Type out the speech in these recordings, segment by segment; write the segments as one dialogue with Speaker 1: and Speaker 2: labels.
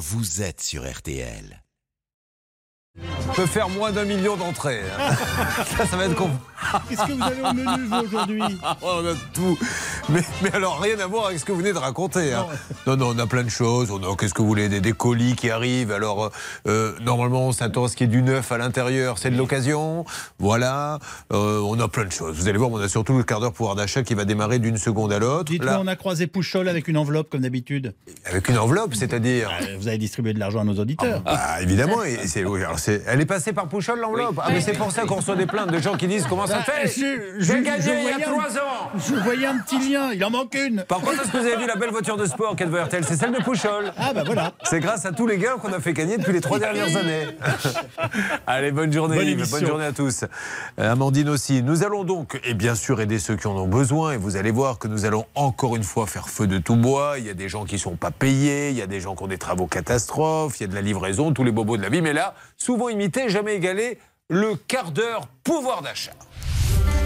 Speaker 1: vous êtes sur RTL.
Speaker 2: On peut faire moins d'un million d'entrées. hein. ça, ça va être con.
Speaker 3: Qu'est-ce que vous avez au menu aujourd'hui?
Speaker 2: On a tout. Mais, mais alors, rien à voir avec ce que vous venez de raconter. hein. Non, non, on a plein de choses. On a, qu'est-ce que vous voulez, des, des colis qui arrivent. Alors, euh, euh, normalement, on s'attend à ce qu'il y ait du neuf à l'intérieur. C'est de l'occasion. Voilà. Euh, on a plein de choses. Vous allez voir, on a surtout le quart d'heure pouvoir d'achat qui va démarrer d'une seconde à l'autre.
Speaker 3: Dites-moi, on a croisé Pouchol avec une enveloppe comme d'habitude.
Speaker 2: avec une enveloppe, c'est-à-dire.
Speaker 3: Euh, Vous avez distribué de l'argent à nos auditeurs.
Speaker 2: Ah, évidemment, et c'est, oui, alors c'est- elle est passée par Pouchol l'enveloppe. Ah, mais c'est pour ça qu'on reçoit des plaintes de gens qui disent comment ça
Speaker 3: Bah,
Speaker 2: fait J'ai gagné
Speaker 3: je
Speaker 2: il y a trois ans
Speaker 3: Je voyais un petit lien, il en manque une.
Speaker 2: Par contre, est-ce que vous avez vu la belle voiture de sport qu'elle veut RTL C'est celle de Pouchol.
Speaker 3: Ah bah voilà.
Speaker 2: C'est grâce à tous les gars qu'on a fait gagner depuis les trois dernières années. Allez, bonne journée,
Speaker 3: Bonne
Speaker 2: Yves. bonne journée à tous. Euh, Amandine aussi. Nous allons donc, et bien sûr, aider ceux qui en ont besoin. Et vous allez voir que nous allons encore une fois faire feu de tout bois. Il y a des gens qui ne sont pas payés, il y a des gens qui ont des travaux catastrophes, il y a de la livraison, tous les bobos de la vie. Mais là, souvent imité, jamais égalé, le quart d'heure pouvoir d'achat.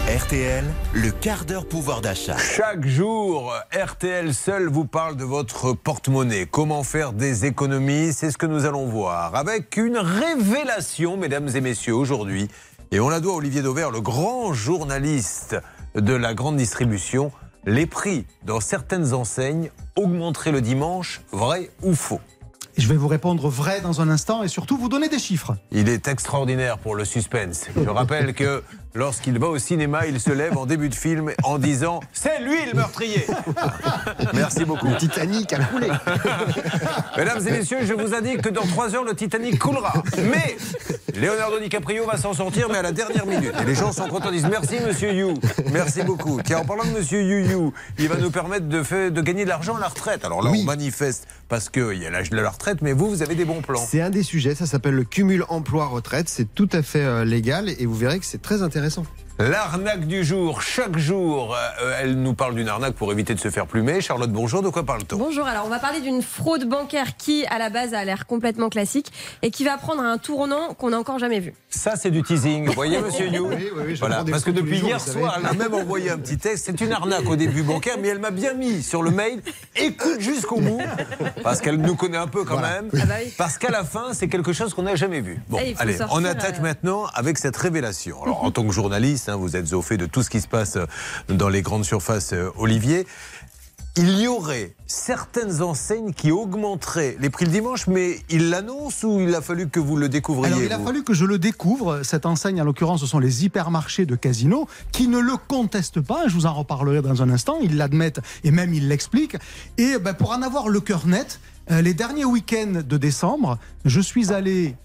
Speaker 1: RTL, le quart d'heure pouvoir d'achat.
Speaker 2: Chaque jour, RTL seul vous parle de votre porte-monnaie. Comment faire des économies C'est ce que nous allons voir. Avec une révélation, mesdames et messieurs, aujourd'hui. Et on la doit à Olivier Dauvert, le grand journaliste de la grande distribution. Les prix dans certaines enseignes augmenteraient le dimanche, vrai ou faux?
Speaker 4: Je vais vous répondre vrai dans un instant et surtout vous donner des chiffres.
Speaker 2: Il est extraordinaire pour le suspense. Je rappelle que lorsqu'il va au cinéma, il se lève en début de film en disant C'est lui le meurtrier Merci beaucoup.
Speaker 5: Titanic a coulé.
Speaker 2: Mesdames et messieurs, je vous indique que dans 3 heures, le Titanic coulera. Mais Leonardo DiCaprio va s'en sortir, mais à la dernière minute. Et les gens sont contents, disent merci Monsieur You. Merci beaucoup. Tiens, en parlant de Monsieur You You, il va nous permettre de, gagner de l'argent à la retraite. Alors là,
Speaker 5: Oui.
Speaker 2: on manifeste parce qu'il y a l'âge de la retraite, mais vous, vous avez des bons plans.
Speaker 5: C'est un des sujets, ça s'appelle le cumul emploi-retraite. C'est tout à fait euh, légal et vous verrez que c'est très intéressant.
Speaker 2: L'arnaque du jour, chaque jour, euh, elle nous parle d'une arnaque pour éviter de se faire plumer. Charlotte, bonjour, de quoi parle-t-on?
Speaker 6: Bonjour, alors on va parler d'une fraude bancaire qui, à la base, a l'air complètement classique et qui va prendre un tournant qu'on n'a encore jamais vu.
Speaker 2: Ça, c'est du teasing. Vous voyez, monsieur You
Speaker 5: Oui, oui, oui,
Speaker 2: Voilà, parce que depuis
Speaker 5: jours,
Speaker 2: hier soir, elle m'a même envoyé un petit texte. C'est une arnaque au début bancaire, mais elle m'a bien mis sur le mail. Écoute jusqu'au bout, parce qu'elle nous connaît un peu quand même.
Speaker 6: Ah bah oui.
Speaker 2: Parce qu'à la fin, c'est quelque chose qu'on n'a jamais vu. Bon,
Speaker 6: Ah,
Speaker 2: allez,
Speaker 6: sortir,
Speaker 2: on attaque
Speaker 6: euh,
Speaker 2: maintenant avec cette révélation. Alors, en tant que journaliste, hein, vous êtes au fait de tout ce qui se passe euh, dans les grandes surfaces, euh, Olivier. Il y aurait certaines enseignes qui augmenteraient les prix le dimanche, mais il l'annonce ou il a fallu que vous le découvriez
Speaker 4: Alors il a fallu que je le découvre. Cette enseigne, en l'occurrence, ce sont les hypermarchés de Casino qui ne le contestent pas. Je vous en reparlerai dans un instant. Ils l'admettent et même ils l'expliquent. Et ben, pour en avoir le cœur net, euh, les derniers week-ends de décembre, je suis allé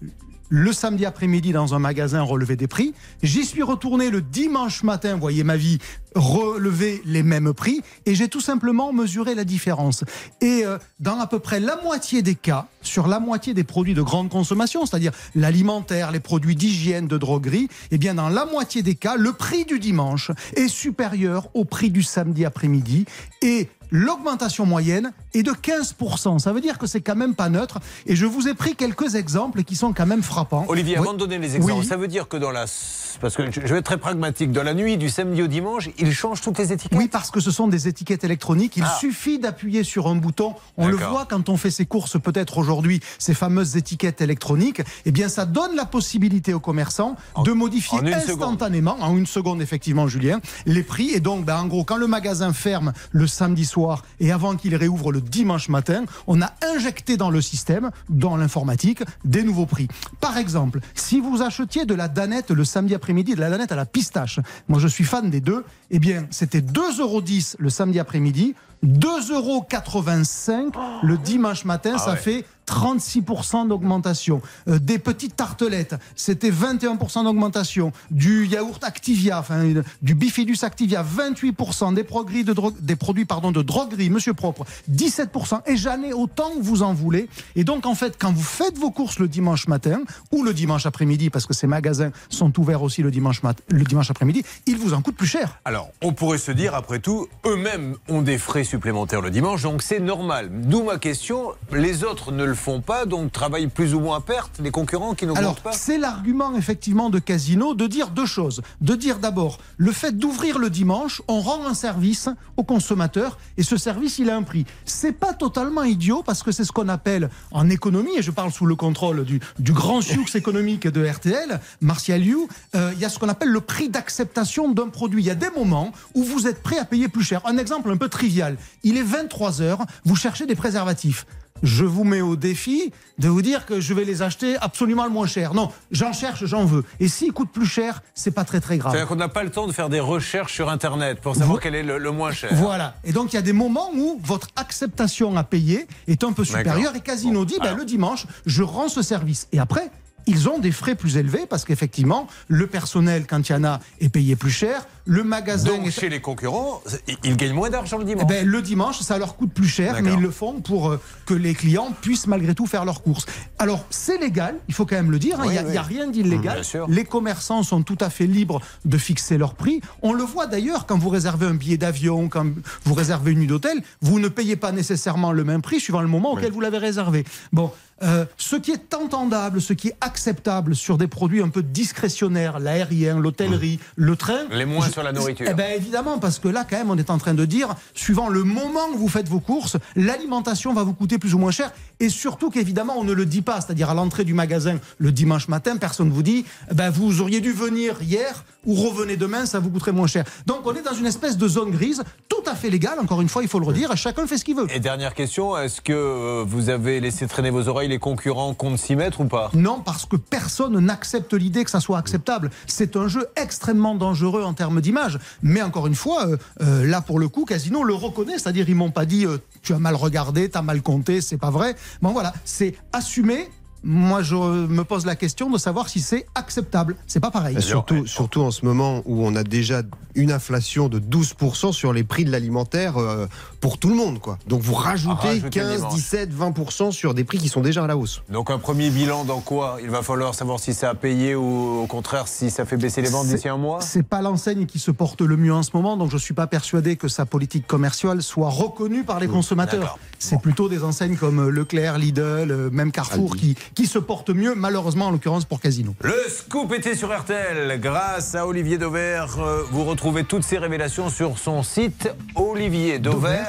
Speaker 4: le samedi après-midi dans un magasin relever des prix. J'y suis retourné le dimanche matin, voyez ma vie, relever les mêmes prix. Et j'ai tout simplement mesuré la différence. Et euh, dans à peu près la moitié des cas, sur la moitié des produits de grande consommation, c'est-à-dire l'alimentaire, les produits d'hygiène, de droguerie, eh bien dans la moitié des cas, le prix du dimanche est supérieur au prix du samedi après-midi. Et l'augmentation moyenne est de 15%. Ça veut dire que c'est quand même pas neutre. Et je vous ai pris quelques exemples qui sont quand même frappants.
Speaker 2: Olivier,
Speaker 4: Oui.
Speaker 2: avant de donner les exemples,
Speaker 4: Oui.
Speaker 2: ça veut dire que dans la. Parce que je vais être très pragmatique. Dans la nuit du samedi au dimanche, il change toutes les étiquettes?
Speaker 4: Oui, parce que ce sont des étiquettes électroniques. Il
Speaker 2: Ah.
Speaker 4: suffit d'appuyer sur un bouton. On le voit quand on fait ses courses, peut-être aujourd'hui, ces fameuses étiquettes électroniques. Eh bien, ça donne la possibilité aux commerçants de modifier
Speaker 2: en une seconde.
Speaker 4: instantanément, en une seconde, effectivement, Julien, les prix. Et donc, ben, en gros, quand le magasin ferme le samedi soir et avant qu'il réouvre le dimanche matin, on a injecté dans le système, dans l'informatique, des nouveaux prix. Par exemple, si vous achetiez de la danette le samedi après-midi, de la danette à la pistache, moi je suis fan des deux, eh bien c'était 2,10 euros le samedi après-midi, 2,85 euros le dimanche matin, ça
Speaker 2: ouais.
Speaker 4: fait 36% d'augmentation. Euh, des petites tartelettes, c'était 21% d'augmentation. Du yaourt Activia, enfin du bifidus Activia, 28%. Des, de des produits pardon, de droguerie, monsieur propre, 17%. Et j'en ai autant que vous en voulez. Et donc en fait, quand vous faites vos courses le dimanche matin ou le dimanche après-midi, parce que ces magasins sont ouverts aussi le dimanche, le dimanche après-midi, ils vous en coûtent plus cher.
Speaker 2: Alors, on pourrait se dire, après tout, eux-mêmes ont des frais supplémentaires le dimanche, donc c'est normal. D'où ma question, les autres ne le font pas, donc travaillent plus ou moins à perte, les concurrents qui n'augmentent pas
Speaker 4: c'est l'argument effectivement de Casino de dire deux choses. De dire d'abord, le fait d'ouvrir le dimanche, on rend un service au consommateur et ce service, il a un prix. C'est pas totalement idiot parce que c'est ce qu'on appelle en économie, et je parle sous le contrôle du, du grand sioux économique de RTL, Martial You, euh, il y a ce qu'on appelle le prix d'acceptation d'un produit. Il y a des moments où vous êtes prêt à payer plus cher. Un exemple un peu trivial. Il est 23 heures, vous cherchez des préservatifs je vous mets au défi de vous dire que je vais les acheter absolument le moins cher. Non, j'en cherche, j'en veux. Et s'ils coûtent plus cher, c'est pas très très grave.
Speaker 2: C'est-à-dire qu'on n'a pas le temps de faire des recherches sur Internet pour savoir
Speaker 4: Vo-
Speaker 2: quel est le, le moins cher.
Speaker 4: Voilà. Et donc il y a des moments où votre acceptation à payer est un peu supérieure et Casino
Speaker 2: Bon,
Speaker 4: dit ben,
Speaker 2: alors.
Speaker 4: le dimanche, je rends ce service. Et après, ils ont des frais plus élevés parce qu'effectivement, le personnel, quand il y en a, est payé plus cher. Le magasin
Speaker 2: Donc
Speaker 4: est-
Speaker 2: chez les concurrents, ils- gagnent moins d'argent le
Speaker 4: Eh
Speaker 2: dimanche.
Speaker 4: ben, le dimanche, ça leur coûte plus cher, mais ils le font pour euh, que les clients puissent malgré tout faire leurs courses. Alors, c'est légal, il faut quand même le dire, hein, il
Speaker 2: Oui,
Speaker 4: n'y a,
Speaker 2: oui.
Speaker 4: rien d'illégal. Les commerçants sont tout à fait libres de fixer leur prix. On le voit d'ailleurs quand vous réservez un billet d'avion, quand vous réservez une nuit d'hôtel, vous ne payez pas nécessairement le même prix suivant le moment auquel vous l'avez réservé. Bon. euh, ce qui est entendable, ce qui est acceptable sur des produits un peu discrétionnaires, l'aérien, l'hôtellerie, le train.
Speaker 2: Les moins sur la nourriture.
Speaker 4: Eh ben évidemment, parce que là, quand même, on est en train de dire, suivant le moment où vous faites vos courses, l'alimentation va vous coûter plus ou moins cher. Et surtout qu'évidemment, on ne le dit pas. C'est-à-dire à l'entrée du magasin le dimanche matin, personne ne vous dit, eh ben vous auriez dû venir hier ou revenez demain, ça vous coûterait moins cher. Donc on est dans une espèce de zone grise, tout à fait légale. Encore une fois, il faut le redire. Chacun fait ce qu'il veut.
Speaker 2: Et dernière question, est-ce que euh, vous avez laissé traîner vos oreilles les concurrents comptent s'y mettre ou pas?
Speaker 4: Non, parce que personne n'accepte l'idée que ça soit acceptable. C'est un jeu extrêmement dangereux en termes d'image. Mais encore une fois, euh, euh, là pour le coup, Casino le reconnaît. C'est-à-dire, ils m'ont pas dit euh, tu as mal regardé, tu as mal compté, c'est pas vrai. Bon voilà, c'est assumé. Moi, je me pose la question de savoir si c'est acceptable. C'est pas pareil.
Speaker 5: Surtout, surtout en ce moment où on a déjà une inflation de 12% sur les prix de l'alimentaire euh, pour tout le monde. Quoi. Donc vous rajoutez
Speaker 2: Rajoutez le
Speaker 5: 15,
Speaker 2: dimanche.
Speaker 5: 17, 20% sur des prix qui sont déjà à la hausse.
Speaker 2: Donc un premier bilan dans quoi? Il va falloir savoir si ça a payé ou au contraire si ça fait baisser les ventes d'ici un mois?
Speaker 4: C'est pas l'enseigne qui se porte le mieux en ce moment, donc je suis pas persuadé que sa politique commerciale soit reconnue par les consommateurs.
Speaker 2: d'accord.
Speaker 4: C'est plutôt des enseignes comme Leclerc, Lidl, euh, même Carrefour qui, qui se portent mieux, malheureusement en l'occurrence pour Casino.
Speaker 2: Le scoop était sur RTL. Grâce à Olivier Dauvert, euh, vous retrouvez toutes ces révélations sur son site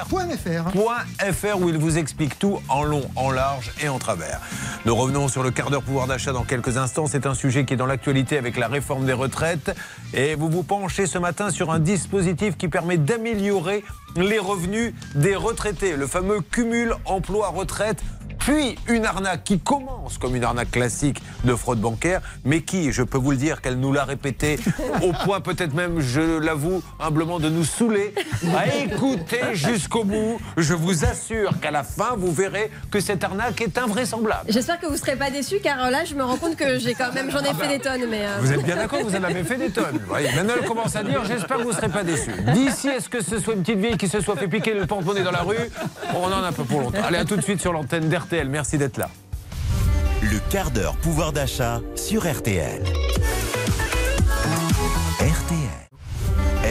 Speaker 4: Dauvert.fr.
Speaker 2: où il vous explique tout en long, en large et en travers. Nous revenons sur le quart d'heure pouvoir d'achat dans quelques instants. C'est un sujet qui est dans l'actualité avec la réforme des retraites. Et vous vous penchez ce matin sur un dispositif qui permet d'améliorer les revenus des retraités, le fameux cumul emploi-retraite. Puis une arnaque qui commence comme une arnaque classique de fraude bancaire, mais qui, je peux vous le dire, qu'elle nous l'a répété, au point peut-être même, je l'avoue humblement, de nous saouler, à écouter jusqu'au bout. Je vous assure qu'à la fin, vous verrez que cette arnaque est invraisemblable.
Speaker 6: J'espère que vous ne serez pas déçus car euh, là je me rends compte que j'ai quand même j'en ai fait des tonnes mais euh,
Speaker 2: Vous êtes bien d'accord, vous en avez fait des tonnes. Voyez, maintenant, elle commence à dire j'espère que vous ne serez pas déçus. D'ici, est-ce que ce soit une petite vieille qui se soit fait piquer le porte-monnaie dans la rue On en a un peu pour longtemps. Allez, à tout de suite sur l'antenne Merci d'être là.
Speaker 1: Le quart d'heure pouvoir d'achat sur RTL. RTL.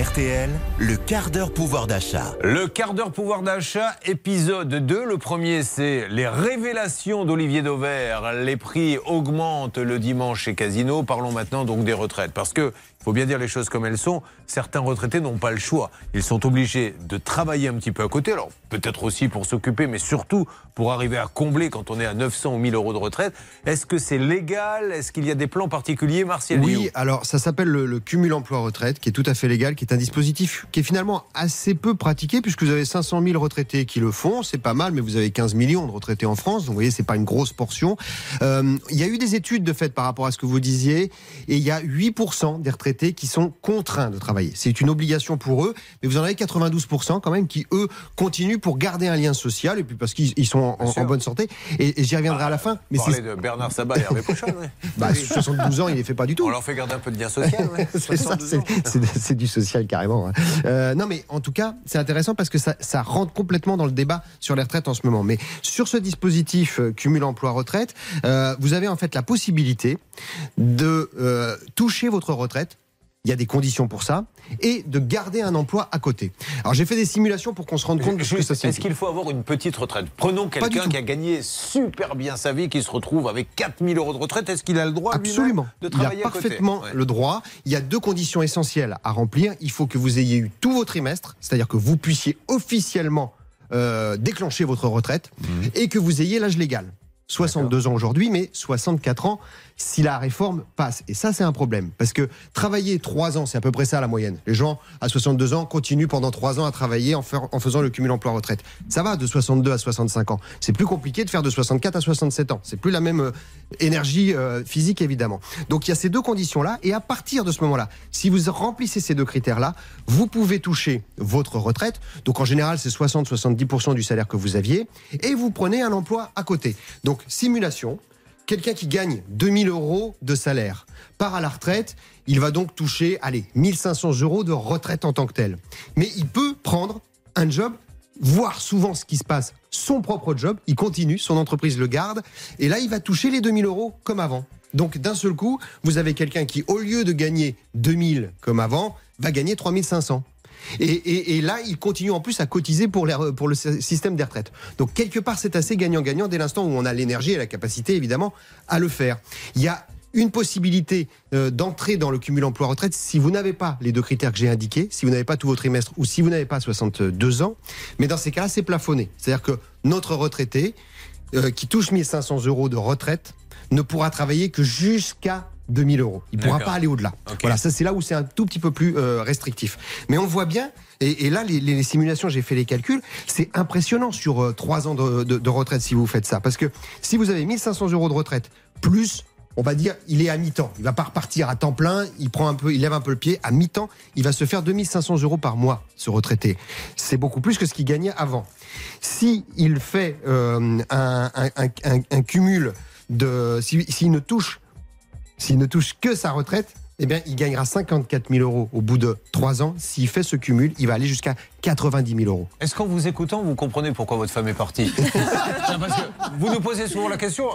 Speaker 1: RTL, le quart d'heure pouvoir d'achat.
Speaker 2: Le quart d'heure pouvoir d'achat, épisode 2. Le premier, c'est les révélations d'Olivier Dauvert. Les prix augmentent le dimanche chez Casino. Parlons maintenant donc des retraites. Parce que, faut bien dire les choses comme elles sont, certains retraités n'ont pas le choix. Ils sont obligés de travailler un petit peu à côté. Alors, peut-être aussi pour s'occuper, mais surtout pour arriver à combler quand on est à 900 ou 1000 euros de retraite. Est-ce que c'est légal? Est-ce qu'il y a des plans particuliers, Martial
Speaker 5: Oui, alors ça s'appelle le, le cumul emploi-retraite, qui est tout à fait légal, qui est un dispositif qui est finalement assez peu pratiqué, puisque vous avez 500 000 retraités qui le font, c'est pas mal, mais vous avez 15 millions de retraités en France, donc vous voyez, c'est pas une grosse portion. Euh, Il y a eu des études de fait par rapport à ce que vous disiez, et il y a 8% des retraités qui sont contraints de travailler. C'est une obligation pour eux, mais vous en avez 92% quand même qui, eux, continuent pour garder un lien social, et puis parce qu'ils ils sont en, bonne santé, et, et j'y reviendrai à la fin. Mais c'est
Speaker 2: de Bernard Sabat et Hervé Pouchon, ouais.
Speaker 5: bah,
Speaker 2: Oui.
Speaker 5: 72 ans, il les fait pas du tout.
Speaker 2: On leur fait garder un peu de lien social. ouais.
Speaker 5: C'est ça,
Speaker 2: 72
Speaker 5: c'est-
Speaker 2: ans.
Speaker 5: c'est c'est du social carrément. hein. Euh, non, mais en tout cas, c'est intéressant parce que ça, ça rentre complètement dans le débat sur les retraites en ce moment. Mais sur ce dispositif euh, cumul emploi-retraite, euh, vous avez en fait la possibilité de toucher votre retraite il y a des conditions pour ça, et de garder un emploi à côté. Alors j'ai fait des simulations pour qu'on se rende compte de ce que ça
Speaker 2: Est-ce qu'il faut avoir une petite retraite? Prenons quelqu'un qui a gagné super bien sa vie, qui se retrouve avec 4000 euros de retraite. Est-ce qu'il a le droit
Speaker 5: Absolument.
Speaker 2: de
Speaker 5: Il a
Speaker 2: travailler à côté?
Speaker 5: parfaitement le droit. Il y a deux conditions essentielles à remplir. Il faut que vous ayez eu tous vos trimestres, c'est-à-dire que vous puissiez officiellement euh, déclencher votre retraite
Speaker 2: Mhm.
Speaker 5: et que vous ayez l'âge légal. 62 ans aujourd'hui, mais 64 ans si la réforme passe. Et ça, c'est un problème. Parce que travailler 3 ans, c'est à peu près ça la moyenne. Les gens à 62 ans continuent pendant 3 ans à travailler en, faisant le cumul emploi-retraite. Ça va de 62 à 65 ans. C'est plus compliqué de faire de 64 à 67 ans. C'est plus la même euh, énergie euh, physique, évidemment. Donc il y a ces deux conditions-là. Et à partir de ce moment-là, si vous remplissez ces deux critères-là, vous pouvez toucher votre retraite. Donc en général, c'est 60-70% du salaire que vous aviez. Et vous prenez un emploi à côté. Donc simulation. Quelqu'un qui gagne 2000 euros de salaire part à la retraite, il va donc toucher, allez, 1500 euros de retraite en tant que tel. Mais il peut prendre un job, voir souvent ce qui se passe, son propre job, il continue, son entreprise le garde, et là, il va toucher les 2000 euros comme avant. Donc d'un seul coup, vous avez quelqu'un qui, au lieu de gagner 2000 comme avant, va gagner 3500. Et, là, il continue en plus à cotiser pour, le sy- système des retraites. Donc quelque part, c'est assez gagnant-gagnant dès l'instant où on a l'énergie et la capacité, évidemment, à le faire. Il y a une possibilité euh, d'entrer dans le cumul emploi-retraite si vous n'avez pas les deux critères que j'ai indiqués, si vous n'avez pas tous vos trimestres ou si vous n'avez pas 62 ans. Mais dans ces cas-là, c'est plafonné. C'est-à-dire que notre retraité, euh, qui touche 1500 euros de retraite, ne pourra travailler que jusqu'à 2000 euros. Il ne pourra pas aller au-delà. Voilà, ça c'est là où c'est un tout petit peu plus euh, restrictif. Mais on voit bien, et, et là les, les simulations, j'ai fait les calculs, c'est impressionnant sur euh, trois ans de, de- de retraite si vous faites ça. Parce que si vous avez 1500 euros de retraite, plus, on va dire, il est à mi-temps. Il va pas repartir à temps plein, il prend un peu, il lève un peu le pied. À mi-temps, il va se faire 2500 euros par mois, ce retraité. C'est beaucoup plus que ce qu'il gagnait avant. Si il fait euh, un, un- un- un- un cumul de, si- s'il ne touche s'il ne touche que sa retraite, eh bien, il gagnera 54 000 euros au bout de 3 ans. S'il fait ce cumul, il va aller jusqu'à 90 000 euros.
Speaker 2: Est-ce qu'en vous écoutant, vous comprenez pourquoi votre femme est partie Non, Parce que vous nous posez souvent la question.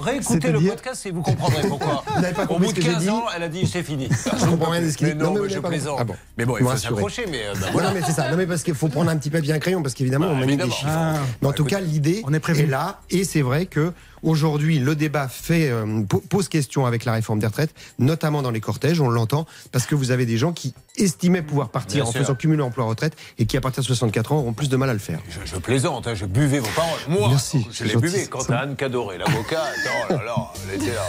Speaker 2: Réécoutez le podcast et vous comprendrez pourquoi.
Speaker 5: Vous n'avez pas
Speaker 2: Au
Speaker 5: compris
Speaker 2: bout
Speaker 5: ce
Speaker 2: de
Speaker 5: que j'ai
Speaker 2: 15
Speaker 5: dit
Speaker 2: ans, elle a dit c'est fini.
Speaker 5: Je comprends rien de ce qu'il dit.
Speaker 2: non,
Speaker 5: Non, mais
Speaker 2: je plaisante.
Speaker 5: Ah bon.
Speaker 2: Mais bon, il faut s'accrocher. Mais euh, bah,
Speaker 5: Non,
Speaker 2: voilà.
Speaker 5: non, mais c'est ça. Non, mais parce qu'il faut prendre un petit papier et un crayon, parce qu'évidemment,
Speaker 2: Bah,
Speaker 5: on manie des chiffres.
Speaker 4: Ah.
Speaker 5: Mais en
Speaker 2: Bah,
Speaker 5: tout
Speaker 2: écoutez,
Speaker 5: cas, l'idée
Speaker 4: on est
Speaker 5: est là. Et c'est vrai que aujourd'hui, le débat fait, euh, po- pose question avec la réforme des retraites, notamment dans les cortèges, on l'entend, parce que vous avez des gens qui estimaient pouvoir partir
Speaker 2: Bien
Speaker 5: en
Speaker 2: sûr.
Speaker 5: faisant cumuler emploi-retraite et qui, à partir de 64 ans, auront plus de mal à le faire.
Speaker 2: Je, je plaisante, hein, je buvais vos paroles. Moi,
Speaker 5: Merci,
Speaker 2: je les buvais. Quant à Anne Cadoré, l'avocate, oh là là, elle était là.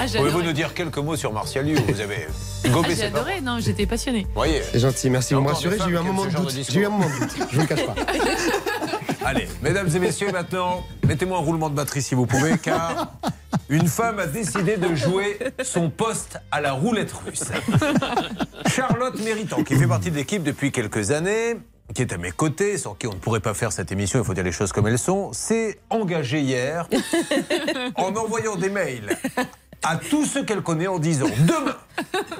Speaker 7: Ah, j'ai
Speaker 2: Pouvez-vous nous dire quelques mots sur Martial Liu Vous avez
Speaker 7: Ah,
Speaker 2: gobé
Speaker 7: j'ai
Speaker 2: paroles.
Speaker 7: adoré, non, j'étais passionnée.
Speaker 2: Vous voyez
Speaker 5: C'est gentil, merci. Vous me rassurez, j'ai eu un moment de doute. J'ai eu un moment de doute, je ne le cache pas.
Speaker 2: Allez, mesdames et messieurs, maintenant, mettez-moi un roulement de batterie si vous pouvez, car une femme a décidé de jouer son poste à la roulette russe. Charlotte Méritant, qui fait partie de l'équipe depuis quelques années, qui est à mes côtés, sans qui on ne pourrait pas faire cette émission, il faut dire les choses comme elles sont, s'est engagée hier en envoyant des mails à tous ceux qu'elle connaît en disant Demain,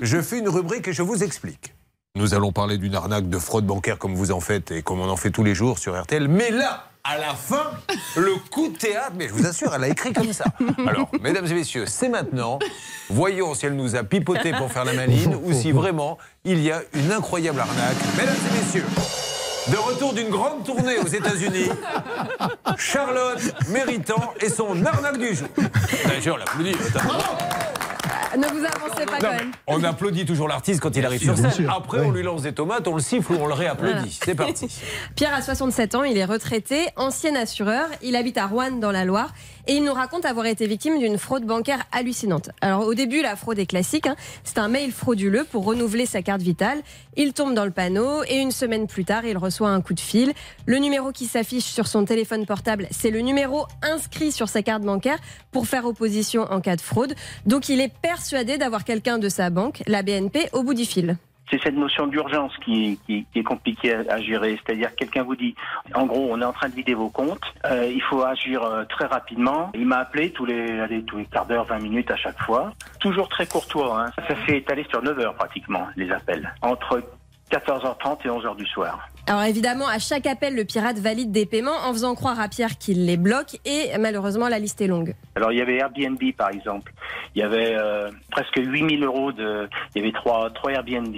Speaker 2: je fais une rubrique et je vous explique. Nous allons parler d'une arnaque de fraude bancaire comme vous en faites et comme on en fait tous les jours sur RTL. Mais là, à la fin, le coup de théâtre, mais je vous assure, elle a écrit comme ça. Alors, mesdames et messieurs, c'est maintenant. Voyons si elle nous a pipoté pour faire la maline ou si vraiment il y a une incroyable arnaque. Mesdames et messieurs, de retour d'une grande tournée aux États-Unis, Charlotte Méritant et son arnaque du jour. D'ailleurs, l'applaudit.
Speaker 6: Ne vous avancez pas
Speaker 2: Non,
Speaker 6: quand
Speaker 2: mais
Speaker 6: même.
Speaker 2: on applaudit toujours l'artiste quand il arrive
Speaker 4: sûr,
Speaker 2: sur scène. Après, on lui lance des tomates, on le siffle ou on le réapplaudit. C'est parti.
Speaker 6: Pierre a 67 ans, il est retraité, ancien assureur, il habite à Rouen dans la Loire et il nous raconte avoir été victime d'une fraude bancaire hallucinante. Alors au début, la fraude est classique, hein. c'est un mail frauduleux pour renouveler sa carte vitale. Il tombe dans le panneau et une semaine plus tard, il reçoit un coup de fil. Le numéro qui s'affiche sur son téléphone portable, c'est le numéro inscrit sur sa carte bancaire pour faire opposition en cas de fraude. Donc il est persuadé d'avoir quelqu'un de sa banque, la BNP, au bout du fil.
Speaker 8: C'est cette notion d'urgence qui, est compliquée à, gérer. C'est-à-dire que quelqu'un vous dit, en gros, on est en train de vider vos comptes, euh, il faut agir euh, très rapidement. Il m'a appelé tous les, tous les quarts d'heure, 20 minutes à chaque fois. Toujours très courtois. Hein. Ça s'est étalé sur 9 heures pratiquement, les appels. Entre 14h30 et 11h du soir.
Speaker 6: Alors évidemment, à chaque appel, le pirate valide des paiements en faisant croire à Pierre qu'il les bloque et malheureusement, la liste est longue.
Speaker 8: Alors il y avait Airbnb par exemple. Il y avait euh, presque 8000 euros de. Il y avait trois, trois Airbnb.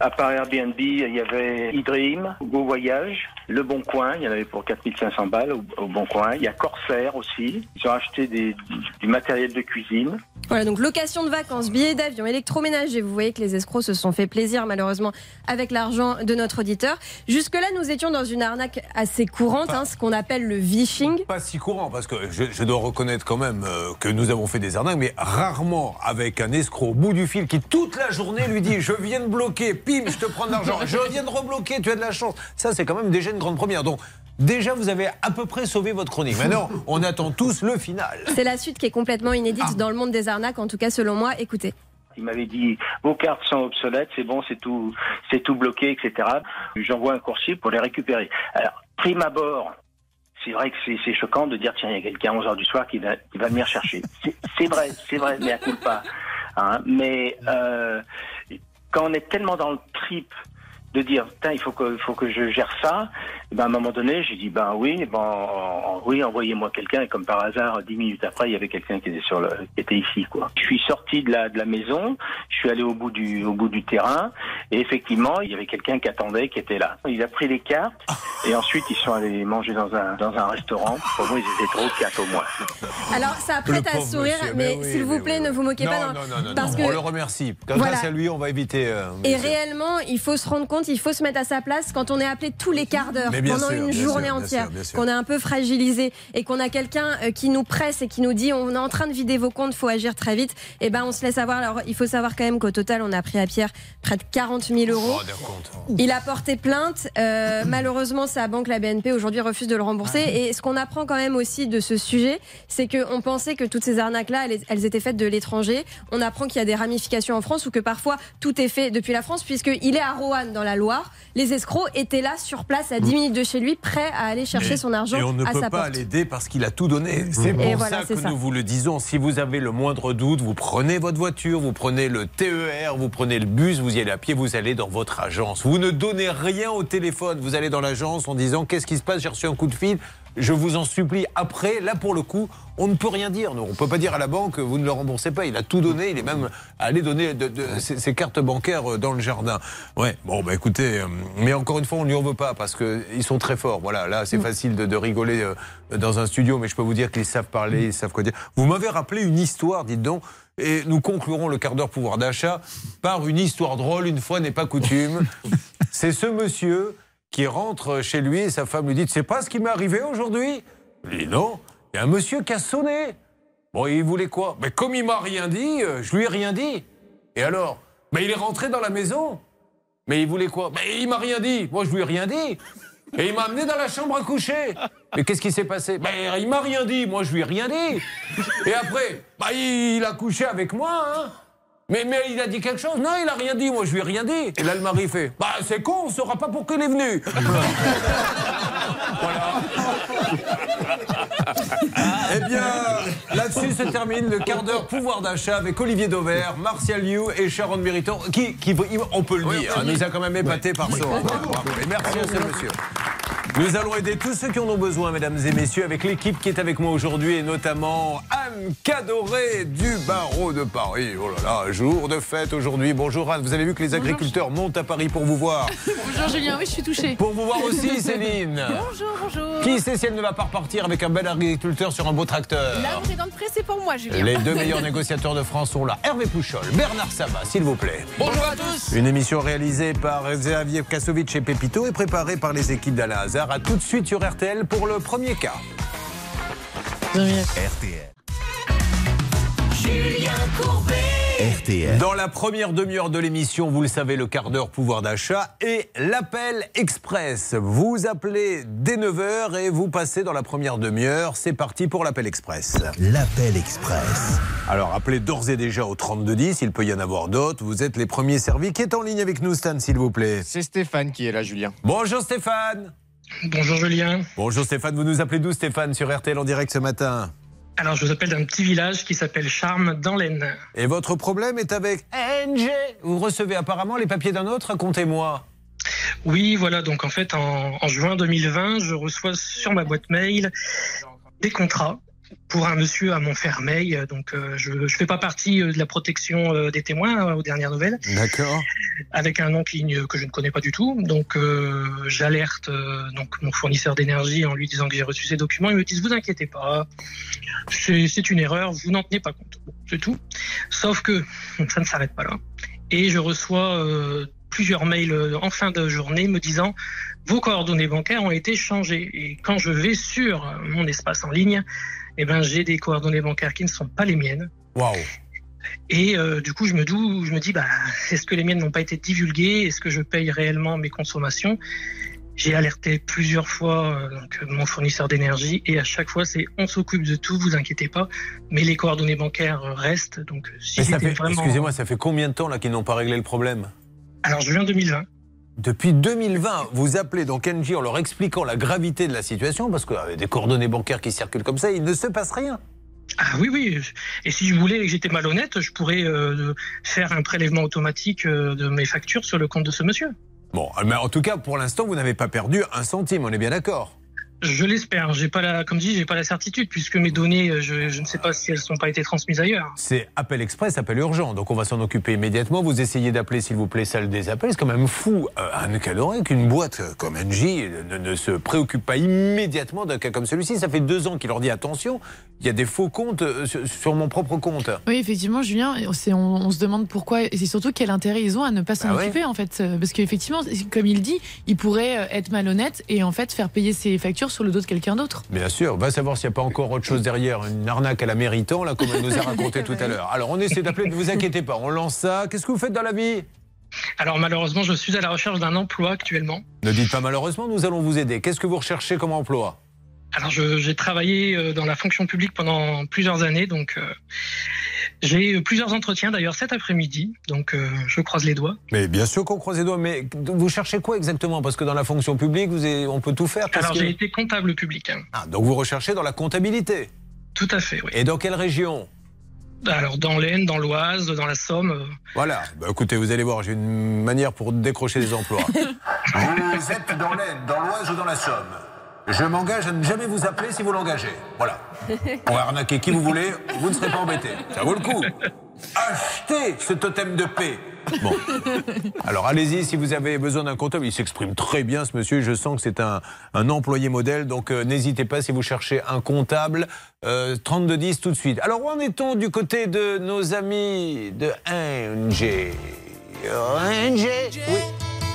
Speaker 8: À part Airbnb, il y avait eDream, Go Voyage, Le Bon Coin. Il y en avait pour 4500 balles au, au Bon Coin. Il y a Corsair aussi. Ils ont acheté des, du matériel de cuisine.
Speaker 6: Voilà, donc location de vacances, billets d'avion, électroménager. Vous voyez que les escrocs se sont fait plaisir, malheureusement, avec l'argent de notre auditeur. Jusque-là, nous étions dans une arnaque assez courante, hein, ce qu'on appelle le vishing.
Speaker 2: Pas si courant, parce que je, je dois reconnaître quand même euh, que nous avons fait des arnaques, mais rarement avec un escroc au bout du fil qui toute la journée lui dit Je viens de bloquer, pim, je te prends de l'argent, je viens de rebloquer, tu as de la chance. Ça, c'est quand même déjà une grande première. Donc, déjà, vous avez à peu près sauvé votre chronique. Maintenant, on attend tous le final.
Speaker 6: C'est la suite qui est complètement inédite
Speaker 2: Ah.
Speaker 6: dans le monde des arnaques, en tout cas selon moi. Écoutez.
Speaker 8: Il m'avait dit vos cartes sont obsolètes, c'est bon, c'est tout, c'est tout bloqué, etc. J'envoie un coursier pour les récupérer. Alors, prime abord, c'est vrai que c'est choquant de dire tiens, il y a quelqu'un à 11 heures du soir qui va, qui va venir chercher. C'est- vrai, c'est vrai, mais à coup pas. Hein, mais euh, quand on est tellement dans le trip de dire Putain, il faut que, il faut que je gère ça, ben, à un moment donné, j'ai dit ben oui, ben en- oui, envoyez-moi quelqu'un. Et comme par hasard, dix minutes après, il y avait quelqu'un qui était sur le, qui était ici, quoi. Je suis sorti de la de la maison, je suis allé au bout du au bout du terrain, et effectivement, il y avait quelqu'un qui attendait, qui était là. Il a pris les cartes, et ensuite ils sont allés manger dans un dans un restaurant. Pour moi, ils étaient trop quatre au moins.
Speaker 6: Alors, ça prête à sourire,
Speaker 2: monsieur,
Speaker 6: mais,
Speaker 2: oui,
Speaker 6: s'il vous plaît,
Speaker 2: oui,
Speaker 6: ne vous moquez
Speaker 2: non,
Speaker 6: pas.
Speaker 2: Non, non, non,
Speaker 6: parce
Speaker 2: non,
Speaker 6: que
Speaker 2: on le remercie. Grâce
Speaker 6: Voilà.
Speaker 2: à lui, on va éviter. euh,
Speaker 6: Et réellement, il faut se rendre compte, il faut se mettre à sa place quand on est appelé tous les quarts d'heure pendant
Speaker 2: sûr,
Speaker 6: une journée
Speaker 2: sûr,
Speaker 6: entière, qu'on est un peu fragilisé et qu'on a quelqu'un euh, qui nous presse et qui nous dit on est en train de vider vos comptes, faut agir très vite. Et ben on se laisse avoir. Alors il faut savoir quand même qu'au total on a pris à Pierre près de 40 000 euros.
Speaker 2: Oh, comptes.
Speaker 6: Il a porté plainte. Euh, malheureusement, sa banque, la BNP, aujourd'hui refuse de le rembourser. Et ce qu'on apprend quand même aussi de ce sujet, c'est qu'on pensait que toutes ces arnaques-là, elles, elles étaient faites de l'étranger. On apprend qu'il y a des ramifications en France ou que parfois tout est fait depuis la France, puisqu'il est à Roanne, dans la Loire. Les escrocs étaient là, sur place, à 10 minutes de chez lui, prêts à aller chercher son argent
Speaker 2: Et on ne
Speaker 6: à
Speaker 2: peut
Speaker 6: sa
Speaker 2: pas
Speaker 6: porte.
Speaker 2: l'aider parce qu'il a tout donné. C'est pour
Speaker 6: Et voilà,
Speaker 2: ça
Speaker 6: c'est
Speaker 2: que
Speaker 6: ça.
Speaker 2: nous vous le disons. Si vous avez le moindre doute, vous prenez votre voiture, vous prenez le TER, vous prenez le bus, vous y allez à pied, vous allez dans votre agence. Vous ne donnez rien au téléphone. Vous allez dans l'agence en disant qu'est-ce qui se passe, j'ai reçu un coup de fil. Je vous en supplie. Après, là pour le coup, on ne peut rien dire. nous. On ne peut pas dire à la banque vous ne le remboursez pas. Il a tout donné. Il est même allé donner de- de- ses, ses cartes bancaires euh, dans le jardin. Ouais. Bon, bah écoutez, euh, mais encore une fois, on ne lui en veut pas parce qu'ils sont très forts. Voilà. Là, c'est facile de, de rigoler euh, dans un studio, mais je peux vous dire qu'ils savent parler, ils savent quoi dire. Vous m'avez rappelé une histoire, dites donc. Et nous conclurons le quart d'heure pouvoir d'achat par une histoire drôle, une fois n'est pas coutume. C'est ce monsieur qui rentre chez lui et sa femme lui dit sais pas ce qui m'est arrivé aujourd'hui Il dit Non, il y a un monsieur qui a sonné. Bon, il voulait quoi? Mais comme il m'a rien dit, euh, je lui ai rien dit. Et alors? Mais il est rentré dans la maison. Mais il voulait quoi? Mais il m'a rien dit. Moi, je lui ai rien dit. Et il m'a amené dans la chambre à coucher. Mais qu'est-ce qui s'est passé? Ben, il m'a rien dit. Moi, je lui ai rien dit. Et après, bah, il a couché avec moi. Hein mais, mais il a dit quelque chose Non, il a rien dit. Moi, je lui ai rien dit. Et là, le mari fait Bah, c'est con, on saura pas pourquoi il est venu. voilà. eh bien, là-dessus se termine le quart d'heure pouvoir d'achat avec Olivier Dauvert, Martial Liu et Sharon Mériton, qui, qui, on peut le dire, hein, nous a quand même épaté par son. Bravo. Merci à ce monsieur. Nous allons aider tous ceux qui en ont besoin, mesdames et messieurs, avec l'équipe qui est avec moi aujourd'hui, et notamment Anne Cadoré du barreau de Paris. Oh là là, jour de fête aujourd'hui. Bonjour Anne, vous avez vu que les agriculteurs montent à Paris pour vous voir.
Speaker 7: Bonjour Julien, oui, je suis touchée.
Speaker 2: Pour vous voir aussi, Céline.
Speaker 7: Bonjour, bonjour.
Speaker 2: Qui sait si elle ne va pas repartir avec un bel agriculteur sur un beau tracteur
Speaker 7: La montée dans le pré, c'est pour moi, Julien.
Speaker 2: Les deux meilleurs négociateurs de France sont là. Hervé Pouchol, Bernard Sabat, s'il vous plaît.
Speaker 7: Bonjour à tous.
Speaker 2: Une émission réalisée par Xavier Kasovic et Pepito et préparée par les équipes d'Alain Hazard. À tout de suite sur RTL pour le premier cas.
Speaker 1: RTL. RTL.
Speaker 2: Dans la première demi-heure de l'émission, vous le savez, le quart d'heure pouvoir d'achat et l'appel express. Vous appelez dès 9h et vous passez dans la première demi-heure. C'est parti pour l'appel express.
Speaker 1: L'appel express.
Speaker 2: Alors appelez d'ores et déjà au 3210, il peut y en avoir d'autres. Vous êtes les premiers servis. Qui est en ligne avec nous, Stan, s'il vous plaît?
Speaker 9: C'est Stéphane qui est là, Julien.
Speaker 2: Bonjour Stéphane
Speaker 10: Bonjour Julien.
Speaker 2: Bonjour Stéphane, vous nous appelez d'où Stéphane sur RTL en direct ce matin
Speaker 10: Alors je vous appelle d'un petit village qui s'appelle Charmes dans l'Aisne.
Speaker 2: Et votre problème est avec NG Vous recevez apparemment les papiers d'un autre, racontez-moi.
Speaker 10: Oui, voilà. Donc en fait, en, en juin 2020, je reçois sur ma boîte mail des contrats pour un monsieur à Montfermeil. Donc euh, je ne fais pas partie euh, de la protection euh, des témoins euh, aux dernières nouvelles,
Speaker 2: D'accord.
Speaker 10: avec un nom qui, que je ne connais pas du tout. Donc euh, j'alerte euh, donc mon fournisseur d'énergie en lui disant que j'ai reçu ces documents. Ils me disent vous inquiétez pas, c'est une erreur, vous n'en tenez pas compte. Bon, c'est tout. Sauf que ça ne s'arrête pas là. Et je reçois euh, plusieurs mails euh, en fin de journée me disant vos coordonnées bancaires ont été changées. Et quand je vais sur euh, mon espace en ligne, eh ben, j'ai des coordonnées bancaires qui ne sont pas les miennes.
Speaker 2: Waouh.
Speaker 10: Et euh, du coup, je me, dou- je me dis, bah, est-ce que les miennes n'ont pas été divulguées? Est-ce que je paye réellement mes consommations? J'ai alerté plusieurs fois euh, donc, mon fournisseur d'énergie et à chaque fois, c'est on s'occupe de tout, vous inquiétez pas, mais les coordonnées bancaires restent. Donc, si
Speaker 2: excusez-moi, ça fait combien de temps là qu'ils n'ont pas réglé le problème?
Speaker 10: Alors, juin 2020.
Speaker 2: Depuis 2020, vous appelez donc NJ en leur expliquant la gravité de la situation, parce qu'avec des coordonnées bancaires qui circulent comme ça, il ne se passe rien.
Speaker 10: Ah oui, oui. Et si je voulais et que j'étais malhonnête, je pourrais euh, faire un prélèvement automatique euh, de mes factures sur le compte de ce monsieur.
Speaker 2: Bon, mais en tout cas, pour l'instant, vous n'avez pas perdu un centime, on est bien d'accord
Speaker 10: Je l'espère. J'ai pas la, comme dit, j'ai pas la certitude puisque mes données, euh, je, je ne sais pas si elles n'ont pas été transmises ailleurs.
Speaker 2: C'est appel express, appel urgent. Donc on va s'en occuper immédiatement. Vous essayez d'appeler, s'il vous plaît, celle des appels. C'est quand même fou, euh, Anne Cadoré, qu'une boîte comme NJ ne, ne se préoccupe pas immédiatement d'un cas comme celui-ci. Ça fait deux ans qu'il leur dit attention, il y a des faux comptes euh, sur, sur mon propre compte.
Speaker 7: Oui, effectivement, Julien, on, on se demande pourquoi, et c'est surtout quel intérêt ils ont à ne pas s'en
Speaker 2: Ah ouais.
Speaker 7: occuper, en fait. Euh, Parce qu'effectivement, comme il dit, il pourrait euh, être malhonnête et en fait faire payer ses factures sur le dos de quelqu'un d'autre.
Speaker 2: Bien sûr, va savoir s'il n'y a pas encore autre chose derrière, une arnaque à la méritant, là, comme elle nous a raconté tout à l'heure. Alors on essaie d'appeler, ne vous inquiétez pas, on lance ça. Qu'est-ce que vous faites dans la vie?
Speaker 10: Alors malheureusement, je suis à la recherche d'un emploi actuellement.
Speaker 2: Ne dites pas malheureusement, nous allons vous aider. Qu'est-ce que vous recherchez comme emploi?
Speaker 10: Alors j'ai travaillé euh, dans la fonction publique pendant plusieurs années, donc euh, j'ai eu plusieurs entretiens d'ailleurs cet après-midi, donc euh, je croise les doigts.
Speaker 2: Mais bien sûr qu'on croise les doigts, mais vous cherchez quoi exactement? Parce que dans la fonction publique, vous avez- on peut tout faire.
Speaker 10: Alors
Speaker 2: que-
Speaker 10: j'ai été comptable public. hein.
Speaker 2: Ah, donc vous recherchez dans la comptabilité.
Speaker 10: Tout à fait, oui.
Speaker 2: Et dans quelle région?
Speaker 10: Alors dans l'Aisne, dans l'Oise, dans la Somme.
Speaker 2: Voilà. Bah, écoutez, vous allez voir, j'ai une manière pour décrocher des emplois. vous êtes dans l'Aisne, dans l'Oise ou dans la Somme? Je m'engage à ne jamais vous appeler si vous l'engagez. Voilà. On va arnaquer qui vous voulez, vous ne serez pas embêté. Ça vaut le coup. Achetez ce totem de paix. Bon. Alors allez-y si vous avez besoin d'un comptable. Il s'exprime très bien ce monsieur. Je sens que c'est un, un employé modèle. Donc euh, n'hésitez pas si vous cherchez un comptable. Euh, 3210 tout de suite. Alors où en est-on du côté de nos amis de NG NG Oui.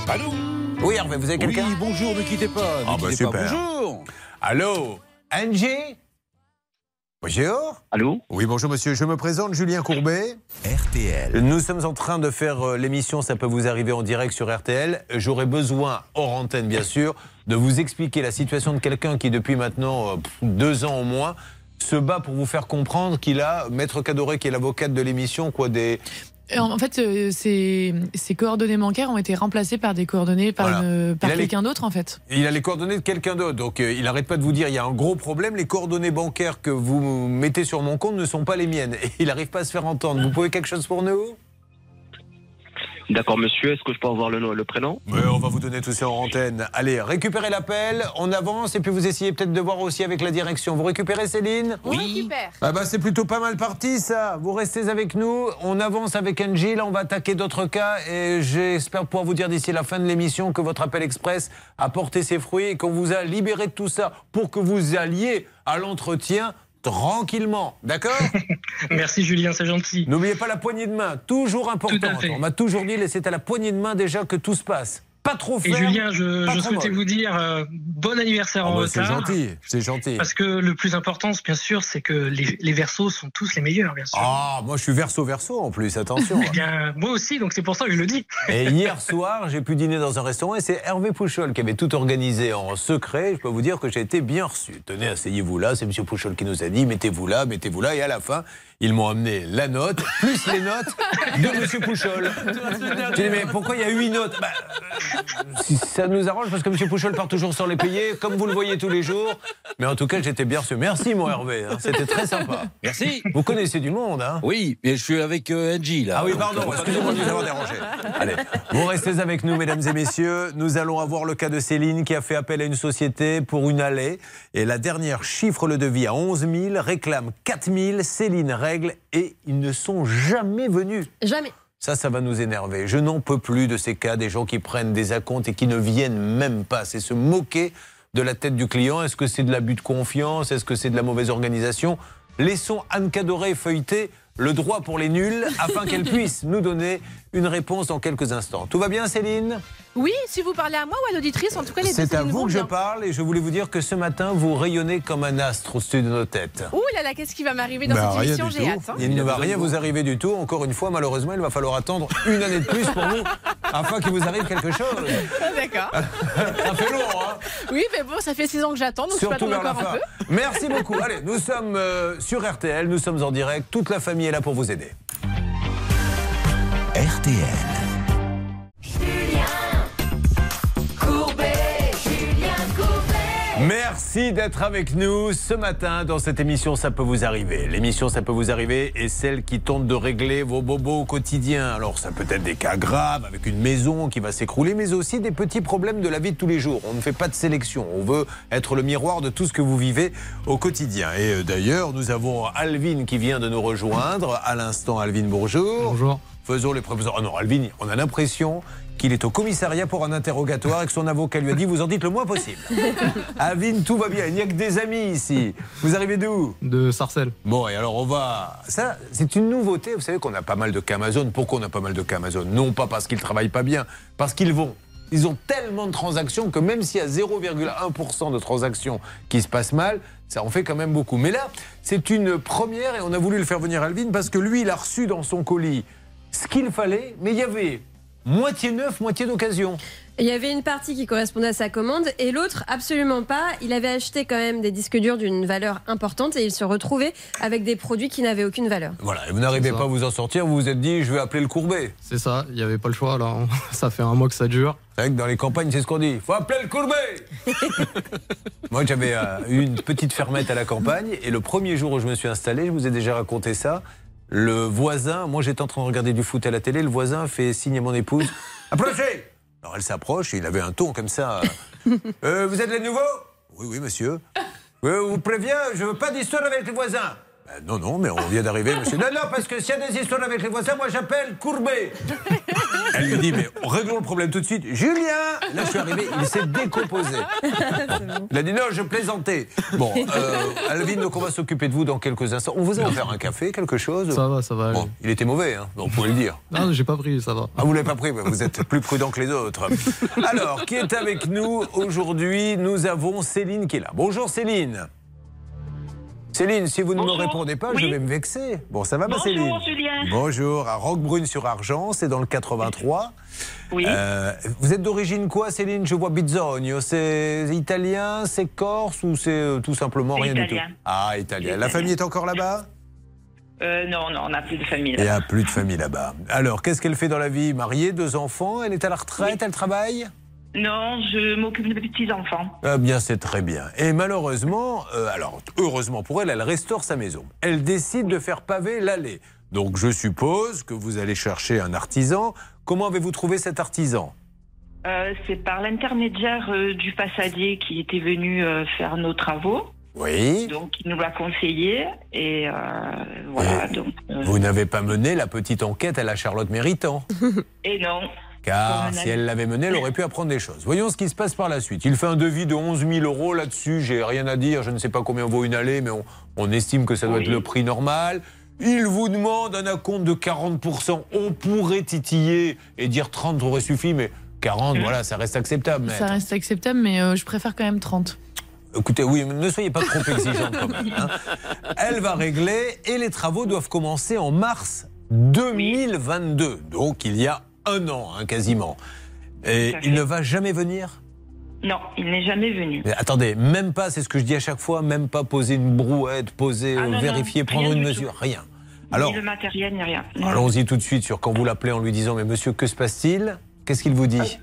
Speaker 2: Allô Oui Hervé, vous avez quelqu'un
Speaker 9: Oui, bonjour, ne quittez pas. Ne
Speaker 2: Ah bah
Speaker 9: quittez pas. Bonjour.
Speaker 2: Allô NG Bonjour
Speaker 11: Allô
Speaker 2: Oui, bonjour monsieur. Je me présente, Julien Courbet.
Speaker 1: RTL.
Speaker 2: Nous sommes en train de faire euh, l'émission, ça peut vous arriver en direct sur RTL. J'aurais besoin, hors antenne bien sûr, de vous expliquer la situation de quelqu'un qui depuis maintenant euh, deux ans au moins se bat pour vous faire comprendre qu'il a, Maître Cadoré qui est l'avocate de l'émission, quoi des...
Speaker 7: En fait, euh, ces, ces coordonnées bancaires ont été remplacées par des coordonnées par,
Speaker 2: Voilà.
Speaker 7: une- par
Speaker 2: Il a les-
Speaker 7: quelqu'un d'autre, en fait.
Speaker 2: Il a les coordonnées de quelqu'un d'autre, donc euh, il n'arrête pas de vous dire il y a un gros problème, les coordonnées bancaires que vous mettez sur mon compte ne sont pas les miennes. Et il n'arrive pas à se faire entendre. Vous pouvez quelque chose pour nous?
Speaker 11: D'accord, monsieur, est-ce que je peux avoir le, nom- le prénom?
Speaker 2: Oui, on va vous donner tout ça en antenne. Allez, récupérez l'appel, on avance et puis vous essayez peut-être de voir aussi avec la direction. Vous récupérez Céline?
Speaker 7: On récupère.
Speaker 2: Ah bah c'est plutôt pas mal parti ça. Vous restez avec nous, on avance avec Angie, là on va attaquer d'autres cas et j'espère pouvoir vous dire d'ici la fin de l'émission que votre appel express a porté ses fruits et qu'on vous a libéré de tout ça pour que vous alliez à l'entretien tranquillement. D'accord
Speaker 10: Merci Julien, c'est gentil.
Speaker 2: N'oubliez pas la poignée de main, toujours importante. On m'a toujours dit laissez à la poignée de main déjà que tout se passe. Pas trop
Speaker 10: Et
Speaker 2: ferme,
Speaker 10: Julien, je, souhaitais
Speaker 2: molle.
Speaker 10: vous dire euh, bon anniversaire
Speaker 2: Ah
Speaker 10: en
Speaker 2: bah, c'est
Speaker 10: retard.
Speaker 2: gentil, c'est gentil.
Speaker 10: Parce que le plus important, bien sûr, c'est que les, les versos sont tous les meilleurs, bien sûr.
Speaker 2: Ah, moi je suis verso verso en plus, attention.
Speaker 10: Eh bien, moi aussi, donc c'est pour ça que je le dis.
Speaker 2: Et hier soir, j'ai pu dîner dans un restaurant et c'est Hervé Pouchol qui avait tout organisé en secret. Je peux vous dire que j'ai été bien reçu. Tenez, asseyez-vous là, c'est Monsieur Pouchol qui nous a dit mettez-vous là, mettez-vous là. Et à la fin, Ils m'ont amené la note, plus les notes de Monsieur Pouchol. J'ai dit, mais pourquoi il y a huit notes? Bah, euh, Ça nous arrange parce que Monsieur Pouchol part toujours sans les payer, comme vous le voyez tous les jours. Mais en tout cas, j'étais bien reçu. Merci, mon Hervé. hein. C'était très sympa.
Speaker 9: Merci.
Speaker 2: Vous connaissez du monde, hein
Speaker 9: Oui, mais je suis avec euh, Angie là.
Speaker 2: Ah oui, pardon, excusez-moi de vous avoir dérangé. Allez, vous restez avec nous, mesdames et messieurs. Nous allons avoir le cas de Céline qui a fait appel à une société pour une allée. Et la dernière chiffre le devis à 11 000, réclame 4 000. Céline et ils ne sont jamais venus.
Speaker 6: Jamais.
Speaker 2: Ça, ça va nous énerver. Je n'en peux plus de ces cas, des gens qui prennent des acomptes et qui ne viennent même pas. C'est se moquer de la tête du client. Est-ce que c'est de l'abus de confiance? Est-ce que c'est de la mauvaise organisation? Laissons Anne Cadoré feuilleter le droit pour les nuls afin qu'elle puisse nous donner une réponse dans quelques instants. Tout va bien, Céline?
Speaker 7: Oui, si vous parlez à moi ou à l'auditrice, en tout cas, les deux
Speaker 2: C'est à vous que je parle et je voulais vous dire que ce matin, vous rayonnez comme un astre au-dessus de nos têtes.
Speaker 7: Ouh là là, qu'est-ce qui va m'arriver dans
Speaker 2: Bah,
Speaker 7: cette émission J'ai hâte. hein.
Speaker 2: Il ne va rien vous arriver du tout. Encore une fois, malheureusement, il va falloir attendre une année de plus pour vous afin qu'il vous arrive quelque chose.
Speaker 7: D'accord.
Speaker 2: Ça fait long, hein
Speaker 7: Oui, mais bon, ça fait six ans que j'attends, donc je peux
Speaker 2: Surtout
Speaker 7: encore un peu.
Speaker 2: Merci beaucoup. Allez, nous sommes euh, sur RTL, nous sommes en direct. Toute la famille est là pour vous aider.
Speaker 1: RTL.
Speaker 2: Merci d'être avec nous ce matin dans cette émission Ça peut vous arriver. L'émission Ça peut vous arriver est celle qui tente de régler vos bobos au quotidien. Alors ça peut être des cas graves avec une maison qui va s'écrouler, mais aussi des petits problèmes de la vie de tous les jours. On ne fait pas de sélection. On veut être le miroir de tout ce que vous vivez au quotidien. Et euh, d'ailleurs, nous avons Alvin qui vient de nous rejoindre. À l'instant, Alvin, bonjour.
Speaker 5: Bonjour.
Speaker 2: Faisons les prévisions. Ah non, Alvin, on a l'impression qu'il est au commissariat pour un interrogatoire et que son avocat lui a dit vous en dites le moins possible. Alvin, tout va bien. Il n'y a que des amis ici. Vous arrivez d'où?
Speaker 12: De Sarcelles.
Speaker 2: Bon, et alors on va. Ça, c'est une nouveauté. Vous savez qu'on a pas mal de cas Amazon. Pourquoi on a pas mal de cas Amazon Non pas parce qu'ils travaillent pas bien, parce qu'ils vont. Ils ont tellement de transactions que même s'il y a 0,1% de transactions qui se passent mal, ça en fait quand même beaucoup. Mais là, c'est une première et on a voulu le faire venir Alvin parce que lui, il a reçu dans son colis ce qu'il fallait, mais il y avait moitié neuf, moitié d'occasion.
Speaker 6: Il y avait une partie qui correspondait à sa commande et l'autre absolument pas. Il avait acheté quand même des disques durs d'une valeur importante et il se retrouvait avec des produits qui n'avaient aucune valeur.
Speaker 2: Voilà, et vous n'arrivez pas à vous en sortir, vous vous êtes dit, je vais appeler le courbet.
Speaker 12: C'est ça, il n'y avait pas le choix là. Ça fait un mois que ça dure.
Speaker 2: C'est vrai que dans les campagnes, c'est ce qu'on dit. Faut appeler le courbet Moi, j'avais euh, une petite fermette à la campagne et le premier jour où je me suis installé, je vous ai déjà raconté ça. Le voisin, moi j'étais en train de regarder du foot à la télé, le voisin fait signe à mon épouse Approchez Alors elle s'approche et il avait un ton comme ça. Euh, vous êtes les nouveaux? Oui, oui, monsieur. Euh, vous préviens, je veux pas d'histoire avec les voisins. Ben, non, non, mais on vient d'arriver, monsieur. Non, non, parce que s'il y a des histoires avec les voisins, moi j'appelle Courbet. Elle lui dit, mais réglons le problème tout de suite. Julien Là, je suis arrivé, il s'est décomposé. Il a dit, non, je plaisantais. Bon, euh, Alvin, donc on va s'occuper de vous dans quelques instants. On vous a offert un café, quelque chose
Speaker 12: Ça va, ça va. aller.
Speaker 2: Bon, il était mauvais, hein, vous pouvez le dire.
Speaker 12: Non, j'ai pas pris, ça va.
Speaker 2: Ah, vous l'avez pas pris, mais vous êtes plus prudent que les autres. Alors, qui est avec nous aujourd'hui? Nous avons Céline qui est là. Bonjour Céline. Céline, si vous ne me répondez pas, je vais me vexer. Bon, ça va, ma
Speaker 13: Bonjour,
Speaker 2: Céline
Speaker 13: Julien.
Speaker 2: Bonjour, à Roquebrune-sur-Argent, c'est dans le 83.
Speaker 13: Oui.
Speaker 2: Euh, vous êtes d'origine quoi, Céline? Je vois Bizzogno. C'est italien, c'est corse ou c'est euh, tout simplement rien du tout? Ah, italien. La
Speaker 13: italien.
Speaker 2: famille est encore là-bas?
Speaker 13: Euh, non, non, on n'a plus de famille.
Speaker 2: Il n'y a plus de famille là-bas. Alors, qu'est-ce qu'elle fait dans la vie? Mariée, deux enfants Elle est à la retraite Elle travaille?
Speaker 13: Non, je m'occupe de mes petits-enfants.
Speaker 2: Ah bien, c'est très bien. Et malheureusement, euh, alors heureusement pour elle, elle restaure sa maison. Elle décide de faire paver l'allée. Donc je suppose que vous allez chercher un artisan. Comment avez-vous trouvé cet artisan?
Speaker 13: Euh, c'est par l'intermédiaire euh, du façadier qui était venu faire nos travaux.
Speaker 2: Oui.
Speaker 13: Donc, il nous l'a conseillé. Et voilà. Donc,
Speaker 2: Vous n'avez pas mené la petite enquête à la Charlotte Méritant.
Speaker 13: Et non.
Speaker 2: Car si elle l'avait mené, elle aurait pu apprendre des choses. Voyons ce qui se passe par la suite. Il fait un devis de 11 000 euros là-dessus. J'ai rien à dire. Je ne sais pas combien vaut une allée, mais on, on estime que ça doit
Speaker 13: Oui.
Speaker 2: être le prix normal. Il vous demande un acompte de 40%. On pourrait titiller et dire 30 aurait suffi, mais 40, voilà, ça reste acceptable.
Speaker 7: Ça reste acceptable, mais euh, je préfère quand même 30.
Speaker 2: Écoutez, oui, mais ne soyez pas trop exigeante quand même. hein. Elle va régler et les travaux doivent commencer en mars 2022. Donc il y a un an, hein, quasiment. Et il ne va jamais venir?
Speaker 13: Non, il n'est jamais venu.
Speaker 2: Mais attendez, même pas, c'est ce que je dis à chaque fois, même pas poser une brouette, poser,
Speaker 13: Ah,
Speaker 2: euh,
Speaker 13: non,
Speaker 2: vérifier,
Speaker 13: non,
Speaker 2: prendre une mesure, rien. Alors-
Speaker 13: ni le matériel, ni rien.
Speaker 2: Allons-y tout de suite sur quand vous l'appelez en lui disant Mais monsieur, que se passe-t-il? Qu'est-ce qu'il vous dit?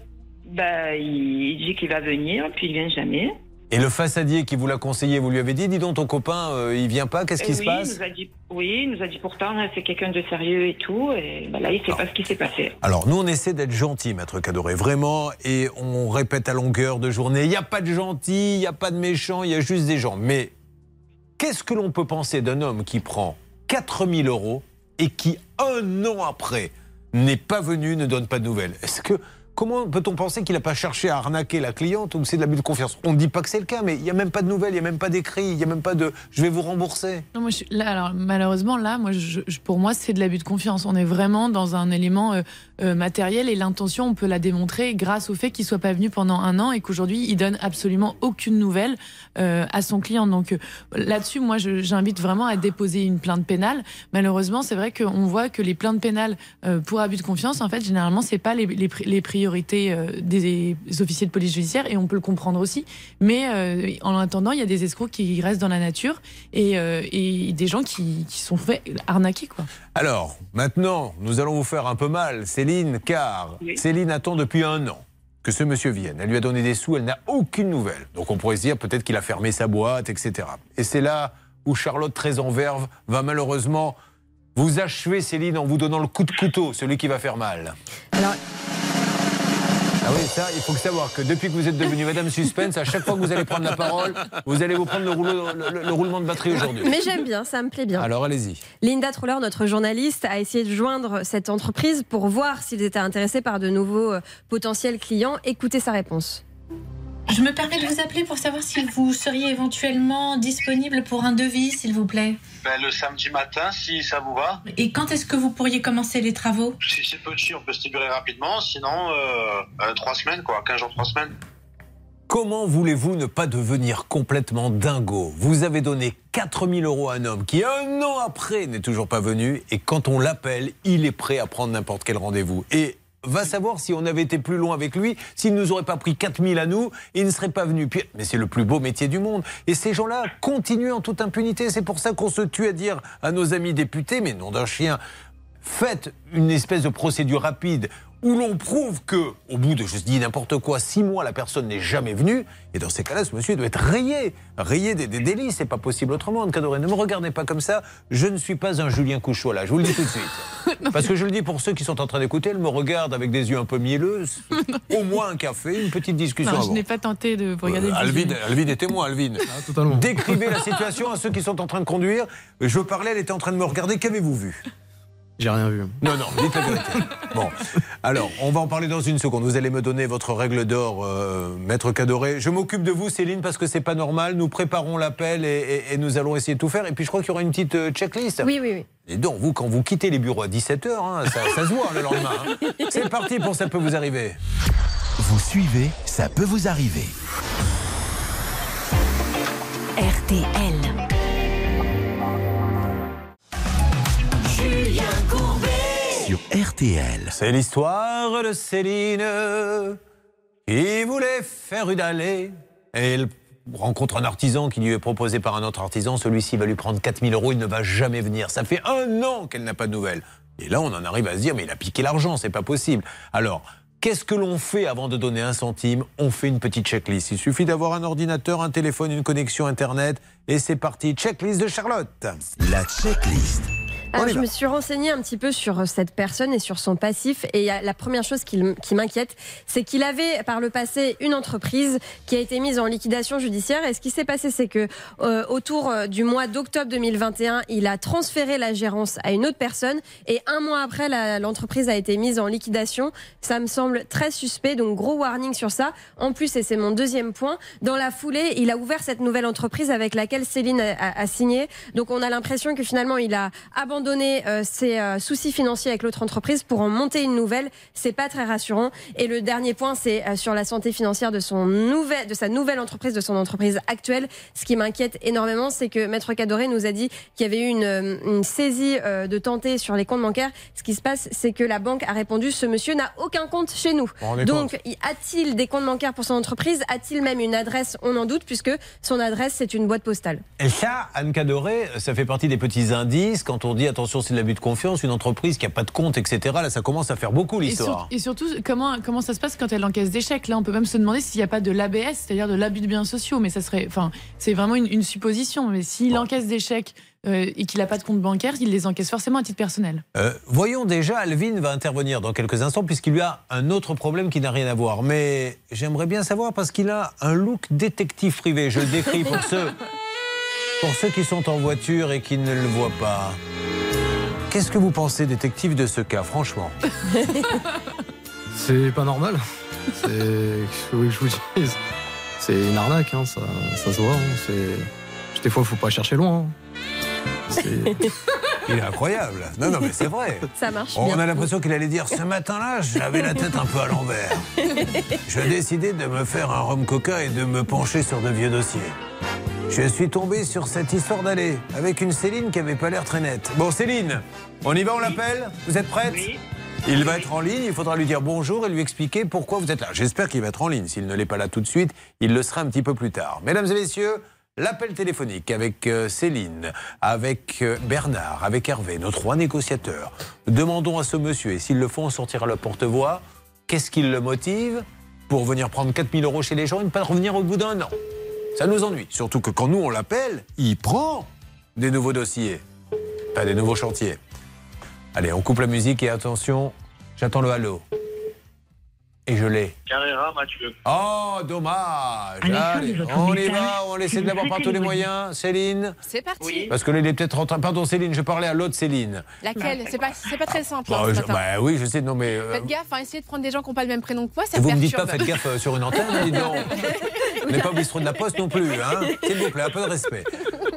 Speaker 13: Bah, il dit qu'il va venir, puis il vient jamais.
Speaker 2: Et le façadier qui vous l'a conseillé, vous lui avez dit Dis donc, ton copain, euh, il vient pas, qu'est-ce qui se passe
Speaker 13: il nous a dit, Oui, il nous a dit pourtant, hein, c'est quelqu'un de sérieux et tout. Et bah, là, il sait pas ce qui s'est passé.
Speaker 2: Alors, nous, on essaie d'être gentil, maître Cadoré, vraiment, et on répète à longueur de journée il n'y a pas de gentils, il n'y a pas de méchants, il y a juste des gens. Mais qu'est-ce que l'on peut penser d'un homme qui prend 4000 euros et qui, un an après, n'est pas venu, ne donne pas de nouvelles? Est-ce que. Comment peut-on penser qu'il n'a pas cherché à arnaquer la cliente ou que c'est de l'abus de confiance? On ne dit pas que c'est le cas, mais il n'y a même pas de nouvelles, il n'y a même pas d'écrit, il n'y a même pas de je vais vous rembourser.
Speaker 7: Non, moi, alors, malheureusement, là, moi, pour moi, c'est de l'abus de confiance. On est vraiment dans un élément euh, euh, matériel et l'intention, on peut la démontrer grâce au fait qu'il soit pas venu pendant un an et qu'aujourd'hui, il donne absolument aucune nouvelle euh, à son client. Donc là-dessus, moi, j'invite vraiment à déposer une plainte pénale. Malheureusement, c'est vrai qu'on voit que les plaintes pénales pour abus de confiance, en fait, généralement, c'est pas les, les, les priorités euh, des, officiers de police judiciaire et on peut le comprendre aussi. Mais euh, en attendant, il y a des escrocs qui restent dans la nature et, euh, et des gens qui, qui sont fait arnaquer, quoi.
Speaker 2: Alors, maintenant, nous allons vous faire un peu mal, Céline, car Céline attend depuis un an que ce monsieur vienne. Elle lui a donné des sous, elle n'a aucune nouvelle. Donc on pourrait se dire peut-être qu'il a fermé sa boîte, etc. Et c'est là où Charlotte, très en verve, va malheureusement vous achever, Céline, en vous donnant le coup de couteau, celui qui va faire mal.
Speaker 6: Alors,
Speaker 2: oui, ça, il faut savoir que depuis que vous êtes devenue Madame Suspense, à chaque fois que vous allez prendre la parole, vous allez vous prendre le, rouleau- le- le- le roulement de batterie aujourd'hui.
Speaker 6: mais j'aime bien, ça me plaît bien.
Speaker 2: Alors allez-y.
Speaker 6: Linda Troller, notre journaliste, a essayé de joindre cette entreprise pour voir s'ils étaient intéressés par de nouveaux euh, potentiels clients. Écoutez sa réponse.
Speaker 14: Je me permets de vous appeler pour savoir si vous seriez éventuellement disponible pour un devis, s'il vous plaît.
Speaker 15: Ben, le samedi matin, si ça vous va.
Speaker 14: Et quand est-ce que vous pourriez commencer les travaux?
Speaker 15: Si c'est petit, on peut se libérer rapidement. Sinon, euh, euh, trois semaines, quoi. 15 jours, trois semaines.
Speaker 2: Comment voulez-vous ne pas devenir complètement dingo? Vous avez donné 4000 euros à un homme qui, un an après, n'est toujours pas venu. Et quand on l'appelle, il est prêt à prendre n'importe quel rendez-vous. Et va savoir si on avait été plus loin avec lui, s'il ne nous aurait pas pris 4000 à nous, il ne serait pas venu. Mais c'est le plus beau métier du monde. Et ces gens-là continuent en toute impunité. C'est pour ça qu'on se tue à dire à nos amis députés, mais non d'un chien, faites une espèce de procédure rapide où l'on prouve que, au bout de, je dis n'importe quoi, six mois, la personne n'est jamais venue. Et dans ces cas-là, ce monsieur doit être rayé, rayé des, des délits. C'est pas possible autrement. Anne Cadoré, ne me regardez pas comme ça. Je ne suis pas un Julien Couchot là. Je vous le dis tout de suite. Parce que je le dis pour ceux qui sont en train d'écouter, elle me regarde avec des yeux un peu mielleux. Au moins un café, une petite discussion.
Speaker 7: Non, je n'ai pas tenté de vous regarder.
Speaker 2: Euh,
Speaker 7: le
Speaker 2: Alvin. Alvin est témoin, Alvin.
Speaker 12: totalement.
Speaker 2: Décrivez la situation à ceux qui sont en train de conduire. Je parlais, elle était en train de me regarder. Qu'avez-vous vu?
Speaker 12: J'ai rien vu.
Speaker 2: non, non, dites la vérité. Bon, alors, on va en parler dans une seconde. Vous allez me donner votre règle d'or, euh, maître Cadoré. Je m'occupe de vous, Céline, parce que c'est pas normal. Nous préparons l'appel et, et- et nous allons essayer de tout faire. Et puis, je crois qu'il y aura une petite euh, checklist.
Speaker 6: Oui, oui, oui.
Speaker 2: Et donc, vous, quand vous quittez les bureaux à 17h, ça, ça se voit le lendemain. hein. C'est parti pour Ça peut vous arriver.
Speaker 1: Vous suivez, ça peut vous arriver.
Speaker 16: RTL. Courbet.
Speaker 1: Sur RTL.
Speaker 2: C'est l'histoire de Céline qui voulait faire une allée. Et elle rencontre un artisan qui lui est proposé par un autre artisan. Celui-ci va lui prendre 4000 euros. Il ne va jamais venir. Ça fait un an qu'elle n'a pas de nouvelles. Et là, on en arrive à se dire, mais il a piqué l'argent, c'est pas possible. Alors, qu'est-ce que l'on fait avant de donner un centime? On fait une petite checklist. Il suffit d'avoir un ordinateur, un téléphone, une connexion Internet. Et c'est parti. Checklist de Charlotte.
Speaker 1: La checklist.
Speaker 6: Alors, je me suis renseignée un petit peu sur euh, cette personne et sur son passif. Et la première chose qui, m'inquiète, c'est qu'il avait par le passé une entreprise qui a été mise en liquidation judiciaire. Et ce qui s'est passé, c'est que euh, autour euh, du mois d'octobre 2021, il a transféré la gérance à une autre personne. Et un mois après, l'entreprise a été mise en liquidation. Ça me semble très suspect. Donc gros warning sur ça. En plus, et c'est mon deuxième point, dans la foulée, il a ouvert cette nouvelle entreprise avec laquelle Céline a, a- a signé. Donc on a l'impression que finalement, il a abandonné euh, ses euh, soucis financiers avec l'autre entreprise pour en monter une nouvelle. C'est pas très rassurant. Et le dernier point, c'est euh, sur la santé financière de son nouvelle, de sa nouvelle entreprise, de son entreprise actuelle. Ce qui m'inquiète énormément, c'est que Maître Cadoré nous a dit qu'il y avait eu une, euh, une saisie de tenter sur les comptes bancaires. Ce qui se passe, c'est que la banque a répondu ce monsieur n'a aucun compte chez nous. Donc, a-t-il des comptes bancaires pour son entreprise? A-t-il même une adresse? On en doute, puisque son adresse, c'est une boîte postale.
Speaker 2: Et ça, Anne Cadoré, ça fait partie des petits indices quand on dit attention, c'est de l'abus de confiance, une entreprise qui n'a pas de compte, etc. Là, ça commence à faire beaucoup
Speaker 7: Et,
Speaker 2: l'histoire.
Speaker 7: sur- et surtout, comment, comment ça se passe quand elle encaisse des chèques? Là, on peut même se demander s'il n'y a pas de l'ABS, c'est-à-dire de l'abus de biens sociaux. Mais ça serait, enfin, c'est vraiment une, une supposition. Mais s'il encaisse des chèques euh, et qu'il n'a pas de compte bancaire, il les encaisse forcément à titre personnel.
Speaker 2: Euh, voyons déjà, Alvin va intervenir dans quelques instants puisqu'il lui a un autre problème qui n'a rien à voir. Mais j'aimerais bien savoir parce qu'il a un look détective privé. Je le décris pour ceux, pour ceux qui sont en voiture et qui ne le voient pas. Qu'est-ce que vous pensez, détective, de ce cas, franchement
Speaker 12: C'est pas normal. C'est. je vous dise? C'est une arnaque, hein, ça, ça se voit. hein, C'est. Des fois, faut pas chercher loin. hein. C'est-
Speaker 2: Il est incroyable. Non, non, mais c'est vrai.
Speaker 6: Ça marche
Speaker 2: On
Speaker 6: bien.
Speaker 2: a l'impression qu'il allait dire ce matin-là, j'avais la tête un peu à l'envers. J'ai décidé de me faire un rhum coca et de me pencher sur de vieux dossiers. Je suis tombé sur cette histoire d'aller avec une Céline qui avait pas l'air très nette. Bon, Céline, on y va, on l'appelle Vous êtes prête Il va être en ligne, il faudra lui dire bonjour et lui expliquer pourquoi vous êtes là. J'espère qu'il va être en ligne. S'il ne l'est pas là tout de suite, il le sera un petit peu plus tard. Mesdames et messieurs, l'appel téléphonique avec euh, Céline, avec euh, Bernard, avec Hervé, nos trois négociateurs. Demandons à ce monsieur, et s'il le faut, on sortira le porte-voix, qu'est-ce qui le motive? Pour venir prendre 4000 euros chez les gens et ne pas revenir au bout d'un an Ça nous ennuie. Surtout que quand nous, on l'appelle, il prend des nouveaux dossiers, pas des nouveaux chantiers. Allez, on coupe la musique et attention, j'attends le halo. Et je l'ai.
Speaker 15: Carrera, Mathieu.
Speaker 2: Oh, dommage.
Speaker 15: Un
Speaker 2: Allez, on y va, on essaie de l'avoir par tous les
Speaker 15: le
Speaker 2: moyens. Céline
Speaker 17: C'est parti.
Speaker 2: Parce que là, il est peut-être en train. Pardon, Céline, je parlais à l'autre Céline.
Speaker 17: Laquelle? C'est pas, c'est pas très simple. hein,
Speaker 2: je- bah oui, je sais, non, mais. euh,
Speaker 17: Faites gaffe, hein, essayez de prendre des gens qui n'ont pas le même prénom que moi, ça
Speaker 2: et vous me
Speaker 17: perturbe.
Speaker 2: dites pas, faites gaffe euh, sur une antenne, hein, dis donc. On n'est pas au bistrot de la poste non plus, hein. S'il vous plaît, un peu de respect.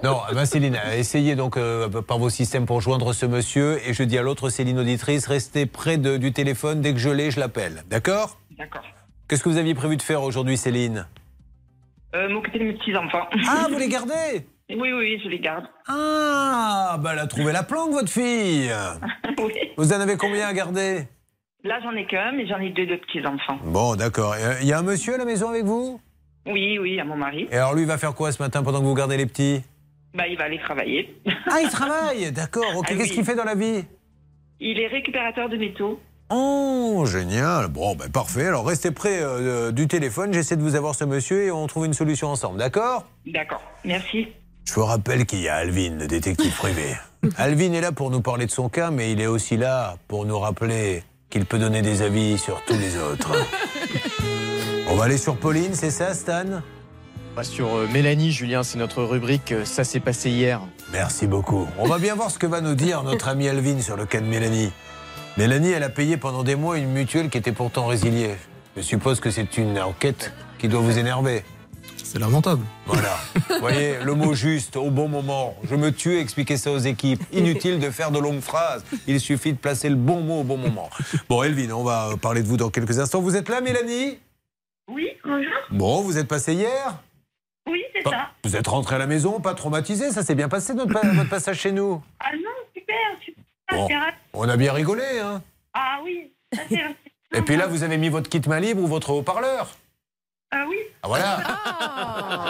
Speaker 2: Non, ben Céline, essayez donc euh, par vos systèmes pour joindre ce monsieur. Et je dis à l'autre Céline auditrice, restez près de- du téléphone. Dès que je l'ai, je l'appelle. D'accord?
Speaker 13: D'accord.
Speaker 2: Qu'est-ce que vous aviez prévu de faire aujourd'hui, Céline
Speaker 13: Euh, M'occuper de mes petits-enfants.
Speaker 2: Ah, vous les gardez
Speaker 13: Oui, oui, je les garde.
Speaker 2: Ah, bah elle a trouvé la planque, votre fille.
Speaker 13: Oui.
Speaker 2: Vous en avez combien à garder
Speaker 13: Là, j'en ai qu'un, mais j'en ai deux de petits-enfants.
Speaker 2: Bon, d'accord. Euh, Il y a un monsieur à la maison avec vous
Speaker 13: Oui, oui, à mon mari.
Speaker 2: Et alors lui, il va faire quoi ce matin pendant que vous gardez les petits
Speaker 13: Bah, il va aller travailler.
Speaker 2: Ah, il travaille D'accord, ok.
Speaker 13: Ah
Speaker 2: Qu'est-ce
Speaker 13: oui.
Speaker 2: qu'il fait dans la vie
Speaker 13: Il est récupérateur de métaux.
Speaker 2: Oh, génial. Bon, ben parfait. Alors restez près euh, du téléphone. J'essaie de vous avoir ce monsieur et on trouve une solution ensemble, d'accord?
Speaker 13: D'accord, merci.
Speaker 2: Je vous rappelle qu'il y a Alvin, le détective privé. Alvin est là pour nous parler de son cas, mais il est aussi là pour nous rappeler qu'il peut donner des avis sur tous les autres. On va aller sur Pauline, c'est ça, Stan?
Speaker 18: Sur euh, Mélanie, Julien, c'est notre rubrique euh, Ça s'est passé hier.
Speaker 2: Merci beaucoup. On va bien voir ce que va nous dire notre ami Alvin sur le cas de Mélanie. Mélanie, elle a payé pendant des mois une mutuelle qui était pourtant résiliée. Je suppose que c'est une enquête qui doit vous énerver.
Speaker 12: C'est lamentable.
Speaker 2: Voilà. Vous voyez, le mot juste, au bon moment. Je me tue à expliquer ça aux équipes. Inutile de faire de longues phrases. Il suffit de placer le bon mot au bon moment. Bon, Elvin, on va parler de vous dans quelques instants. Vous êtes là, Mélanie?
Speaker 13: Oui, bonjour.
Speaker 2: Bon, vous êtes passé hier?
Speaker 13: Oui, c'est ça.
Speaker 2: Vous êtes rentré à la maison, pas traumatisé? Ça s'est bien passé, notre, votre passage chez nous?
Speaker 13: Ah non, super, super.
Speaker 2: Bon, on a bien rigolé, hein
Speaker 13: Ah oui, ça
Speaker 2: Et puis là, vous avez mis votre kit main libre ou votre haut-parleur
Speaker 13: Ah oui.
Speaker 2: Ah voilà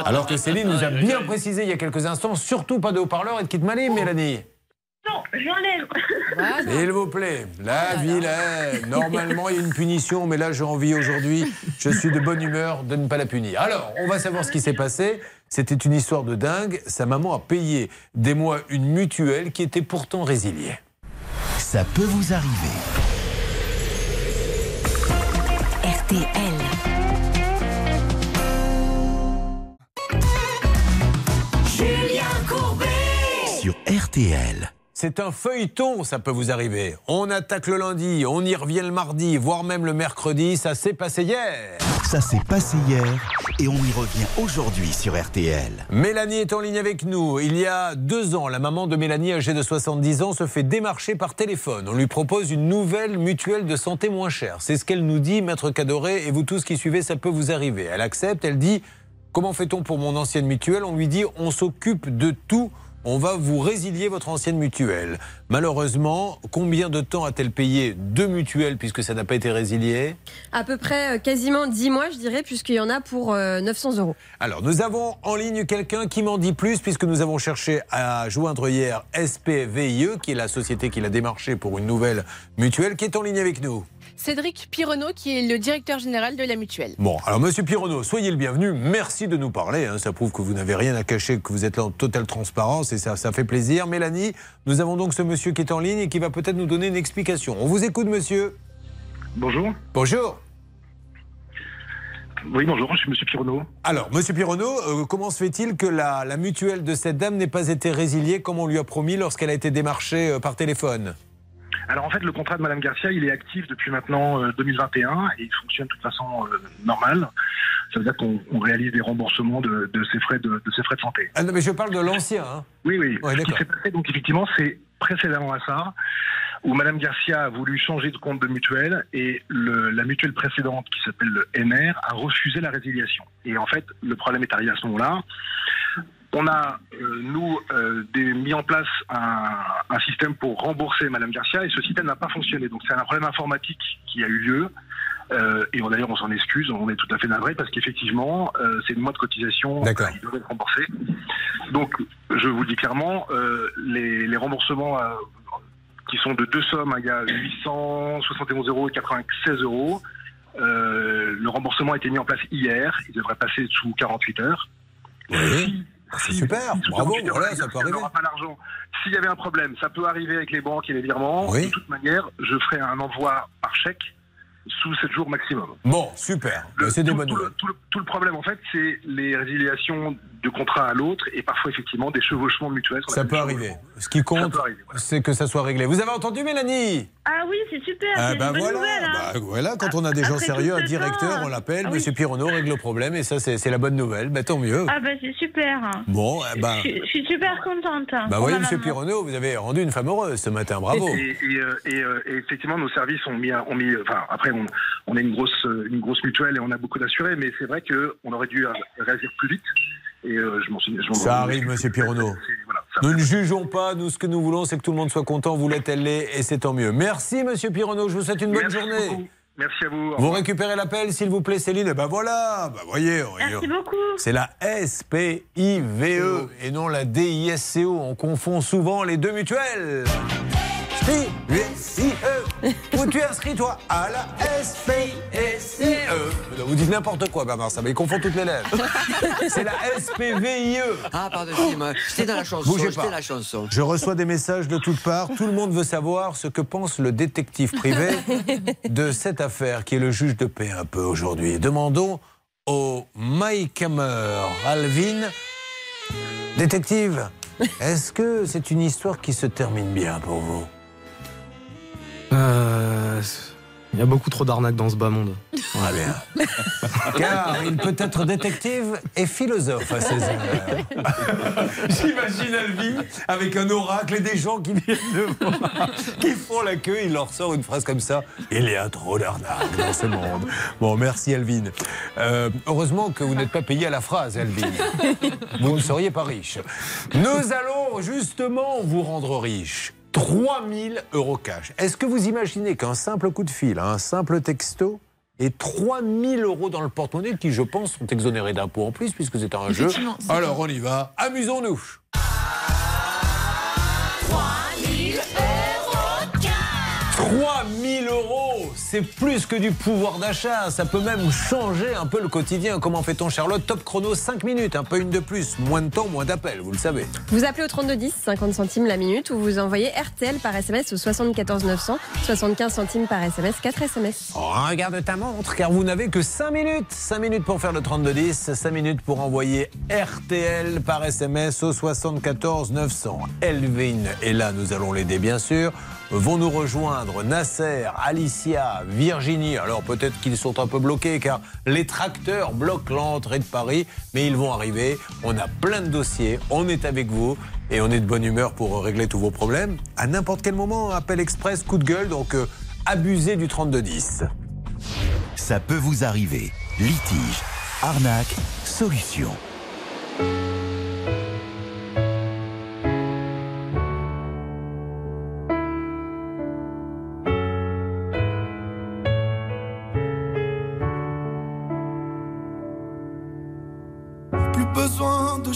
Speaker 2: Alors que Céline nous a bien précisé il y a quelques instants, surtout pas de haut-parleur et de kit main libre, Mélanie.
Speaker 13: Non, j'enlève.
Speaker 2: S'il vous plaît, la vilaine. Normalement, il y a une punition, mais là, j'ai envie aujourd'hui, je suis de bonne humeur de ne pas la punir. Alors, on va savoir ce qui s'est passé. C'était une histoire de dingue. Sa maman a payé des mois une mutuelle qui était pourtant résiliée.
Speaker 1: Ça peut vous arriver.
Speaker 16: RTL.
Speaker 1: Julien Courbet sur RTL.
Speaker 2: C'est un feuilleton, ça peut vous arriver. On attaque le lundi, on y revient le mardi, voire même le mercredi. Ça s'est passé hier.
Speaker 1: Ça s'est passé hier et on y revient aujourd'hui sur RTL.
Speaker 2: Mélanie est en ligne avec nous. Il y a deux ans, la maman de Mélanie, âgée de 70 ans, se fait démarcher par téléphone. On lui propose une nouvelle mutuelle de santé moins chère. C'est ce qu'elle nous dit, maître Cadoré, et vous tous qui suivez, ça peut vous arriver. Elle accepte, elle dit Comment fait-on pour mon ancienne mutuelle? On lui dit On s'occupe de tout on va vous résilier votre ancienne mutuelle. Malheureusement, combien de temps a-t-elle payé deux mutuelles puisque ça n'a pas été résilié?
Speaker 6: À peu près euh, quasiment 10 mois, je dirais, puisqu'il y en a pour euh, 900 euros.
Speaker 2: Alors, nous avons en ligne quelqu'un qui m'en dit plus, puisque nous avons cherché à joindre hier SPVIE, qui est la société qui l'a démarché pour une nouvelle mutuelle, qui est en ligne avec nous.
Speaker 17: Cédric Pironneau, qui est le directeur général de la mutuelle.
Speaker 2: Bon, alors Monsieur Pironneau, soyez le bienvenu. Merci de nous parler. hein. Ça prouve que vous n'avez rien à cacher, que vous êtes là en totale transparence et ça, ça fait plaisir. Mélanie, nous avons donc ce monsieur qui est en ligne et qui va peut-être nous donner une explication. On vous écoute, monsieur.
Speaker 19: Bonjour.
Speaker 2: Bonjour.
Speaker 19: Oui, bonjour, je suis Monsieur Pironneau.
Speaker 2: Alors, Monsieur Pironneau, euh, comment se fait-il que la, la mutuelle de cette dame n'ait pas été résiliée comme on lui a promis lorsqu'elle a été démarchée euh, par téléphone?
Speaker 19: Alors en fait, le contrat de Madame Garcia, il est actif depuis maintenant euh, 2021 et il fonctionne de toute façon euh, normal. Ça veut dire qu'on on réalise des remboursements de, de ses frais de, frais de santé.
Speaker 2: Ah non, mais je parle de l'ancien. Hein.
Speaker 19: Oui, oui.
Speaker 2: Ouais,
Speaker 19: Ce qui s'est passé, donc effectivement, c'est précédemment à ça, où Madame Garcia a voulu changer de compte de mutuelle et le- la mutuelle précédente, qui s'appelle le NR, a refusé la résiliation. Et en fait, le problème est arrivé à ce moment-là. On a, euh, nous, euh, des- mis en place un, un système pour rembourser Madame Garcia et ce système n'a pas fonctionné. Donc c'est un problème informatique qui a eu lieu. Euh, et d'ailleurs, on s'en excuse, on est tout à fait navré parce qu'effectivement, c'est une mois de cotisation qui doit être remboursé. Donc, je vous le dis clairement, les, les remboursements qui sont de deux sommes, hein, il y a 871 euros et 96 euros. Le remboursement a été mis en place hier, il devrait passer sous 48 heures.
Speaker 2: Oui. C'est super. Bravo.
Speaker 19: 48 heures,
Speaker 2: Voilà,
Speaker 19: on
Speaker 2: ça peut arriver.
Speaker 19: n'aura pas l'argent. S'il y avait un problème, ça peut arriver avec les banques et les virements.
Speaker 2: Oui.
Speaker 19: De toute manière, je ferai un envoi par chèque sous 7 jours maximum.
Speaker 2: Bon, super. C'est des bonnes nouvelles.
Speaker 19: tout tout le problème, en fait, c'est les résiliations de contrat à l'autre et parfois, effectivement, des chevauchements mutuels.
Speaker 2: Ça peut arriver. Ce qui compte, c'est que ça soit réglé. Vous avez entendu, Mélanie?
Speaker 20: Ah oui, c'est super.
Speaker 2: Ah
Speaker 20: c'est
Speaker 2: bah
Speaker 20: une bonne
Speaker 2: voilà,
Speaker 20: nouvelle. hein.
Speaker 2: bah voilà, quand on a des gens
Speaker 20: Après
Speaker 2: sérieux, un directeur,
Speaker 20: temps,
Speaker 2: on l'appelle,
Speaker 20: ah oui.
Speaker 2: Monsieur Pironneau règle le problème, et ça, c'est la bonne nouvelle. Bah tant mieux.
Speaker 20: Ah bah c'est super.
Speaker 2: Bon, eh ben,
Speaker 20: Je, je suis super contente.
Speaker 2: bah
Speaker 20: pour
Speaker 2: voyez, Monsieur. Pironneau, vous avez rendu une femme heureuse ce matin, bravo.
Speaker 19: Et, et, euh, et, euh, et effectivement, nos services ont mis, ont mis enfin, après, on, on est une grosse, une grosse mutuelle et on a beaucoup d'assurés, mais c'est vrai qu'on aurait dû euh, réagir plus vite. Et euh, je m'en
Speaker 2: Ça arrive, Monsieur Pironneau. Nous ne jugeons pas, nous ce que nous voulons, c'est que tout le monde soit content, vous l'êtes, elle l'est, et c'est tant mieux. Merci, Monsieur Pironneau, je vous souhaite une bonne
Speaker 19: Merci
Speaker 2: journée.
Speaker 19: beaucoup. Merci à vous.
Speaker 2: Vous récupérez l'appel, s'il vous plaît, Céline. Et ben voilà, bah voyez.
Speaker 20: Merci beaucoup.
Speaker 2: C'est la SPIVE E et non la DISCO. On confond souvent les deux mutuelles. SPIVE. Où tu es inscrit, toi À la SPIVE. Vous dites n'importe quoi, Bernard, ça, mais il confond toutes les lettres. C'est la SPVIE.
Speaker 9: Ah, pardon. J'étais dans la chanson. J'étais la chanson.
Speaker 2: Je reçois des messages de toutes parts. Tout le monde veut savoir ce que pense le détective privé de cette affaire qui est le juge de paix un peu aujourd'hui. Demandons au Mike Hammer, Alvin. Détective, est-ce que c'est une histoire qui se termine bien pour vous?
Speaker 12: Euh, Il y a beaucoup trop d'arnaques dans ce bas monde.
Speaker 2: Très bien. Car il peut être détective et philosophe à ses heures. J'imagine Alvin avec un oracle et des gens qui viennent voir, qui font la queue. Il leur sort une phrase comme ça. Il y a trop d'arnaques dans ce monde. Bon, merci Alvin. Euh, heureusement que vous n'êtes pas payé à la phrase, Alvin. Vous ne seriez pas riche. Nous allons justement vous rendre riche. 3000 euros cash. Est-ce que vous imaginez qu'un simple coup de fil, un simple texto, et 3000 euros dans le porte-monnaie qui, je pense, sont exonérés d'impôts en plus, puisque c'est un jeu. Alors on y va. Amusons-nous. 3000 euros, c'est plus que du pouvoir d'achat. Ça peut même changer un peu le quotidien. Comment fait-on, Charlotte Top chrono, 5 minutes, un peu une de plus. Moins de temps, moins d'appels, vous le savez.
Speaker 6: Vous appelez au 3210, 50 centimes la minute, ou vous envoyez RTL par SMS au 74 900, 75 centimes par SMS, 4 SMS.
Speaker 2: Oh, regarde ta montre, car vous n'avez que 5 minutes. 5 minutes pour faire le 3210, 5 minutes pour envoyer RTL par SMS au 74 900. Elvin est là, nous allons l'aider bien sûr. Vont nous rejoindre Nasser, Alicia, Virginie. Alors peut-être qu'ils sont un peu bloqués car les tracteurs bloquent l'entrée de Paris, mais ils vont arriver. On a plein de dossiers, on est avec vous et on est de bonne humeur pour régler tous vos problèmes. À n'importe quel moment, appel express, coup de gueule, donc euh, abusez du 3210.
Speaker 1: Ça peut vous arriver. Litige, arnaque, solution.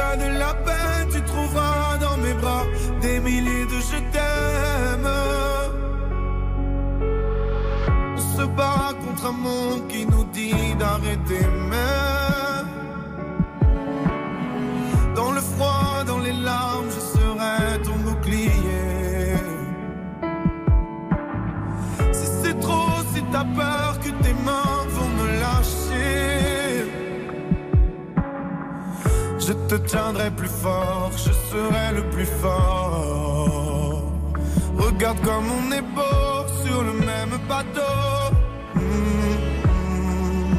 Speaker 21: De la peine, tu trouveras dans mes bras des milliers de je t'aime. On se bat contre un monde qui nous dit d'arrêter, mais dans le froid, dans les larmes, je serai ton bouclier. Si c'est trop, si t'as peur je te tiendrai plus fort, je serai le plus fort. Regarde comme on est beau sur le même bateau. Mm, mm.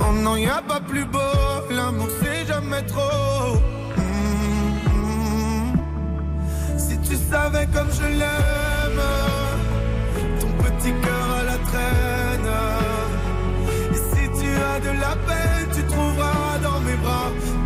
Speaker 21: Oh non, y a pas plus beau, l'amour c'est jamais trop. Mm, mm. Si tu savais comme je l'aime, ton petit cœur à la traîne. Et si tu as de la peine, tu trouveras dans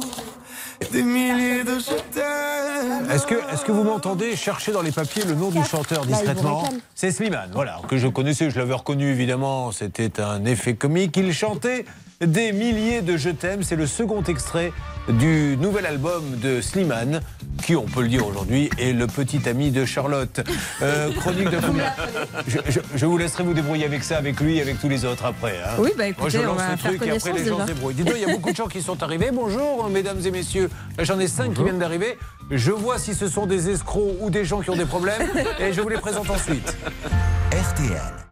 Speaker 21: des milliers de je.
Speaker 2: Est-ce que, est que vous m'entendez chercher dans les papiers le nom du chanteur discrètement C'est Slimane, voilà, que je connaissais, je l'avais reconnu évidemment, c'était un effet comique. Il chantait des milliers de Je t'aime, c'est le second extrait du nouvel album de Slimane, qui, on peut le dire aujourd'hui, est le petit ami de Charlotte. Euh, chronique de combien je, je- je vous laisserai vous débrouiller avec ça, avec lui, avec tous les autres après. hein.
Speaker 6: Oui, bah,
Speaker 2: Moi, je
Speaker 6: écoutez, on
Speaker 2: lance
Speaker 6: va
Speaker 2: le
Speaker 6: faire
Speaker 2: truc et après les gens se débrouillent. Dis donc, il y a beaucoup de gens qui sont arrivés. Bonjour, mesdames et messieurs. Là, J'en ai cinq qui viennent d'arriver. Je vois si ce sont des escrocs ou des gens qui ont des problèmes et je vous les présente ensuite.
Speaker 1: RTL.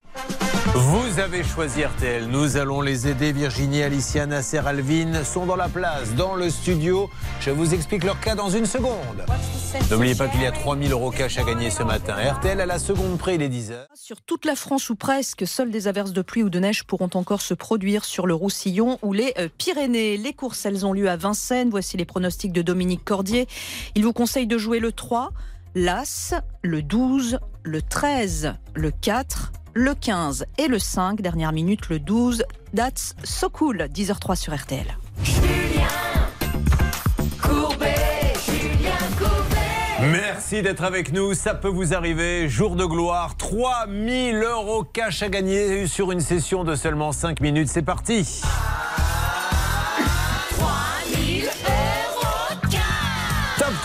Speaker 2: Vous avez choisi RTL. Nous allons les aider. Virginie, Alicia, Nasser, Alvin sont dans la place, dans le studio. Je vous explique leur cas dans une seconde. N'oubliez pas qu'il y a 3000 euros cash à gagner ce matin. RTL à la seconde près, il est 10h.
Speaker 22: Sur toute la France ou presque, seules des averses de pluie ou de neige pourront encore se produire sur le Roussillon ou les euh, Pyrénées. Les courses, elles ont lieu à Vincennes. Voici les pronostics de Dominique Cordier. Il vous conseille de jouer le 3, l'As, le 12, le 13, le 4, le 15 et le 5. Dernière minute, le 12. That's so cool. 10h03 sur RTL.
Speaker 2: Merci d'être avec nous. Ça peut vous arriver. Jour de gloire. 3000 euros cash à gagner sur une session de seulement 5 minutes. C'est parti.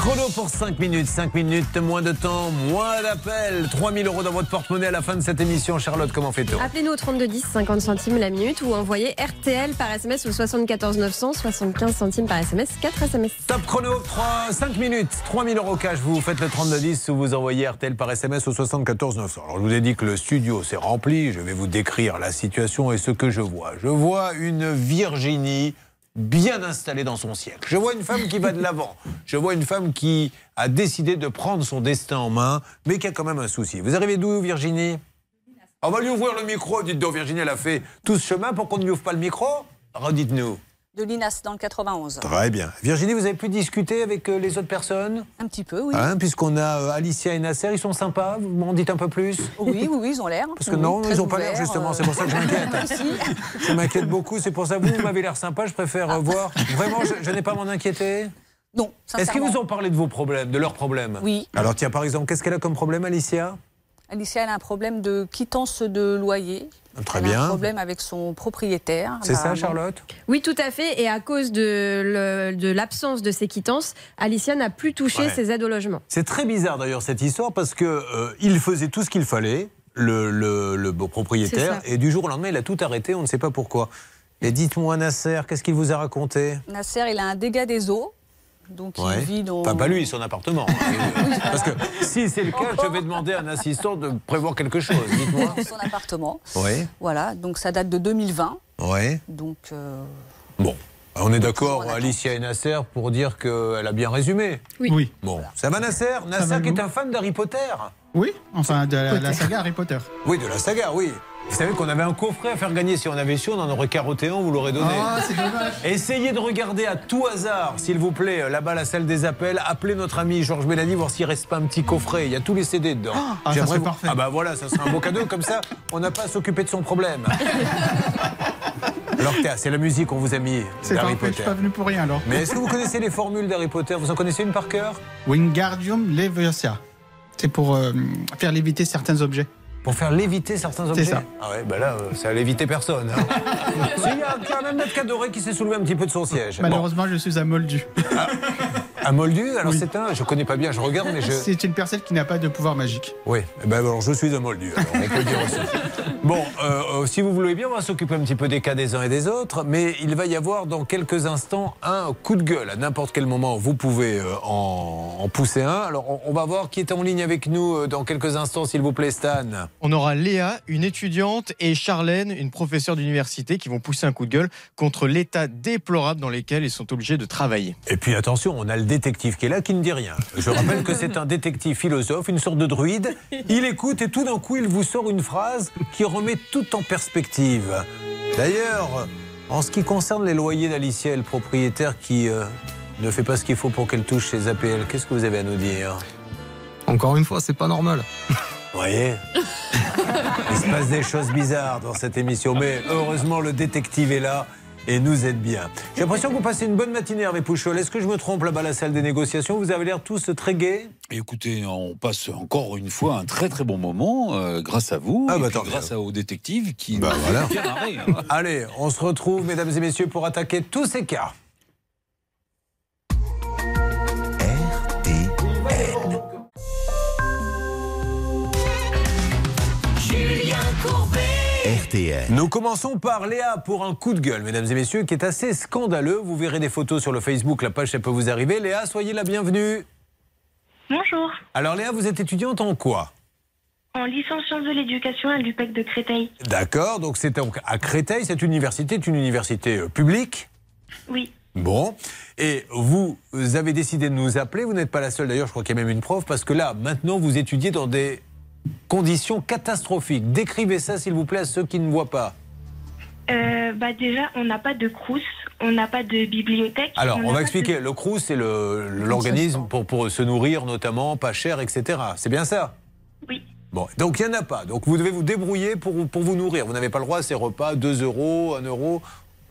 Speaker 2: Chrono pour 5 minutes. 5 minutes, moins de temps, moins d'appels. 3000 euros dans votre porte-monnaie à la fin de cette émission. Charlotte, comment fait-on
Speaker 6: Appelez-nous au 3210, 50 centimes la minute ou envoyez RTL par SMS au 74 900, 75 centimes par SMS, 4 SMS.
Speaker 2: Top chrono, 3, 5 minutes, 3000 euros cash. Vous faites le 3210 ou vous envoyez RTL par SMS au 74 900. Alors je vous ai dit que le studio s'est rempli. Je vais vous décrire la situation et ce que je vois. Je vois une Virginie bien installée dans son siècle. Je vois une femme qui va de l'avant. Je vois une femme qui a décidé de prendre son destin en main, mais qui a quand même un souci. Vous arrivez d'où, Virginie? On va lui ouvrir le micro. Dites donc, Virginie, elle a fait tout ce chemin pour qu'on ne lui ouvre pas le micro? Redites-nous.
Speaker 23: De l'INAS dans le 91.
Speaker 2: Très bien. Virginie, vous avez pu discuter avec euh, les autres personnes?
Speaker 23: Un petit peu, oui.
Speaker 2: Hein, Puisqu'on a euh, Alicia et Nasser, ils sont sympas, vous m'en dites un peu plus?
Speaker 23: Oui, oui, oui, ils ont l'air.
Speaker 2: Parce que
Speaker 23: Oui,
Speaker 2: non, ils n'ont pas l'air justement,
Speaker 23: euh,
Speaker 2: c'est pour ça que je m'inquiète. Je m'inquiète beaucoup, c'est pour ça que vous, vous m'avez l'air sympa, je préfère voir. Vraiment, je, je n'ai pas à m'en inquiéter?
Speaker 23: Non,
Speaker 2: Est-ce qu'ils vous ont parlé de vos problèmes, de leurs problèmes?
Speaker 23: Oui.
Speaker 2: Alors tiens, par exemple, qu'est-ce qu'elle a comme problème, Alicia?
Speaker 23: Alicia elle a un problème de quittance de loyer.
Speaker 2: Très
Speaker 23: Elle a
Speaker 2: bien.
Speaker 23: un problème avec son propriétaire.
Speaker 2: C'est ça. Charlotte
Speaker 6: Oui, tout à fait. Et à cause de le- de l'absence de ces quittances, Alicia n'a plus touché
Speaker 2: Ouais.
Speaker 6: ses aides au logement.
Speaker 2: C'est très bizarre d'ailleurs cette histoire parce que euh, il faisait tout ce qu'il fallait, le, le- le beau propriétaire, et du jour au lendemain, il a tout arrêté, on ne sait pas pourquoi. Et dites-moi, Nasser, qu'est-ce qu'il vous a raconté?
Speaker 23: Nasser, il a un dégât des eaux. Donc
Speaker 2: Ouais.
Speaker 23: il vit dans.
Speaker 2: Enfin, pas lui, son appartement. Parce que si c'est le cas, je vais demander à un assistant de prévoir quelque chose. Dites-moi.
Speaker 23: Son appartement.
Speaker 2: Oui.
Speaker 23: Voilà, donc ça date de 2020.
Speaker 2: Oui.
Speaker 23: Donc. euh,
Speaker 2: Bon. On est d'accord, Alicia et Nasser, pour dire qu'elle a bien résumé.
Speaker 24: Oui.
Speaker 2: Bon. Ça va, Nasser? Nasser qui est un fan d'Harry Potter
Speaker 24: Oui, enfin de la, la saga Harry Potter.
Speaker 2: Oui, de la saga, oui. Vous savez qu'on avait un coffret à faire gagner. Si on avait su, on en aurait carotté un, on vous l'aurait donné.
Speaker 24: Ah, c'est dommage.
Speaker 2: Essayez de regarder à tout hasard, s'il vous plaît, euh, là-bas, la salle des appels. Appelez notre ami Georges Mélanie, voir s'il reste pas un petit coffret. Il y a tous les CD dedans.
Speaker 24: Ah, ça
Speaker 2: J'aimerais
Speaker 24: serait
Speaker 2: vous-
Speaker 24: parfait.
Speaker 2: Ah bah voilà, ça sera un beau cadeau. Comme ça, on n'a pas à s'occuper de son problème. Alors, c'est la musique qu'on vous a mis
Speaker 24: C'est
Speaker 2: d'Harry
Speaker 24: parfait, je
Speaker 2: Potter.
Speaker 24: suis pas venu pour rien alors.
Speaker 2: Mais est-ce que vous connaissez les formules d'Harry Potter? Vous en connaissez une par cœur?
Speaker 24: Wingardium Leviosa. C'est pour euh, faire léviter certains objets.
Speaker 2: Pour faire léviter certains objets
Speaker 24: C'est ça.
Speaker 2: Ah ouais, bah là, euh, ça a lévité personne. hein. Il y a quand même notre cadoré qui s'est soulevé un petit peu de son siège. Bon.
Speaker 24: Malheureusement, je suis un moldu.
Speaker 2: Un moldu Alors
Speaker 24: Oui.
Speaker 2: c'est un, je connais pas bien, je regarde, mais je.
Speaker 24: C'est une personne qui n'a pas de pouvoir magique.
Speaker 2: Oui, eh ben alors je suis un moldu, alors on peut le dire aussi. Bon, euh, euh, si vous voulez bien, on va s'occuper un petit peu des cas des uns et des autres, mais il va y avoir dans quelques instants un coup de gueule. À n'importe quel moment, vous pouvez en, en pousser un. Alors on, on va voir qui est en ligne avec nous dans quelques instants, s'il vous plaît, Stan.
Speaker 18: On aura Léa, une étudiante, et Charlène, une professeure d'université, qui vont pousser un coup de gueule contre l'état déplorable dans lequel ils sont obligés de travailler.
Speaker 2: Et puis attention, on a le détective qui est là qui ne dit rien. Je rappelle que c'est un détective philosophe, une sorte de druide. Il écoute et tout d'un coup, il vous sort une phrase qui remet tout en perspective. D'ailleurs, en ce qui concerne les loyers d'Alicia et le propriétaire qui euh, ne fait pas ce qu'il faut pour qu'elle touche ses APL, qu'est-ce que vous avez à nous dire?
Speaker 12: Encore une fois, c'est pas normal.
Speaker 2: Vous voyez? Il se passe des choses bizarres dans cette émission, mais heureusement le détective est là et nous aide bien. J'ai l'impression que vous passez une bonne matinée, Hervé Pouchol. Est-ce que je me trompe là-bas la salle des négociations? Vous avez l'air tous très gais
Speaker 25: Écoutez, on passe encore une fois un très très bon moment euh, grâce à vous,
Speaker 2: Ah
Speaker 25: et
Speaker 2: bah,
Speaker 25: puis grâce à- au détective qui
Speaker 2: Bah,
Speaker 25: nous
Speaker 2: voilà.
Speaker 25: arrêt, hein.
Speaker 2: Allez, on se retrouve, mesdames et messieurs, pour attaquer tous ces cas.
Speaker 1: RTL.
Speaker 2: Nous commençons par Léa pour un coup de gueule, mesdames et messieurs, qui est assez scandaleux. Vous verrez des photos sur le Facebook, la page, ça peut vous arriver. Léa, soyez la bienvenue.
Speaker 20: Bonjour.
Speaker 2: Alors Léa, vous êtes étudiante en quoi?
Speaker 20: En licence sciences de l'éducation à l'UPEC de Créteil.
Speaker 2: D'accord, donc c'est donc à Créteil, cette université est une université euh, publique?
Speaker 20: Oui.
Speaker 2: Bon, et vous avez décidé de nous appeler, vous n'êtes pas la seule d'ailleurs, je crois qu'il y a même une prof, parce que là, maintenant, vous étudiez dans des conditions catastrophiques. Décrivez ça, s'il vous plaît, à ceux qui ne voient pas.
Speaker 20: Euh, bah déjà, on n'a pas de crous, on n'a pas de bibliothèque.
Speaker 2: Alors, on, va expliquer. Le CRUS, c'est l'organisme pour, pour se nourrir, notamment, pas cher, etc. C'est bien ça?
Speaker 20: Oui.
Speaker 2: Bon, donc il n'y en a pas. Donc vous devez vous débrouiller pour, pour vous nourrir. Vous n'avez pas le droit à ces repas, 2 euros, 1 euro.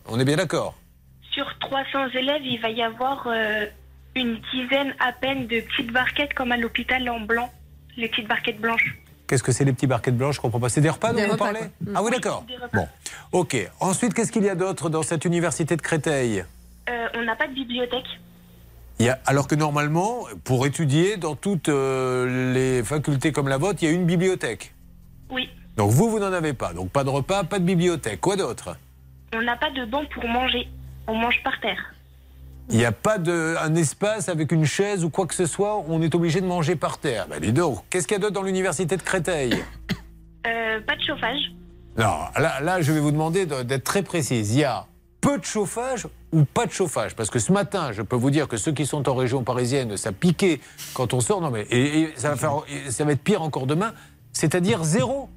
Speaker 2: On est bien d'accord?
Speaker 20: Sur 300 élèves, il va y avoir euh, une dizaine à peine de petites barquettes comme à l'hôpital en blanc, les petites barquettes blanches.
Speaker 2: Qu'est-ce que c'est les petits barquettes blanches Je comprends pas. C'est des repas dont
Speaker 20: Des
Speaker 2: vous
Speaker 20: repas,
Speaker 2: parlez?
Speaker 20: quoi. Mm.
Speaker 2: Ah oui, d'accord. Bon, ok. Ensuite, qu'est-ce qu'il y a d'autre dans cette université de Créteil?
Speaker 20: Euh, on n'a pas de bibliothèque.
Speaker 2: Il y a- alors que normalement, pour étudier dans toutes euh, les facultés comme la vôtre, il y a une bibliothèque.
Speaker 20: Oui.
Speaker 2: Donc vous, vous n'en avez pas. Donc pas de repas, pas de bibliothèque. Quoi d'autre?
Speaker 20: On n'a pas de banc pour manger. On mange par terre.
Speaker 2: Il n'y a pas de, un espace avec une chaise ou quoi que ce soit, on est obligé de manger par terre. Ben dis donc, qu'est-ce qu'il y a d'autre dans l'université de Créteil
Speaker 20: Euh, pas de chauffage.
Speaker 2: Non, là, là, je vais vous demander de- d'être très précise. Il y a peu de chauffage ou pas de chauffage? Parce que ce matin, je peux vous dire que ceux qui sont en région parisienne, ça piquait quand on sort. Non, mais et, et ça, va faire, ça va être pire encore demain. C'est-à-dire zéro?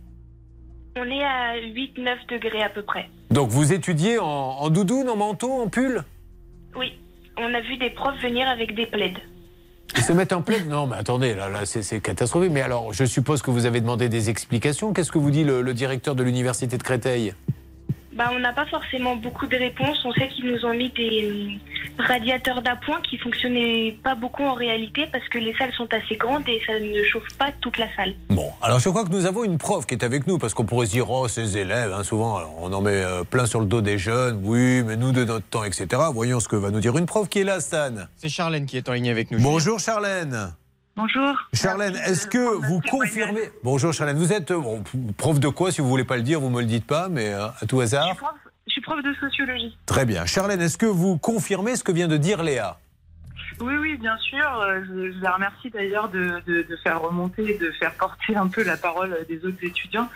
Speaker 20: On est à 8-9 degrés à peu près.
Speaker 2: Donc vous étudiez en, en doudoune, en manteau, en pull?
Speaker 20: Oui. On a vu des profs venir avec des plaids.
Speaker 2: Ils se mettent en plaide Non, mais attendez, là, là c'est catastrophique. Mais alors, je suppose que vous avez demandé des explications. Qu'est-ce que vous dit le directeur de l'université de Créteil?
Speaker 20: Bah, on n'a pas forcément beaucoup de réponses. On sait qu'ils nous ont mis des euh, radiateurs d'appoint qui fonctionnaient pas beaucoup en réalité parce que les salles sont assez grandes et ça ne chauffe pas toute la salle.
Speaker 2: Bon, alors je crois que nous avons une prof qui est avec nous, parce qu'on pourrait se dire, oh, ces élèves, hein, souvent, alors, on en met euh, plein sur le dos des jeunes, oui, mais nous, de notre temps, etc. Voyons ce que va nous dire une prof qui est là, Stan.
Speaker 18: C'est Charlène qui est en ligne avec nous.
Speaker 2: Bonjour, Charlène.
Speaker 26: Bonjour.
Speaker 2: Charlène, est-ce que vous confirmez... Bonjour, Charlène. Vous êtes euh, bon, prof de quoi Si vous voulez pas le dire, vous me le dites pas, mais euh, à tout hasard.
Speaker 26: Je suis prof de sociologie.
Speaker 2: Très bien. Charlène, est-ce que vous confirmez ce que vient de dire Léa?
Speaker 26: Oui, oui, bien sûr. Euh, Je, je la remercie d'ailleurs de, de- de faire remonter, de faire porter un peu la parole des autres étudiants.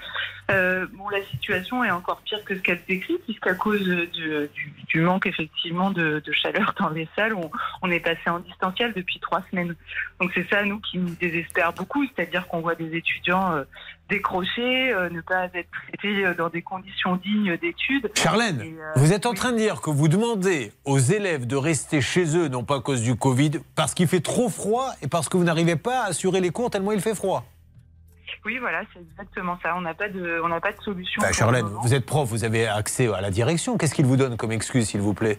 Speaker 26: Euh, bon, la situation est encore pire que ce qu'elle décrit, puisqu'à cause du, du- du manque effectivement de, de chaleur dans les salles, on, on est passé en distanciel depuis trois semaines. Donc c'est ça, nous, qui nous désespère beaucoup, c'est-à-dire qu'on voit des étudiants euh, décrocher, euh, ne pas être traités euh, dans des conditions dignes d'études.
Speaker 2: Charlène,
Speaker 26: Et,
Speaker 2: vous êtes en train de dire que vous demandez aux élèves de rester chez eux, non pas à cause du Covid, parce qu'il fait trop froid et parce que vous n'arrivez pas à assurer les cours tellement il fait froid.
Speaker 26: Oui, voilà, c'est exactement ça. On n'a pas de, on n'a pas de solution.
Speaker 2: Bah, Charlène, vous êtes prof, vous avez accès à la direction. Qu'est-ce qu'ils vous donnent comme excuse, s'il vous plaît?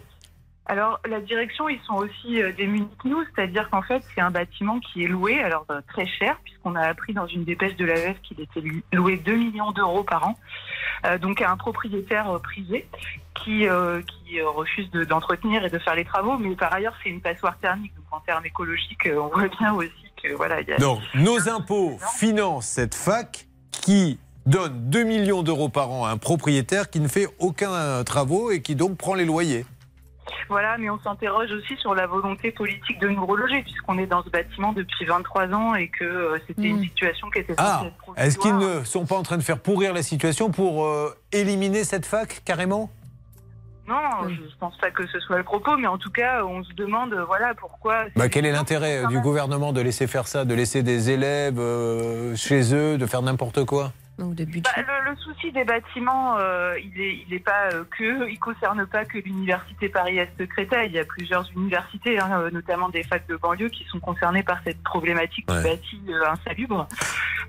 Speaker 26: Alors, la direction, ils sont aussi euh, démunis que nous, c'est-à-dire qu'en fait, c'est un bâtiment qui est loué, alors euh, très cher, puisqu'on a appris dans une dépêche de l'AEF qu'il était loué 2 millions d'euros par an, euh, donc à un propriétaire euh, privé qui, qui refuse de- d'entretenir et de faire les travaux, mais par ailleurs, c'est une passoire thermique, donc en termes écologiques, on voit bien aussi que voilà, il y a.
Speaker 2: Donc, nos impôts financent cette fac qui donne 2 millions d'euros par an à un propriétaire qui ne fait aucun euh, travaux et qui donc prend les loyers.
Speaker 26: Voilà, mais on s'interroge aussi sur la volonté politique de nous reloger, puisqu'on est dans ce bâtiment depuis 23 ans et que euh, c'était une situation qui était
Speaker 2: Ah, est-ce qu'ils ne sont pas en train de faire pourrir la situation pour euh, éliminer cette fac carrément?
Speaker 26: Non, je ne pense pas que ce soit le propos, mais en tout cas, on se demande, euh, voilà, pourquoi.
Speaker 2: Bah, quel est l'intérêt euh, du gouvernement de laisser faire ça, de laisser des élèves euh, chez eux, de faire n'importe quoi?
Speaker 26: Bah, le, le souci des bâtiments, euh, il n'est il est pas euh, que, il concerne pas que l'université Paris-Est Créteil. Il y a plusieurs universités, hein, euh, notamment des facs de banlieue, qui sont concernées par cette problématique du bâti euh, insalubre.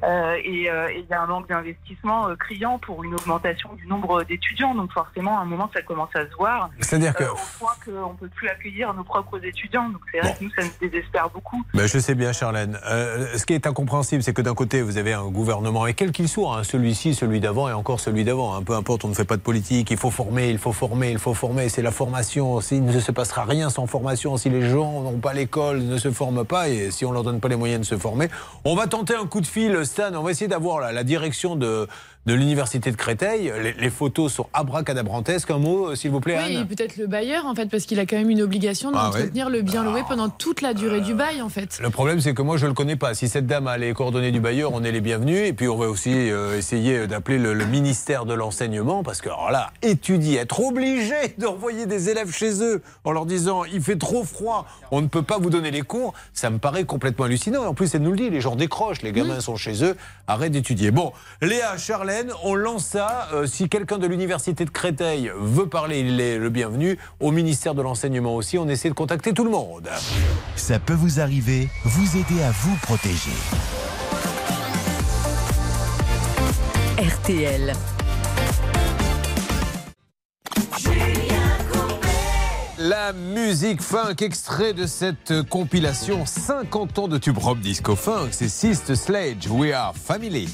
Speaker 26: Euh, et euh, il y a un manque d'investissement euh, criant pour une augmentation du nombre d'étudiants. Donc forcément, à un moment, ça commence à se voir.
Speaker 2: C'est-à-dire que-
Speaker 26: au point qu'on peut plus accueillir nos propres étudiants. Donc c'est vrai que nous, ça nous désespère beaucoup.
Speaker 2: Ben, je sais bien, Charlène. Euh, ce qui est incompréhensible, c'est que d'un côté, vous avez un gouvernement, et quel qu'il soit, hein, celui-ci, celui d'avant et encore celui d'avant, hein, peu importe, on ne fait pas de politique, il faut former, il faut former, il faut former, c'est la formation. Il ne se passera rien sans formation. Si les gens n'ont pas l'école, ne se forment pas, et si on leur donne pas les moyens de se former, on va tenter un coup de fil, Stan, on va essayer d'avoir la, la direction de, de l'université de Créteil. Les, les photos sont abracadabrantesques. Un mot, euh, s'il vous plaît,
Speaker 7: Oui,
Speaker 2: Anne
Speaker 7: peut-être le bailleur, en fait, parce qu'il a quand même une obligation
Speaker 2: Ah
Speaker 7: d'entretenir le bien loué pendant toute la durée du bail, en fait.
Speaker 2: Le problème, c'est que moi, je ne le connais pas. Si cette dame a les coordonnées du bailleur, on est les bienvenus. Et puis, on va aussi euh, essayer d'appeler le, le ministère de l'enseignement. Parce que, alors là, étudier, être obligé d'envoyer des élèves chez eux en leur disant il fait trop froid, on ne peut pas vous donner les cours, ça me paraît complètement hallucinant. Et en plus, elle nous le dit les gens décrochent, les gamins sont chez eux, arrête d'étudier. Bon, Léa, On lance ça. Euh, si quelqu'un de l'université de Créteil veut parler, il est le bienvenu. Au ministère de l'enseignement aussi, on essaie de contacter tout le monde.
Speaker 1: Ça peut vous arriver, vous aider à vous protéger.
Speaker 16: RTL.
Speaker 2: La musique funk, extrait de cette compilation 50 ans de tube rock disco funk, c'est Sister Sledge, We Are Family.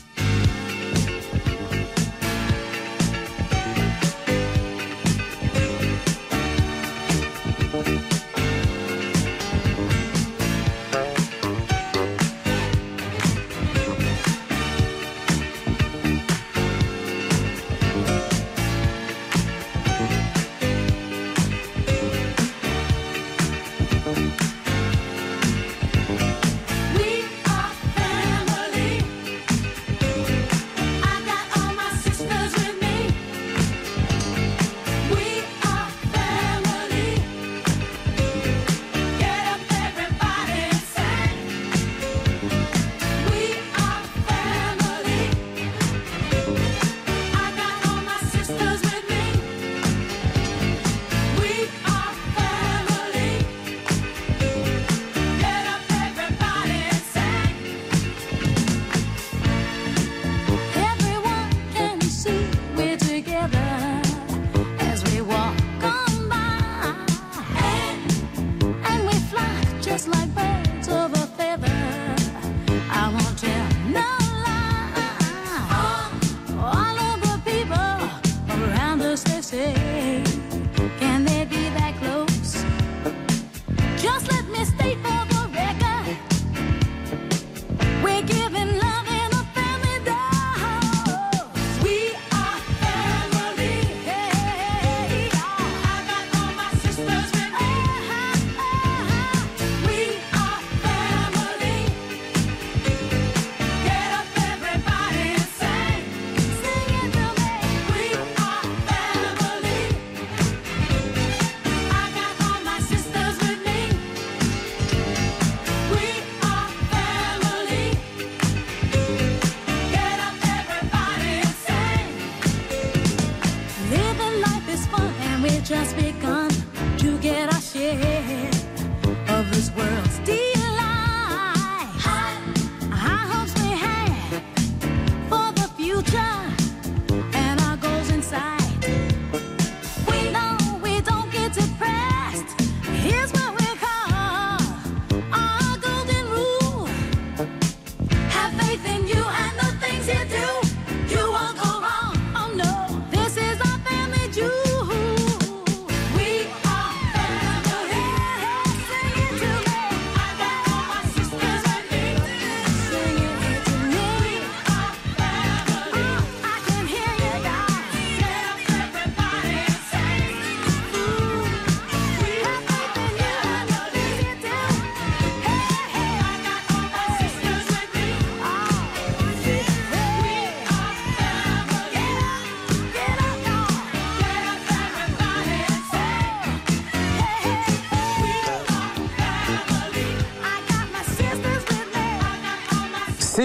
Speaker 27: just begun.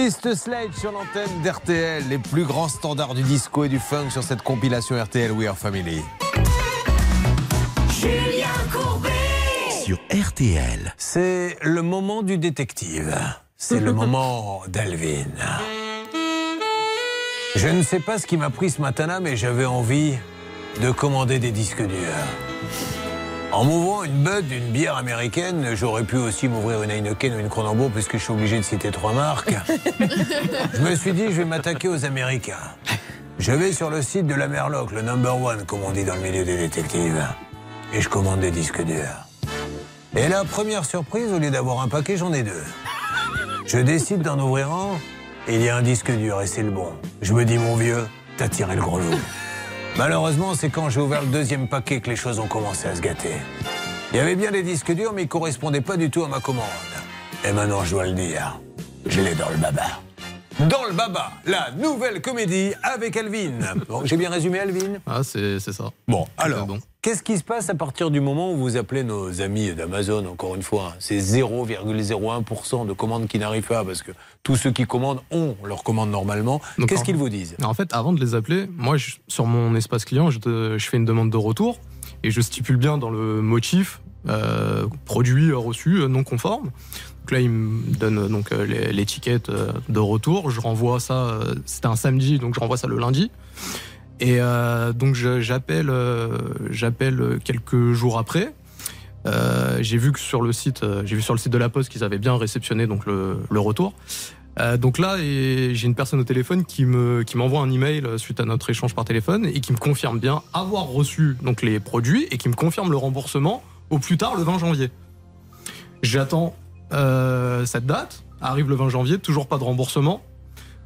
Speaker 2: Sister Slade sur l'antenne d'RTL, les plus grands standards du disco et du funk sur cette compilation RTL We Are Family.
Speaker 27: Julien Courbet.
Speaker 2: Sur RTL. C'est le moment du détective. C'est le moment d'Alvin. Je ne sais pas ce qui m'a pris ce matin-là, mais j'avais envie de commander des disques durs. En m'ouvrant une Bud d'une bière américaine, j'aurais pu aussi m'ouvrir une Heineken ou une Cronenbourg puisque je suis obligé de citer trois marques. je me suis dit, je vais m'attaquer aux Américains. Je vais sur le site de la Merloc, le number one, comme on dit dans le milieu des détectives. Et je commande des disques durs. Et la première surprise, au lieu d'avoir un paquet, j'en ai deux. Je décide d'en ouvrir un, et il y a un disque dur, et c'est le bon. Je me dis, mon vieux, t'as tiré le gros lot. Malheureusement, c'est quand j'ai ouvert le deuxième paquet que les choses ont commencé à se gâter. Il y avait bien des disques durs, mais ils correspondaient pas du tout à ma commande. Et maintenant, je dois le dire, je l'ai dans le baba. Dans le baba, la nouvelle comédie avec Alvin. Bon, j'ai bien résumé Alvin
Speaker 12: Ah, c'est c'est ça.
Speaker 2: Bon, alors, qu'est-ce qui se passe à partir du moment où vous appelez nos amis d'Amazon, encore une fois C'est 0,01% de commandes qui n'arrivent pas, parce que tous ceux qui commandent ont leur commande normalement. Qu'est-ce qu'ils vous disent?
Speaker 12: En fait, avant de les appeler, moi, je- sur mon espace client, je, te- je fais une demande de retour et je stipule bien dans le motif euh, produit reçu euh, non conforme. Donc là, il me donne euh, donc euh, l'étiquette euh, de retour. Je renvoie ça. C'était un samedi, donc je renvoie ça le lundi. Et donc j'appelle, j'appelle quelques jours après. J'ai vu que sur le site, j'ai vu sur le site de la Poste qu'ils avaient bien réceptionné donc le, retour. Donc là, j'ai une personne au téléphone qui me qui m'envoie un email suite à notre échange par téléphone et qui me confirme bien avoir reçu donc les produits et qui me confirme le remboursement au plus tard le 20 janvier. J'attends cette date, arrive le 20 janvier, toujours pas de remboursement.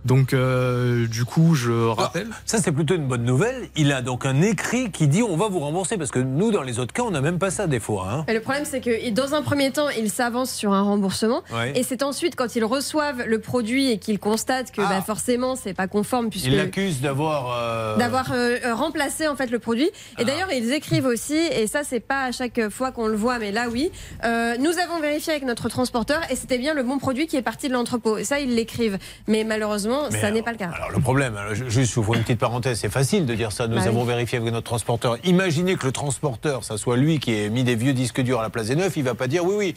Speaker 12: Donc, euh, du coup, je rappelle.
Speaker 2: Ça, c'est plutôt une bonne nouvelle. Il a donc un écrit qui dit on va vous rembourser. Parce que nous, dans les autres cas, on n'a même pas ça des fois. hein.
Speaker 6: Et le problème, c'est que dans un premier temps, ils s'avancent sur un remboursement.
Speaker 2: Ouais.
Speaker 6: Et c'est ensuite, quand ils reçoivent le produit et qu'ils constatent que bah, forcément, c'est pas conforme, puisque
Speaker 2: Il l'accuse d'avoir. euh,
Speaker 6: d'avoir euh, remplacé en fait le produit. Et d'ailleurs, ils écrivent aussi, et ça c'est pas à chaque fois qu'on le voit, mais là oui, euh, nous avons vérifié avec notre transporteur et c'était bien le bon produit qui est parti de l'entrepôt. Et ça, ils l'écrivent. Mais malheureusement,
Speaker 2: Mais
Speaker 6: ça n'est pas le cas.
Speaker 2: Alors le problème, alors, je- juste j'ouvre une petite parenthèse, c'est facile de dire ça, nous
Speaker 6: Bah oui.
Speaker 2: avons vérifié avec notre transporteur. Imaginez que le transporteur, ça soit lui qui ait mis des vieux disques durs à la place des neufs, il va pas dire oui, oui.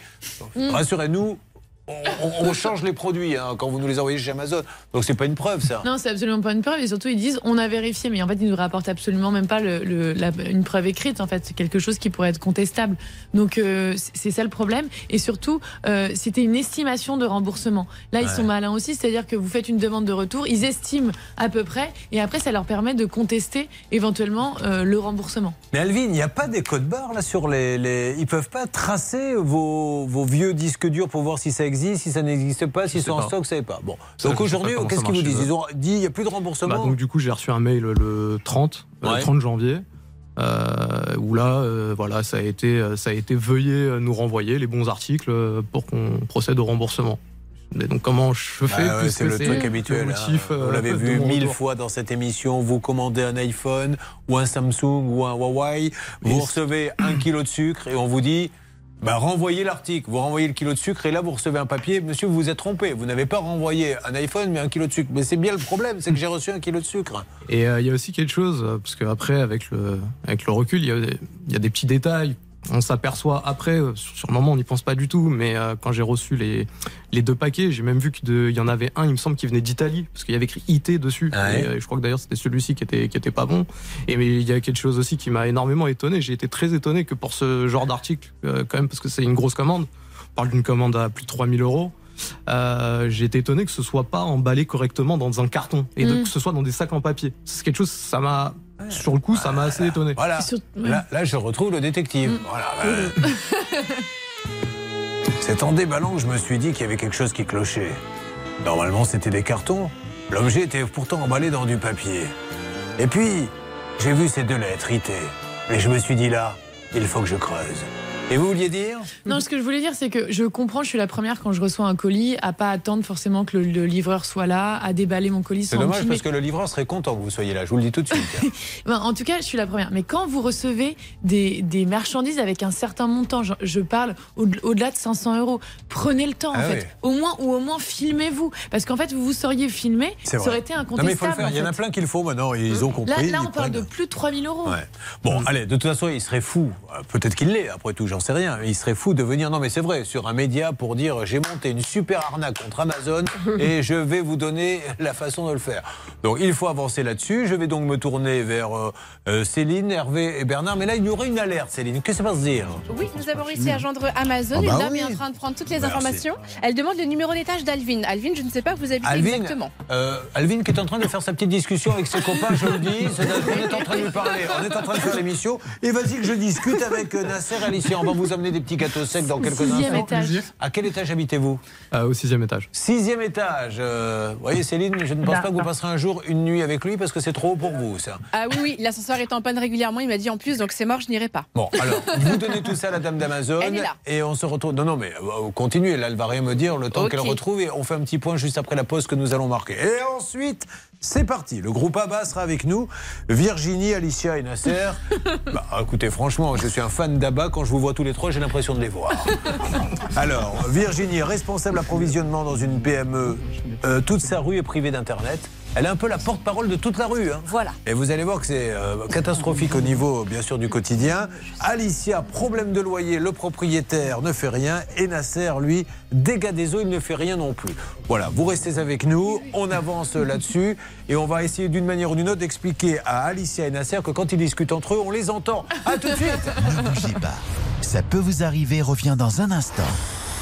Speaker 6: Mm.
Speaker 2: Rassurez-nous, on, change les produits hein, quand vous nous les envoyez chez Amazon. Donc c'est pas une preuve ça.
Speaker 7: Non, c'est absolument pas une preuve. Et surtout, ils disent on a vérifié, mais en fait, ils nous rapportent absolument même pas le, le- la- une preuve écrite. En fait, c'est quelque chose qui pourrait être contestable. Donc, euh, c'est ça le problème. Et surtout, euh, c'était une estimation de remboursement. Là, ils sont malins aussi, c'est-à-dire que vous faites une demande de retour, ils estiment à peu près, et après, ça leur permet de contester éventuellement euh, le remboursement.
Speaker 2: Mais Alvin, il n'y a pas des codes barres là sur les, les... Ils peuvent pas tracer vos, vos vieux disques durs pour voir si ça existe, si ça n'existe pas, s'ils sont en stock, vous savez pas. Bon.
Speaker 12: Ça,
Speaker 2: Donc aujourd'hui, qu'est-ce qu'ils vous disent Ils ont dit il n'y a plus de remboursement.
Speaker 12: Bah, donc du coup, j'ai reçu un mail le 30, euh,
Speaker 2: Ouais.
Speaker 12: 30 janvier. euh, où là, euh, voilà, ça a été, ça a été veuillez nous renvoyer les bons articles pour qu'on procède au remboursement. Et donc comment je fais
Speaker 2: Bah ouais,
Speaker 12: puisque
Speaker 2: c'est le truc habituel.
Speaker 12: le
Speaker 2: hein.
Speaker 12: motif,
Speaker 2: Vous l'avez vu mille
Speaker 12: retour.
Speaker 2: fois dans cette émission. Vous commandez un iPhone ou un Samsung ou un Huawei. Vous recevez un kilo de sucre et on vous dit. Bah, renvoyez l'article, vous renvoyez le kilo de sucre et là vous recevez un papier. Monsieur, vous vous êtes trompé. Vous n'avez pas renvoyé un iPhone mais un kilo de sucre. Mais c'est bien le problème, c'est que j'ai reçu un kilo de sucre.
Speaker 12: Et euh, il y a aussi quelque chose, euh, parce qu'après, avec le, avec le recul, il y, a des- il y a des petits détails. On s'aperçoit après, euh, sur le moment, on n'y pense pas du tout, mais euh, quand j'ai reçu les, les deux paquets, j'ai même vu qu'il y en avait un, il me semble, qui venait d'Italie, parce qu'il y avait écrit IT dessus.
Speaker 2: Ah ouais
Speaker 12: Et, euh, je crois que d'ailleurs, c'était celui-ci qui était, qui était pas bon. Et mais il y a quelque chose aussi qui m'a énormément étonné. J'ai été très étonné que pour ce genre d'article, euh, quand même, parce que c'est une grosse commande, on parle d'une commande à plus de 3000 euros. Euh, j'ai été étonné que ce soit pas emballé correctement dans un carton et de-
Speaker 7: Mm.
Speaker 12: que ce soit dans des sacs en papier. C'est quelque chose, ça m'a, sur le coup, ça m'a assez étonné.
Speaker 2: Voilà. Là, là, je retrouve le détective. Voilà. euh. C'est en déballant que je me suis dit qu'il y avait quelque chose qui clochait. Normalement, c'était des cartons. L'objet était pourtant emballé dans du papier. Et puis, j'ai vu ces deux lettres IT. Et je me suis dit là, il faut que je creuse. Et vous vouliez dire?
Speaker 7: Non, ce que je voulais dire, c'est que je comprends, je suis la première quand je reçois un colis, à pas attendre forcément que le, le livreur soit là, à déballer mon colis
Speaker 2: C'est dommage parce que le livreur serait content que vous soyez là. Je vous le dis tout de suite.
Speaker 7: Ben, en tout cas, je suis la première. Mais quand vous recevez des, des marchandises avec un certain montant, je, je parle au- au-delà de 500 euros, prenez le temps, en
Speaker 2: Ah
Speaker 7: fait. Au moins, ou au moins, filmez-vous. Parce qu'en fait, vous vous seriez filmé, ça aurait été
Speaker 2: Non,
Speaker 7: incontestable.
Speaker 2: mais il faut le faire. Il y en a plein qui le font maintenant. Ils ont compris.
Speaker 7: Là, on parle
Speaker 2: prennent.
Speaker 7: de plus de 3000 euros.
Speaker 2: Ouais. Bon, allez, de toute façon, il serait fou. euh, Peut-être qu'il l'est, après tout, j'en sais rien. Il serait fou de venir, non mais c'est vrai, sur un média pour dire j'ai monté une super arnaque contre Amazon et je vais vous donner la façon de le faire. Donc il faut avancer là-dessus. Je vais donc me tourner vers euh, euh, Céline, Hervé et Bernard. Mais là, il y aurait une alerte, Céline. Qu'est-ce qui va se dire
Speaker 17: Oui, nous avons réussi à joindre Amazon.
Speaker 2: Ah bah
Speaker 17: Une dame
Speaker 2: oui.
Speaker 17: est en train de prendre toutes les
Speaker 2: Merci.
Speaker 17: informations. Elle demande le numéro d'étage d'Alvin. Alvin, je ne sais pas où vous habitez
Speaker 2: Alvin,
Speaker 17: exactement.
Speaker 2: euh, Alvin qui est en train de faire sa petite discussion avec ses copains, je le dis, on est en train de lui parler, on est en train de faire l'émission, et vas-y que je discute avec Nasser Alicia, on va vous amener des petits gâteaux secs dans quelques
Speaker 7: Sixième
Speaker 2: instants.
Speaker 7: étage.
Speaker 2: À quel étage habitez-vous
Speaker 12: Euh, au sixième étage.
Speaker 2: Sixième étage. euh, vous voyez Céline, je ne pense
Speaker 17: Là.
Speaker 2: pas que vous passerez un jour une nuit avec lui parce que c'est trop haut pour vous, ça.
Speaker 17: Ah oui, oui, l'ascenseur est en panne régulièrement. Il m'a dit en plus, donc c'est mort, je n'irai pas.
Speaker 2: Bon, alors, vous donnez tout ça à la dame d'Amazon.
Speaker 17: Elle est là.
Speaker 2: Et on se retrouve. Non, non, mais euh, continuez. Là, elle va rien me dire le temps qu'elle retrouve. Et on fait un petit point juste après la pause que nous allons marquer. Et ensuite, c'est parti. Le groupe ABBA sera avec nous. Virginie, Alicia et Nasser. bah, écoutez, franchement, je suis un fan d'ABBA. Quand je vous vois tous les trois, j'ai l'impression de les voir. Alors, Virginie, responsable approvisionnement dans une PME. Euh, toute sa rue est privée d'Internet. Elle est un peu la porte-parole de toute la rue. hein.
Speaker 23: Voilà.
Speaker 2: Et vous allez voir que c'est euh, catastrophique au niveau, bien sûr, du quotidien. Alicia, problème de loyer, le propriétaire ne fait rien. Et Nasser, lui, dégâts des eaux, il ne fait rien non plus. Voilà, vous restez avec nous, on avance là-dessus. Et on va essayer d'une manière ou d'une autre d'expliquer à Alicia et Nasser que quand ils discutent entre eux, on les entend. À tout de suite
Speaker 1: Ne bougez pas. Ça peut vous arriver, revient dans un instant.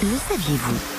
Speaker 16: Le saviez-vous?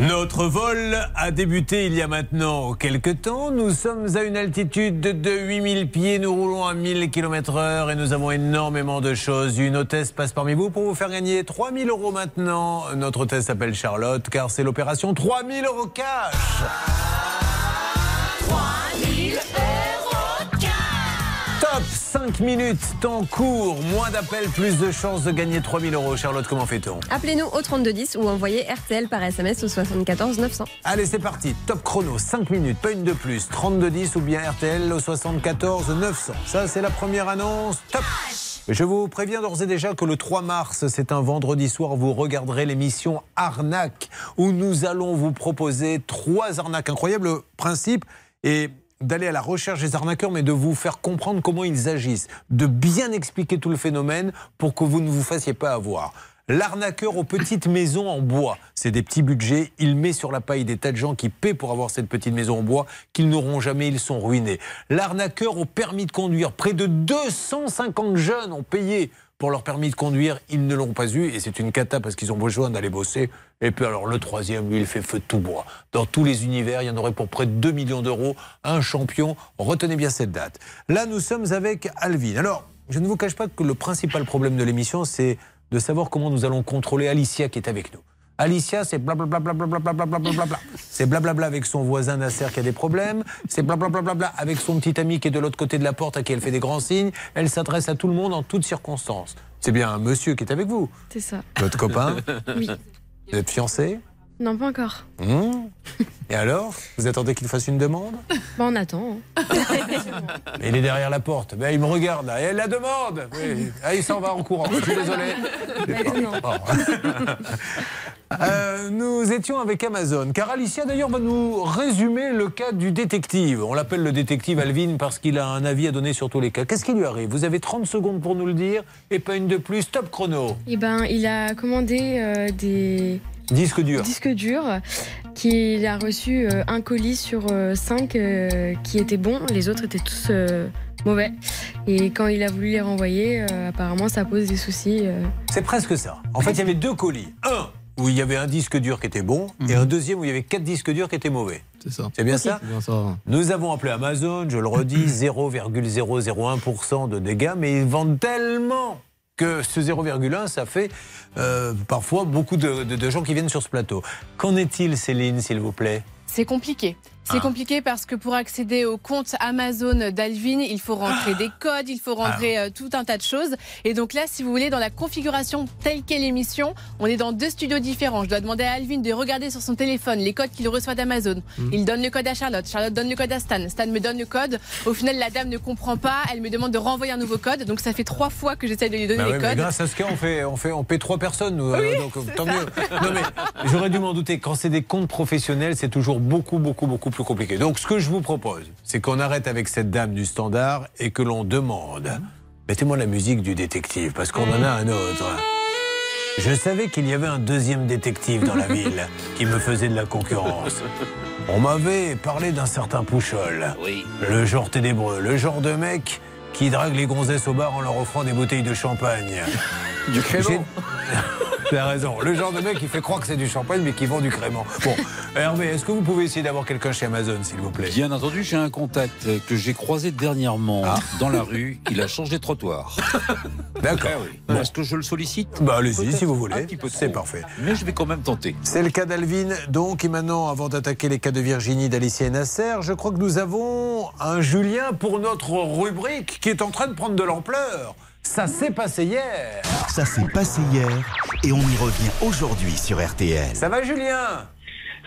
Speaker 2: Notre vol a débuté il y a maintenant quelques temps. Nous sommes à une altitude de 8000 pieds. Nous roulons à 1000 km heure et nous avons énormément de choses. Une hôtesse passe parmi vous pour vous faire gagner 3000 euros maintenant. Notre hôtesse s'appelle Charlotte car c'est l'opération 3000 euros cash. 5 minutes, temps court, moins d'appels, plus de chances de gagner 3000 euros. Charlotte, comment fait-on
Speaker 6: Appelez-nous au 3210 ou envoyez RTL par SMS au 74 900.
Speaker 2: Allez, c'est parti. Top chrono, 5 minutes, pas une de plus. 3210 ou bien RTL au 74 900. Ça, c'est la première annonce. Top je vous préviens d'ores et déjà que le 3 mars, c'est un vendredi soir, vous regarderez l'émission Arnaque, où nous allons vous proposer trois arnaques. Incroyable principe. Et d'aller à la recherche des arnaqueurs, mais de vous faire comprendre comment ils agissent, de bien expliquer tout le phénomène pour que vous ne vous fassiez pas avoir. L'arnaqueur aux petites maisons en bois, c'est des petits budgets, il met sur la paille des tas de gens qui paient pour avoir cette petite maison en bois, qu'ils n'auront jamais, ils sont ruinés. L'arnaqueur au permis de conduire, près de 250 jeunes ont payé pour leur permis de conduire, ils ne l'ont pas eu et c'est une cata parce qu'ils ont besoin d'aller bosser. Et puis alors le troisième, lui, il fait feu de tout bois. Dans tous les univers, il y en aurait pour près de 2 millions d'euros, un champion. Retenez bien cette date. Là, nous sommes avec Alvin. Alors, je ne vous cache pas que le principal problème de l'émission, c'est de savoir comment nous allons contrôler Alicia qui est avec nous. Alicia, c'est blablabla, blablabla. C'est blablabla avec son voisin Nasser qui a des problèmes. C'est blablabla avec son petit ami qui est de l'autre côté de la porte à qui elle fait des grands signes. Elle s'adresse à tout le monde en toutes circonstances. C'est bien un monsieur qui est avec vous.
Speaker 17: C'est ça.
Speaker 2: Votre copain
Speaker 17: Oui.
Speaker 2: Vous êtes fiancé
Speaker 17: Non, pas encore.
Speaker 2: Hum Et alors Vous attendez qu'il fasse une demande
Speaker 17: Bah, on attend. hein.
Speaker 2: Il est derrière la porte. Ben, il me regarde. Et la demande Oui. Ah, Il s'en va en courant. Je suis désolé. Euh, nous étions avec Amazon, car Alicia d'ailleurs va nous résumer le cas du détective. On l'appelle le détective Alvin parce qu'il a un avis à donner sur tous les cas. Qu'est-ce qui lui arrive? Vous avez 30 secondes pour nous le dire et pas une de plus. Top chrono.
Speaker 17: Eh ben, il a commandé euh, des
Speaker 2: Disque dur.
Speaker 17: disques durs. Qu'il a reçu euh, un colis sur euh, cinq euh, qui étaient bons. Les autres étaient tous mauvais. Et quand il a voulu les renvoyer, apparemment, ça pose des soucis.
Speaker 2: C'est presque ça. En fait, il y avait deux colis. Un où il y avait un disque dur qui était bon et un deuxième où il y avait quatre disques durs qui étaient mauvais.
Speaker 12: C'est ça.
Speaker 2: C'est bien ça
Speaker 12: C'est bien ça.
Speaker 2: Nous avons appelé Amazon, je le redis, 0,001% de dégâts, mais ils vendent tellement que ce 0,1, ça fait euh, parfois beaucoup de, de- de gens qui viennent sur ce plateau. Qu'en est-il, Céline, s'il vous plaît?
Speaker 17: C'est compliqué. C'est
Speaker 2: Ah.
Speaker 17: compliqué parce que pour accéder au compte Amazon d'Alvin, il faut rentrer des codes, il faut rentrer euh, tout un tas de choses. Et donc là, si vous voulez, dans la configuration telle qu'est l'émission, on est dans deux studios différents. Je dois demander à Alvin de regarder sur son téléphone les codes qu'il reçoit d'Amazon.
Speaker 2: Mhm.
Speaker 17: Il donne le code à Charlotte, Charlotte donne le code à Stan, Stan me donne le code. Au final, la dame ne comprend pas, elle me demande de renvoyer un nouveau code. Donc ça fait trois fois que j'essaie de lui donner
Speaker 2: Bah
Speaker 17: les
Speaker 2: ouais, mais
Speaker 17: codes.
Speaker 2: grâce à ce cas, on fait, on fait, on paie trois personnes, nous, euh, donc tant mieux. Non mais j'aurais dû m'en douter. Quand c'est des comptes professionnels, c'est toujours beaucoup, beaucoup, beaucoup plus compliqué. Donc ce que je vous propose, c'est qu'on arrête avec cette dame du standard et que l'on demande. Mettez-moi la musique du détective, parce qu'on en a un autre. Je savais qu'il y avait un deuxième détective dans la ville qui me faisait de la concurrence. On m'avait parlé d'un certain Pouchol. Le genre ténébreux, le genre de mec qui drague les gonzesses au bar en leur offrant des bouteilles de champagne.
Speaker 25: Du crément.
Speaker 2: Tu as raison. Le genre de mec qui fait croire que c'est du champagne mais qui vend du crément. Bon, Hervé, est-ce que vous pouvez essayer d'avoir quelqu'un chez Amazon, s'il vous plaît?
Speaker 25: Bien entendu, j'ai un contact que j'ai croisé dernièrement
Speaker 2: Ah.
Speaker 25: dans la rue. Il a changé de trottoir.
Speaker 2: D'accord.
Speaker 25: Bon. Est-ce que je le sollicite?
Speaker 2: Bah allez-y si vous voulez. C'est parfait.
Speaker 25: Mais je vais quand même tenter.
Speaker 2: C'est le cas d'Alvin, donc, et maintenant, avant d'attaquer les cas de Virginie, d'Alicia et Nasser, je crois que nous avons un Julien pour notre rubrique qui est en train de prendre de l'ampleur. Ça s'est passé hier.
Speaker 1: Ça s'est passé hier et on y revient aujourd'hui sur RTL.
Speaker 2: Ça va, Julien?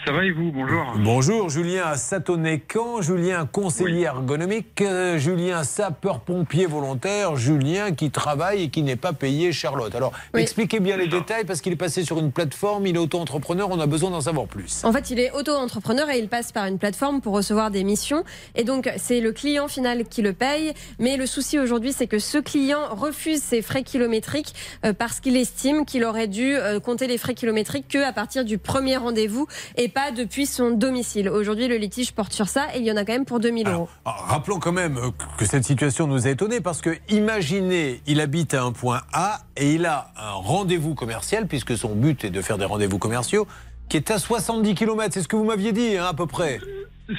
Speaker 19: Ça va et vous Bonjour.
Speaker 2: Bonjour, Julien à Satonnet-Camp, Julien conseiller ergonomique, euh, Julien sapeur-pompier volontaire, Julien qui travaille et qui n'est pas payé, Charlotte. Alors,
Speaker 6: Oui.
Speaker 2: expliquez bien les détails parce qu'il est passé sur une plateforme, il est auto-entrepreneur, on a besoin d'en savoir plus.
Speaker 6: En fait, il est auto-entrepreneur et il passe par une plateforme pour recevoir des missions. Et donc, c'est le client final qui le paye. Mais le souci aujourd'hui, c'est que ce client refuse ses frais kilométriques euh, parce qu'il estime qu'il aurait dû euh, compter les frais kilométriques que à partir du premier rendez-vous et pas depuis son domicile. Aujourd'hui, le litige porte sur ça et il y en a quand même pour 2000 euros.
Speaker 2: Ah, Rappelons quand même euh, que cette situation nous a étonnés parce que imaginez, il habite à un point A et il a un rendez-vous commercial puisque son but est de faire des rendez-vous commerciaux qui est à 70 km. C'est ce que vous m'aviez dit, hein, à peu près.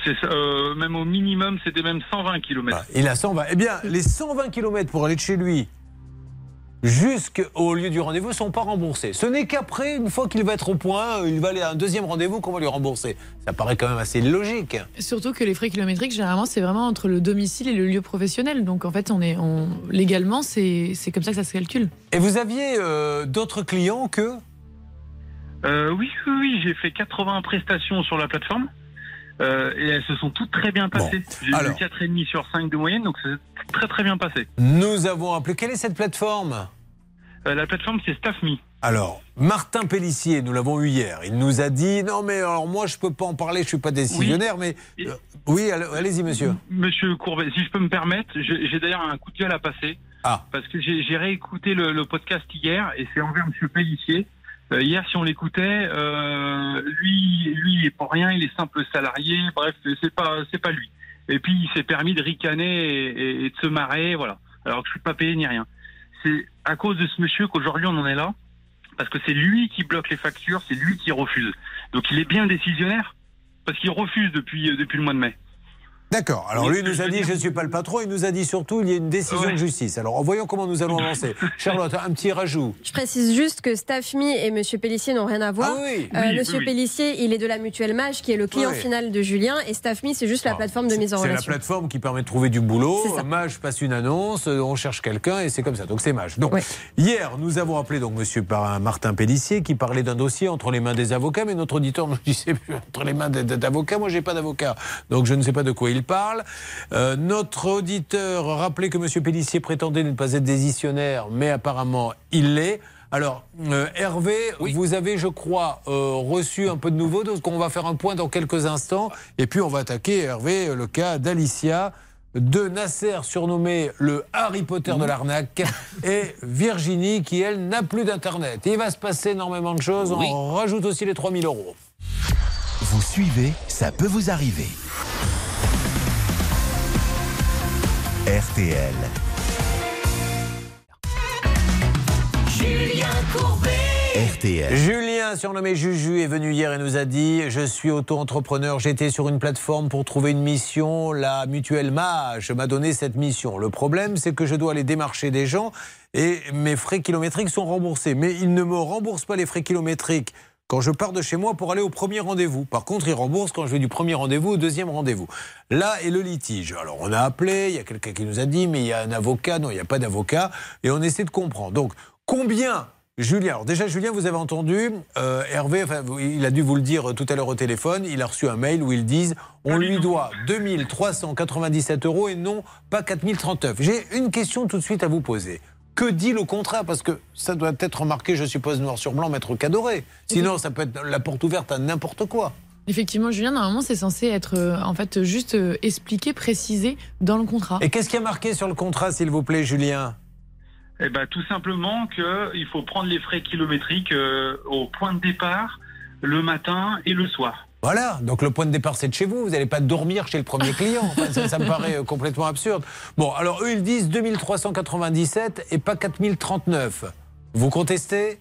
Speaker 28: C'est ça, euh, même au minimum, c'était même 120 km.
Speaker 2: Il a 120. Eh bien, les 120 km pour aller de chez lui jusqu'au lieu du rendez-vous ne sont pas remboursés. Ce n'est qu'après, une fois qu'il va être au point, il va aller à un deuxième rendez-vous qu'on va lui rembourser. Ça paraît quand même assez logique.
Speaker 7: Surtout que les frais kilométriques, généralement, c'est vraiment entre le domicile et le lieu professionnel. Donc en fait, on est, on, légalement, c'est c'est comme ça que ça se calcule.
Speaker 2: Et vous aviez euh, d'autres clients que?
Speaker 28: Euh, oui, oui, oui, j'ai fait 80 prestations sur la plateforme. Euh, et elles se sont toutes très bien passées. j'ai eu
Speaker 2: alors.
Speaker 28: 4,5 sur 5 de moyenne, donc c'est très très bien passé.
Speaker 2: Nous avons appelé. Quelle est cette plateforme?
Speaker 28: Euh, la plateforme, c'est StaffMe.
Speaker 2: Alors, Martin Pellissier, nous l'avons eu hier. Il nous a dit non, mais alors moi, je peux pas en parler, je suis pas décisionnaire, mais. euh, oui, allez- allez-y, monsieur.
Speaker 28: Monsieur Courbet, si je peux me permettre, j'ai d'ailleurs un coup de gueule à passer.
Speaker 2: Ah.
Speaker 28: Parce que j'ai j'ai réécouté le, le podcast hier et c'est envers Monsieur Pellissier. Euh, hier, si on l'écoutait, euh, lui, lui, il est pour rien, il est simple salarié. Bref, c'est pas, c'est pas lui. Et puis, il s'est permis de ricaner et, et- de se marrer, voilà. Alors que je suis pas payé ni rien. C'est à cause de ce monsieur qu'aujourd'hui on en est là, parce que c'est lui qui bloque les factures, c'est lui qui refuse. Donc, il est bien décisionnaire, parce qu'il refuse depuis depuis le mois de mai.
Speaker 2: D'accord. Alors lui il nous a dit je ne suis pas le patron, il nous a dit surtout il y a une décision de justice. Alors voyons comment nous allons avancer. Charlotte, un petit rajout.
Speaker 6: Je précise juste que Staffme et Monsieur Pellissier n'ont rien à voir.
Speaker 2: Ah oui.
Speaker 6: Euh,
Speaker 2: Oui,
Speaker 6: Monsieur
Speaker 2: oui.
Speaker 6: Pellissier, il est de la mutuelle Mage, qui est le client
Speaker 2: Oui.
Speaker 6: final de Julien, et Staffme, c'est juste la plateforme de mise en
Speaker 2: C'est la
Speaker 6: relation.
Speaker 2: plateforme qui permet de trouver du boulot. Mage passe une annonce, euh, on cherche quelqu'un et c'est comme ça. Donc c'est Mage. Donc hier, nous avons appelé donc Monsieur Martin Pellissier qui parlait d'un dossier entre les mains des avocats, mais notre auditeur nous disait entre les mains d'avocats. Moi, j'ai pas d'avocat, donc je ne sais pas de quoi il parle. Euh, notre auditeur rappelait que Monsieur Pellissier prétendait ne pas être décisionnaire, mais apparemment il l'est. Alors, euh, Hervé, vous avez, je crois, euh, reçu un peu de nouveau, donc on va faire un point dans quelques instants, et puis on va attaquer, Hervé, le cas d'Alicia, de Nasser, surnommé le Harry Potter de l'arnaque, et Virginie, qui, elle, n'a plus d'Internet. Il va se passer énormément de choses,
Speaker 1: Oui.
Speaker 2: on rajoute aussi les 3000 euros.
Speaker 1: Vous suivez, ça peut vous arriver. RTL.
Speaker 21: Julien Courbet.
Speaker 1: RTL.
Speaker 2: Julien, surnommé Juju, est venu hier et nous a dit Je suis auto-entrepreneur, j'étais sur une plateforme pour trouver une mission. La mutuelle Mage m'a donné cette mission. Le problème, c'est que je dois aller démarcher des gens et mes frais kilométriques sont remboursés. Mais ils ne me remboursent pas les frais kilométriques quand je pars de chez moi pour aller au premier rendez-vous. Par contre, ils remboursent quand je vais du premier rendez-vous au deuxième rendez-vous. Là est le litige. Alors, on a appelé, il y a quelqu'un qui nous a dit Mais il y a un avocat. Non, il n'y a pas d'avocat. Et on essaie de comprendre. Donc, combien Julien, alors déjà Julien, vous avez entendu, euh, Hervé, enfin, il a dû vous le dire tout à l'heure au téléphone, il a reçu un mail où ils disent on lui doit 2397 euros et non pas 4039. J'ai une question tout de suite à vous poser. Que dit le contrat Parce que ça doit être marqué, je suppose, noir sur blanc, maître Cadoré. Sinon, ça peut être la porte ouverte à n'importe quoi.
Speaker 7: Effectivement, Julien, normalement, c'est censé être euh, en fait juste euh, expliqué, précisé dans le contrat.
Speaker 2: Et qu'est-ce qui a marqué sur le contrat, s'il vous plaît, Julien?
Speaker 28: Eh ben, tout simplement qu'il faut prendre les frais kilométriques euh, au point de départ, le matin et le soir.
Speaker 2: Voilà, donc le point de départ c'est de chez vous, vous n'allez pas dormir chez le premier client, Enfin, ça, ça me paraît euh, complètement absurde. Bon, alors eux ils disent 2397 et pas 4039. Vous contestez?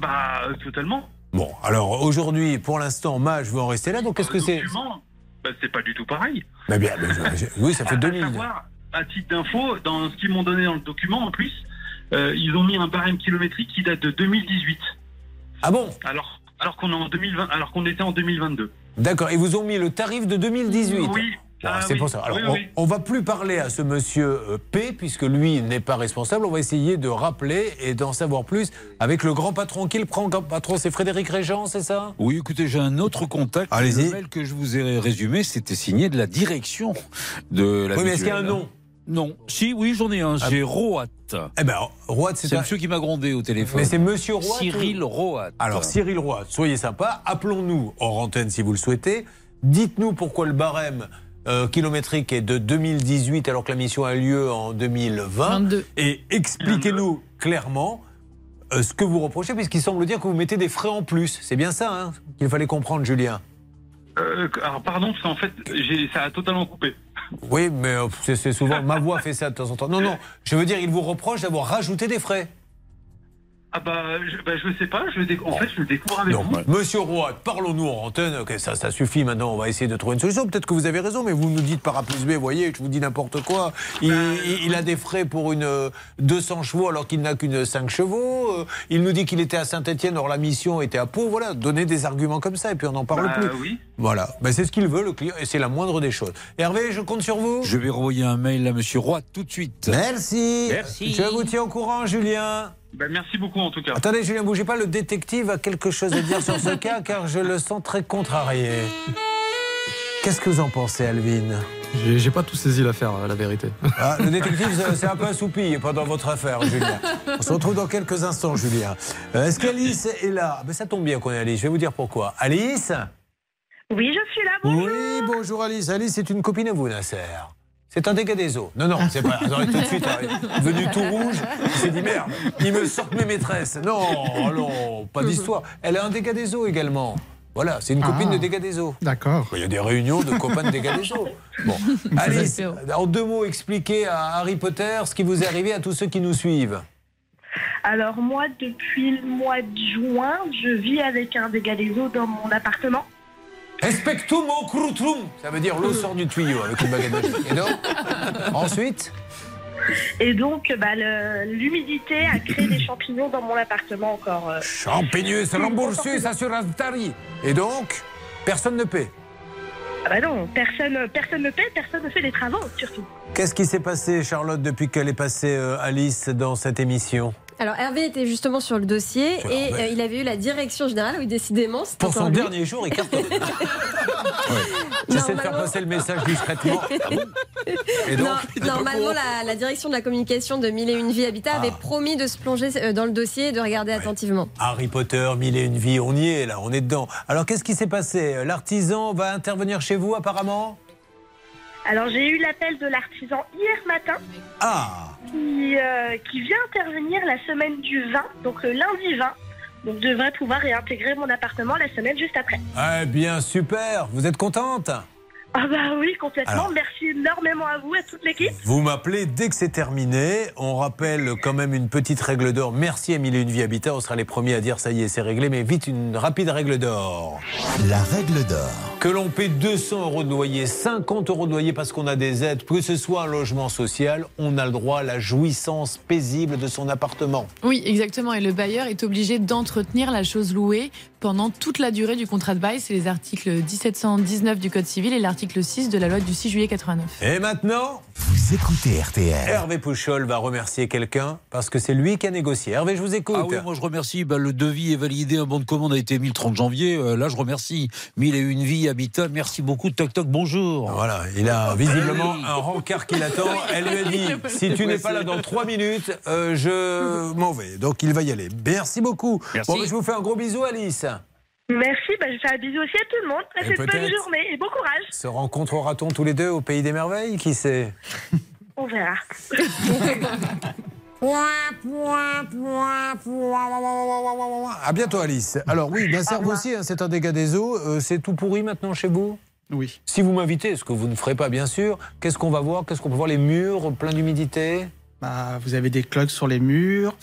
Speaker 28: Bah, euh, totalement.
Speaker 2: Bon, alors aujourd'hui, pour l'instant, Mage veut en rester là, donc qu'est-ce que c'est?
Speaker 28: Bah, c'est pas du tout pareil.
Speaker 2: Mais bien, je- je- oui, ça fait
Speaker 28: À
Speaker 2: 2000.
Speaker 28: savoir, à titre d'info, dans ce qu'ils m'ont donné dans le document, en plus, euh, ils ont mis un barème kilométrique qui date de 2018.
Speaker 2: Ah bon?
Speaker 28: Alors, alors qu'on est en 2020, alors qu'on était en 2022.
Speaker 2: D'accord, ils vous ont mis le tarif de 2018
Speaker 28: Oui.
Speaker 2: Bon,
Speaker 28: Ah
Speaker 2: c'est
Speaker 28: oui.
Speaker 2: pour ça. Alors,
Speaker 28: Oui,
Speaker 2: on,
Speaker 28: oui.
Speaker 2: on va plus parler à ce monsieur euh, P, puisque lui n'est pas responsable. On va essayer de rappeler et d'en savoir plus avec le grand patron. Qui le prend, grand patron? C'est Frédéric Régent, c'est ça?
Speaker 25: Oui, écoutez, j'ai un autre contact.
Speaker 2: Allez-y.
Speaker 25: Le mail que je vous ai résumé, c'était signé de la direction de la
Speaker 2: Oui, mais est-ce qu'il y a un nom?
Speaker 25: Non. Si, oui, j'en ai un.
Speaker 2: Ah
Speaker 25: J'ai Roat.
Speaker 2: Eh ben, Roat, c'est
Speaker 25: C'est
Speaker 2: un-
Speaker 25: monsieur qui m'a grondé au téléphone.
Speaker 2: Mais c'est monsieur Roat
Speaker 25: Cyril
Speaker 2: ou-
Speaker 25: Roat.
Speaker 2: Alors, Cyril Roy, soyez sympa, appelons-nous hors antenne si vous le souhaitez. Dites-nous pourquoi le barème euh, kilométrique est de 2018 alors que la mission a lieu en 2020. Et expliquez-nous clairement euh, ce que vous reprochez, puisqu'il semble dire que vous mettez des frais en plus. C'est bien ça hein, qu'il fallait comprendre, Julien.
Speaker 28: Euh, alors, pardon, parce qu'en fait, j'ai- ça a totalement coupé.
Speaker 2: Oui, mais euh, c'est souvent. Ma voix fait ça de temps en temps. Non, non, je veux dire, il vous reproche d'avoir rajouté des frais.
Speaker 28: Ah bah je, bah, je sais pas, je le en fait je le découvre avec vous.
Speaker 2: Monsieur Roy, parlons-nous en antenne. Ok, ça, ça suffit maintenant. On va essayer de trouver une solution. Peut-être que vous avez raison, mais vous nous dites par A plus B, vous voyez, je vous dis n'importe quoi. Il, il- il a des frais pour une euh, 200 chevaux alors qu'il n'a qu'une 5 chevaux. Euh, Il nous dit qu'il était à Saint-Etienne, or la mission était à Pau. Voilà, donner des arguments comme ça et puis on n'en parle
Speaker 28: Bah,
Speaker 2: plus.
Speaker 28: oui.
Speaker 2: Voilà, Ben, c'est ce qu'il veut, le client, et c'est la moindre des choses. Hervé, je compte sur vous.
Speaker 25: Je vais renvoyer un mail à Monsieur Roy tout de suite.
Speaker 2: Merci.
Speaker 25: Merci.
Speaker 2: Je vous tiens au courant, Julien.
Speaker 28: Bah, merci beaucoup en tout cas.
Speaker 2: Attendez, Julien, bougez pas. Le détective a quelque chose à dire sur ce cas, car je le sens très contrarié. Qu'est-ce que vous en pensez, Alvin
Speaker 12: J'ai pas tout saisi l'affaire, la vérité.
Speaker 2: Ah, Le détective, c'est- un peu assoupi pendant votre affaire, Julien. On se retrouve dans quelques instants, Julien. Euh, Est-ce qu'Alice est là? Ben, Ça tombe bien qu'on ait Alice. Je vais vous dire pourquoi. Alice?
Speaker 20: Oui, je suis là. Bonjour.
Speaker 2: Oui, bonjour Alice. Alice, c'est une copine à vous, Nasser. C'est un dégât des eaux. Non, non, c'est pas. Attendez, tout de suite, hein, venu tout rouge, il s'est dit merde, ils me sortent mes maîtresses. Non, non, pas d'histoire. Elle a un dégât des eaux également. Voilà, c'est une copine
Speaker 24: Ah.
Speaker 2: de dégâts des eaux.
Speaker 24: D'accord.
Speaker 2: Il y a des réunions de copains de dégâts des eaux. Bon, Alice, en deux mots, expliquez à Harry Potter ce qui vous est arrivé à tous ceux qui nous suivent.
Speaker 20: Alors moi, depuis le mois de juin, je vis avec un dégât des eaux dans mon appartement.
Speaker 2: Respectum crutrum. Ça veut dire l'eau sort du tuyau avec une baguette magique. Et donc, ensuite
Speaker 20: Et donc, bah, l'humidité a créé des champignons dans mon appartement encore. euh.
Speaker 2: Ça sur Altari. Et donc, personne ne paie.
Speaker 20: Ah bah non, personne, personne ne paie, personne ne fait des travaux, surtout.
Speaker 2: Qu'est-ce qui s'est passé, Charlotte, depuis qu'elle est passée euh, Alice dans cette émission?
Speaker 6: Alors Hervé était justement sur le dossier
Speaker 2: Voilà,
Speaker 6: et
Speaker 2: ouais.
Speaker 6: euh, il avait eu la direction générale, oui décidément. c'est
Speaker 2: Pour son
Speaker 6: lui.
Speaker 2: dernier jour, il cartonne. J'essaie de faire passer le message discrètement. Ah bon Et donc,
Speaker 6: Non, normalement, la, la direction de la communication de Mille et une Vie Habitat avait
Speaker 2: Ah.
Speaker 6: promis de se plonger euh, dans le dossier et de regarder attentivement.
Speaker 2: Harry Potter, mille et une vies, on y est là, on est dedans. Alors qu'est-ce qui s'est passé? L'artisan va intervenir chez vous apparemment?
Speaker 20: Alors j'ai eu l'appel de l'artisan hier matin
Speaker 2: Ah
Speaker 20: qui, euh, qui vient intervenir la semaine du 20, donc le lundi 20. Donc devrait pouvoir réintégrer mon appartement la semaine juste après.
Speaker 2: Eh bien, super Vous êtes contente?
Speaker 20: Ah bah oui, complètement.
Speaker 2: Alors.
Speaker 20: Merci énormément à vous, à toute l'équipe.
Speaker 2: Vous m'appelez dès que c'est terminé. On rappelle quand même une petite règle d'or. Merci à Mille et une vie Habitat. On sera les premiers à dire ça y est, c'est réglé. Mais vite, une rapide règle d'or.
Speaker 1: La règle d'or.
Speaker 2: Que l'on paie 200 euros de loyer, 50 euros de loyer parce qu'on a des aides, que ce soit un logement social, on a le droit à la jouissance paisible de son appartement.
Speaker 7: Oui, exactement. Et le bailleur est obligé d'entretenir la chose louée pendant toute la durée du contrat de bail. C'est les articles 1719 du Code civil et l'article 6 de la loi du 6 juillet 89.
Speaker 2: Et maintenant,
Speaker 1: Vous écoutez RTL.
Speaker 2: Hervé Pouchol va remercier quelqu'un parce que c'est lui qui a négocié. Hervé, je vous écoute.
Speaker 25: Ah oui, moi je remercie. Bah, le devis est validé, un bon de commande a été mis le 30 janvier. Euh, là, je remercie. Mille et une vie, habitat. Merci beaucoup. Toc toc, bonjour.
Speaker 2: Voilà, il a visiblement un rencard qui l'attend. Elle lui a dit si tu n'es pas là dans 3 minutes, euh, je m'en vais. Donc il va y aller. Merci beaucoup.
Speaker 25: Merci.
Speaker 2: Bon, je vous fais un gros bisou, Alice.
Speaker 20: Merci, bah, je fais un bisou aussi à tout le monde. Passez une bonne journée et bon courage.
Speaker 2: Se rencontrera-t-on tous les deux au pays des merveilles Qui sait?
Speaker 20: On verra.
Speaker 2: À bientôt, Alice. Alors oui, Nasser vous aussi, hein, c'est un dégât des eaux. Euh, c'est tout pourri maintenant chez vous?
Speaker 24: Oui.
Speaker 2: Si vous m'invitez, ce que vous ne ferez pas bien sûr, qu'est-ce qu'on va voir? Qu'est-ce qu'on peut voir? Les murs pleins d'humidité?
Speaker 24: Bah, vous avez des clogs sur les murs.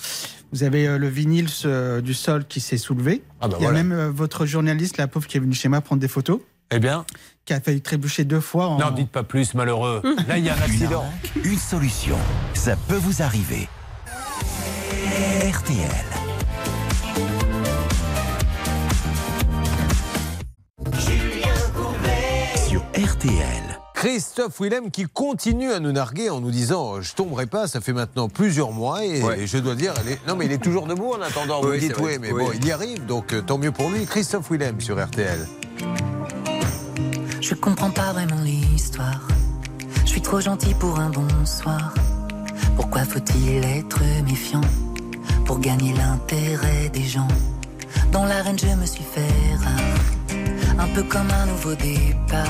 Speaker 24: Vous avez euh, le vinyle euh, du sol qui s'est soulevé.
Speaker 2: Ah bah
Speaker 24: Il y a
Speaker 2: voilà.
Speaker 24: même euh, votre journaliste, la pauvre, qui est venue chez moi prendre des photos.
Speaker 2: Eh bien,
Speaker 24: Qui a failli trébucher deux fois. En...
Speaker 2: n'en dites pas plus, malheureux. Là, il y a un accident.
Speaker 1: Une solution. Ça peut vous arriver. RTL. Sur RTL.
Speaker 2: Christophe Willem qui continue à nous narguer en nous disant je tomberai pas, ça fait maintenant plusieurs mois et, et je dois dire, elle est- non mais il est toujours debout en attendant, vous
Speaker 25: Oui,
Speaker 2: dites oui, mais
Speaker 25: Oui.
Speaker 2: bon, il y arrive, donc euh, tant mieux pour lui. Christophe Willem sur RTL.
Speaker 27: Je comprends pas vraiment l'histoire. Je suis trop gentil pour un bonsoir. Pourquoi faut-il être méfiant pour gagner l'intérêt des gens? Dans l'arène, je me suis fait rare, un peu comme un nouveau départ.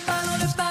Speaker 27: dans le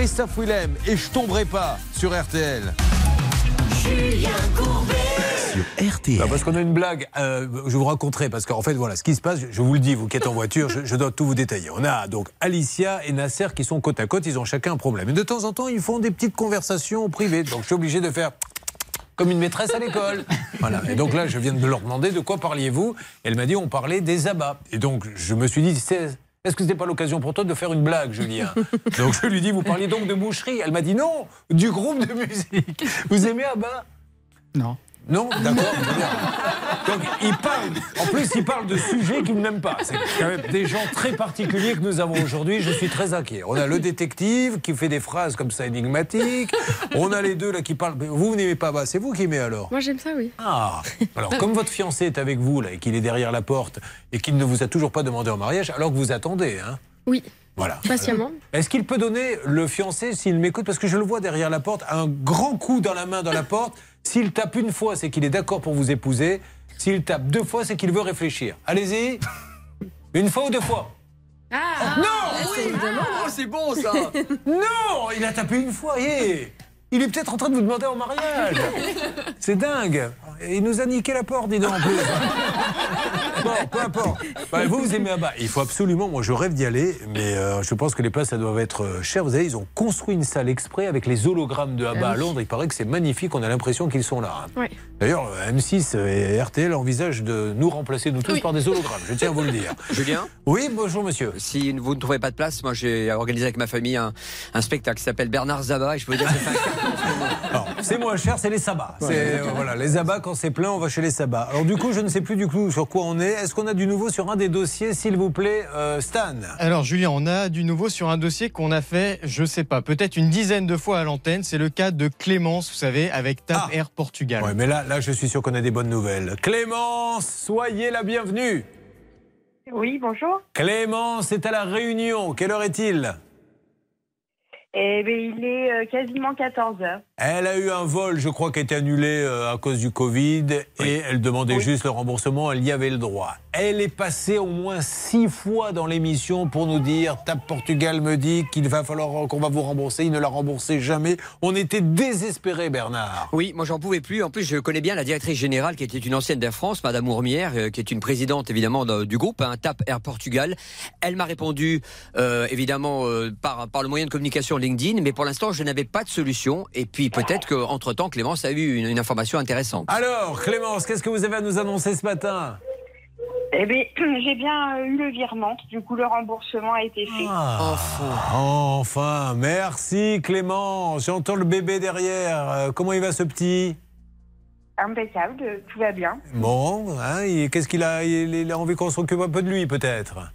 Speaker 2: Christophe Willem et je tomberai pas sur RTL.
Speaker 27: Julien Courbet.
Speaker 2: Sur RTL. parce qu'on a une blague, euh, je vous raconterai, parce qu'en fait, voilà, ce qui se passe, je vous le dis, vous qui êtes en voiture, je, je dois tout vous détailler. On a donc Alicia et Nasser qui sont côte à côte, ils ont chacun un problème. Et de temps en temps, ils font des petites conversations privées. Donc je suis obligé de faire comme une maîtresse à l'école. Voilà. Et donc là, je viens de leur demander de quoi parliez-vous. Elle m'a dit on parlait des abats. Et donc je me suis dit c'est- est-ce que ce n'est pas l'occasion pour toi de faire une blague, Julien Donc je lui dis vous parliez donc de boucherie. Elle m'a dit non, du groupe de musique. Vous aimez Abba?
Speaker 24: Non.
Speaker 2: Non, d'accord. Donc, il parle, en plus, il parle de sujets qu'il n'aime pas. C'est quand même des gens très particuliers que nous avons aujourd'hui. Je suis très inquiet. On a le détective qui fait des phrases comme ça énigmatiques. On a les deux là qui parlent. Vous, vous n'aimez pas bah, C'est vous qui aimez alors?
Speaker 17: Moi, j'aime ça, oui.
Speaker 2: Ah Alors, comme votre fiancé est avec vous là et qu'il est derrière la porte et qu'il ne vous a toujours pas demandé en mariage, alors que vous attendez, hein?
Speaker 17: Oui.
Speaker 2: Voilà.
Speaker 17: Patiemment.
Speaker 2: Est-ce qu'il peut donner le fiancé, s'il m'écoute, parce que je le vois derrière la porte, un grand coup dans la main dans la porte. S'il tape une fois, c'est qu'il est d'accord pour vous épouser. S'il tape deux fois, c'est qu'il veut réfléchir. Allez-y. Une fois ou deux fois?
Speaker 17: Ah
Speaker 2: Non
Speaker 17: oui,
Speaker 9: Oh, c'est bon ça
Speaker 2: Non Il a tapé une fois. hé il est peut-être en train de vous demander en mariage. C'est dingue. Il nous a niqué la porte, dis donc. en plus. Bon, peu importe. Bah, vous, vous aimez Abba. Il faut absolument, moi je rêve d'y aller, mais euh, je pense que les places, ça doivent être euh, chères. Vous savez, ils ont construit une salle exprès avec les hologrammes de Abba
Speaker 17: Ah
Speaker 2: à
Speaker 17: oui.
Speaker 2: Londres. Il paraît que c'est magnifique, on a l'impression qu'ils sont là. hein.
Speaker 17: Ouais.
Speaker 2: D'ailleurs, euh, M6 et RTL envisagent de nous remplacer, nous tous,
Speaker 17: Oui.
Speaker 2: par des hologrammes. Je tiens à vous le dire.
Speaker 9: Julien
Speaker 2: Oui, bonjour monsieur.
Speaker 9: Si vous ne trouvez pas de place, moi j'ai organisé avec ma famille un, un spectacle qui s'appelle Bernard Zaba et je peux vous dire que c'est un
Speaker 2: c'est moins cher, c'est les sabbats. C'est, euh, voilà, les abats, quand c'est plein, on va chez les sabbats. Alors du coup, je ne sais plus du coup sur quoi on est. Est-ce qu'on a du nouveau sur un des dossiers, s'il vous plaît, euh, Stan?
Speaker 18: Alors Julien, on a du nouveau sur un dossier qu'on a fait, je sais pas, peut-être une dizaine de fois à l'antenne. C'est le cas de Clémence, vous savez, avec TAP Air Portugal.
Speaker 2: Ouais, mais là, là, je suis sûr qu'on a des bonnes nouvelles. Clémence, soyez la bienvenue.
Speaker 26: Oui, bonjour.
Speaker 2: Clémence est à la Réunion. Quelle heure est-il?
Speaker 26: Eh bien, il est euh, quasiment 14 heures.
Speaker 2: Elle a eu un vol, je crois, qui a été annulé euh, à cause du Covid et elle demandait juste le remboursement, elle y avait le droit. Elle est passée au moins six fois dans l'émission pour nous dire Tap Portugal me dit qu'il va falloir qu'on va vous rembourser, il ne l'a remboursé jamais. On était désespérés, Bernard.
Speaker 9: Oui, moi j'en pouvais plus. En plus, je connais bien la directrice générale qui était une ancienne d'Air France, Madame Ourmière, euh, qui est une présidente évidemment de- du groupe, hein, TAP Air Portugal. Elle m'a répondu euh, évidemment euh, par, par le moyen de communication LinkedIn, mais pour l'instant je n'avais pas de solution. Et puis peut-être qu'entre temps, Clémence a eu une, une information intéressante.
Speaker 2: Alors, Clémence, qu'est-ce que vous avez à nous annoncer ce matin?
Speaker 26: Eh bien, j'ai bien euh, eu le virement. Du coup, le remboursement a été fait.
Speaker 2: Ah, Enfin, merci Clémence. J'entends le bébé derrière. Euh, comment il va ce petit?
Speaker 26: Impeccable, tout va bien.
Speaker 2: Bon, hein, qu'est-ce qu'il a il, il a envie qu'on s'occupe un peu de lui peut-être?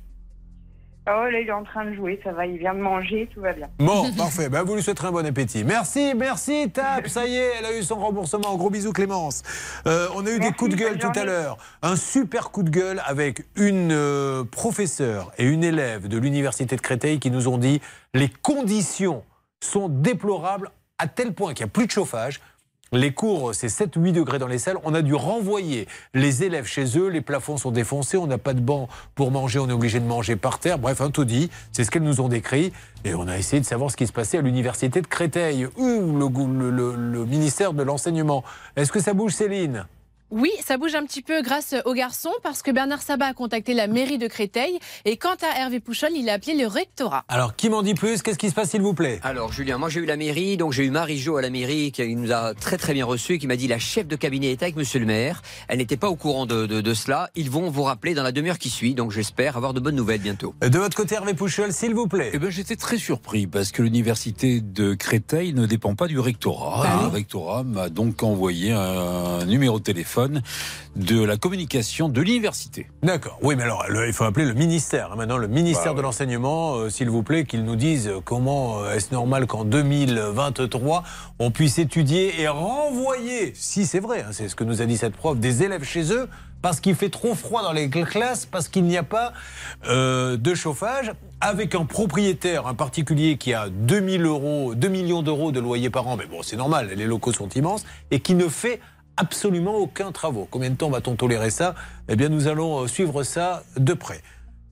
Speaker 13: Oh, là, il est en train de jouer, ça va, il vient de manger, tout va bien.
Speaker 2: Bon, parfait. Ben, vous lui souhaiterez un bon appétit. Merci, merci, Tap. Ça y est, elle a eu son remboursement. Gros bisous, Clémence. Euh, on a eu des coups de gueule tout à l'heure. Un super coup de gueule avec une euh, professeure et une élève de l'université de Créteil qui nous ont dit les conditions sont déplorables à tel point qu'il n'y a plus de chauffage. Les cours, c'est 7-8 degrés dans les salles. On a dû renvoyer les élèves chez eux. Les plafonds sont défoncés. On n'a pas de banc pour manger. On est obligé de manger par terre. Bref, un tout dit. C'est ce qu'elles nous ont décrit. Et on a essayé de savoir ce qui se passait à l'université de Créteil ou le ministère de l'Enseignement. Est-ce que ça bouge, Céline?
Speaker 17: Oui, ça bouge un petit peu grâce aux garçons parce que Bernard Sabat a contacté la mairie de Créteil et quant à Hervé Pouchol, il a appelé le rectorat.
Speaker 2: Alors, qui m'en dit plus? Qu'est-ce qui se passe, s'il vous plaît?
Speaker 9: Alors Julien, moi j'ai eu la mairie, donc j'ai eu Marie-Jo à la mairie qui nous a très très bien reçus et qui m'a dit la chef de cabinet est avec monsieur le maire. Elle n'était pas au courant de, de- de cela. Ils vont vous rappeler dans la demi-heure qui suit, donc j'espère avoir de bonnes nouvelles bientôt.
Speaker 2: De votre côté, Hervé Pouchol, s'il vous plaît.
Speaker 25: Eh ben, j'étais très surpris parce que l'université de Créteil ne dépend pas du rectorat. Le rectorat m'a donc envoyé un numéro de téléphone de la communication de l'université.
Speaker 2: D'accord. Oui, mais alors, le- il faut appeler le ministère. hein, Maintenant, le ministère
Speaker 25: Bah,
Speaker 2: de
Speaker 25: ouais.
Speaker 2: l'enseignement, euh, s'il vous plaît, qu'il nous dise euh, comment euh, est-ce normal qu'en 2023, on puisse étudier et renvoyer, si c'est vrai, hein, c'est ce que nous a dit cette prof, des élèves chez eux parce qu'il fait trop froid dans les classes, parce qu'il n'y a pas euh, de chauffage, avec un propriétaire, un particulier qui a 2000 euros, 2 millions d'euros de loyer par an, mais bon, c'est normal, les locaux sont immenses, et qui ne fait absolument aucun travaux. Combien de temps va-t-on tolérer ça? Eh bien, nous allons euh, suivre ça de près.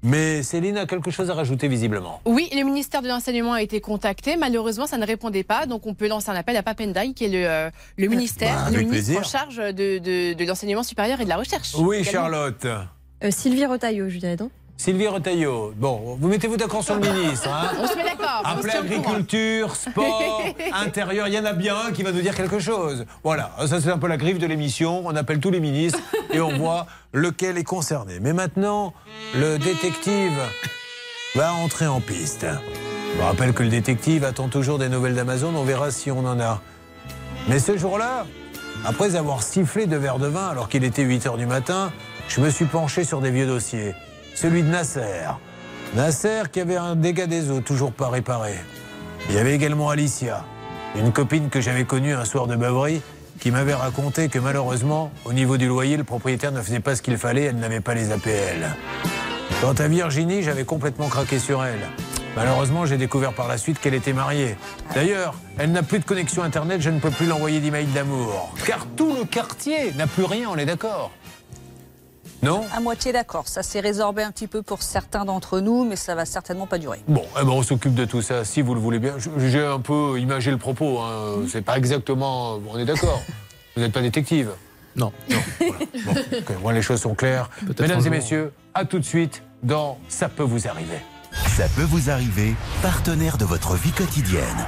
Speaker 2: Mais Céline a quelque chose à rajouter visiblement.
Speaker 17: Oui, le ministère de l'enseignement a été contacté. Malheureusement, ça ne répondait pas. Donc, on peut lancer un appel à Papendai, qui est le, euh, le ministère,
Speaker 2: Bah,
Speaker 17: le
Speaker 2: avec
Speaker 17: ministre
Speaker 2: plaisir.
Speaker 17: en charge de, de- de l'enseignement supérieur et de la recherche.
Speaker 2: Oui,
Speaker 17: également.
Speaker 2: Charlotte.
Speaker 6: Euh, Sylvie Retailleau, je dirais, non?
Speaker 2: Sylvie Retailleau. Bon, vous mettez-vous d'accord sur le ministre. Hein
Speaker 17: On se met d'accord.
Speaker 2: Après agriculture, sport, intérieur, il y en a bien un qui va nous dire quelque chose. Voilà, ça c'est un peu la griffe de l'émission. On appelle tous les ministres et on voit lequel est concerné. Mais maintenant, le détective va entrer en piste. Je vous rappelle que le détective attend toujours des nouvelles d'Amazon. On verra si on en a. Mais ce jour-là, après avoir sifflé deux verres de vin alors qu'il était 8 heures du matin, je me suis penché sur des vieux dossiers. Celui de Nasser. Nasser qui avait un dégât des eaux toujours pas réparé. Il y avait également Alicia, une copine que j'avais connue un soir de beuverie, qui m'avait raconté que malheureusement, au niveau du loyer, le propriétaire ne faisait pas ce qu'il fallait, elle n'avait pas les APL. Quant à Virginie, j'avais complètement craqué sur elle. Malheureusement, j'ai découvert par la suite qu'elle était mariée. D'ailleurs, elle n'a plus de connexion Internet, je ne peux plus l'envoyer d'email d'amour. Car tout le quartier n'a plus rien, on est d'accord Non
Speaker 23: À moitié d'accord. Ça s'est résorbé un petit peu pour certains d'entre nous, mais ça va certainement pas durer.
Speaker 2: Bon, eh ben, on s'occupe de tout ça, si vous le voulez bien. J'ai un peu imagé le propos, hein. c'est pas exactement... On est d'accord Vous n'êtes pas détective
Speaker 12: Non.
Speaker 2: Ok, moi, les choses sont claires. Mesdames et messieurs, à tout de suite dans Ça peut vous arriver.
Speaker 1: Ça peut vous arriver, partenaire de votre vie quotidienne.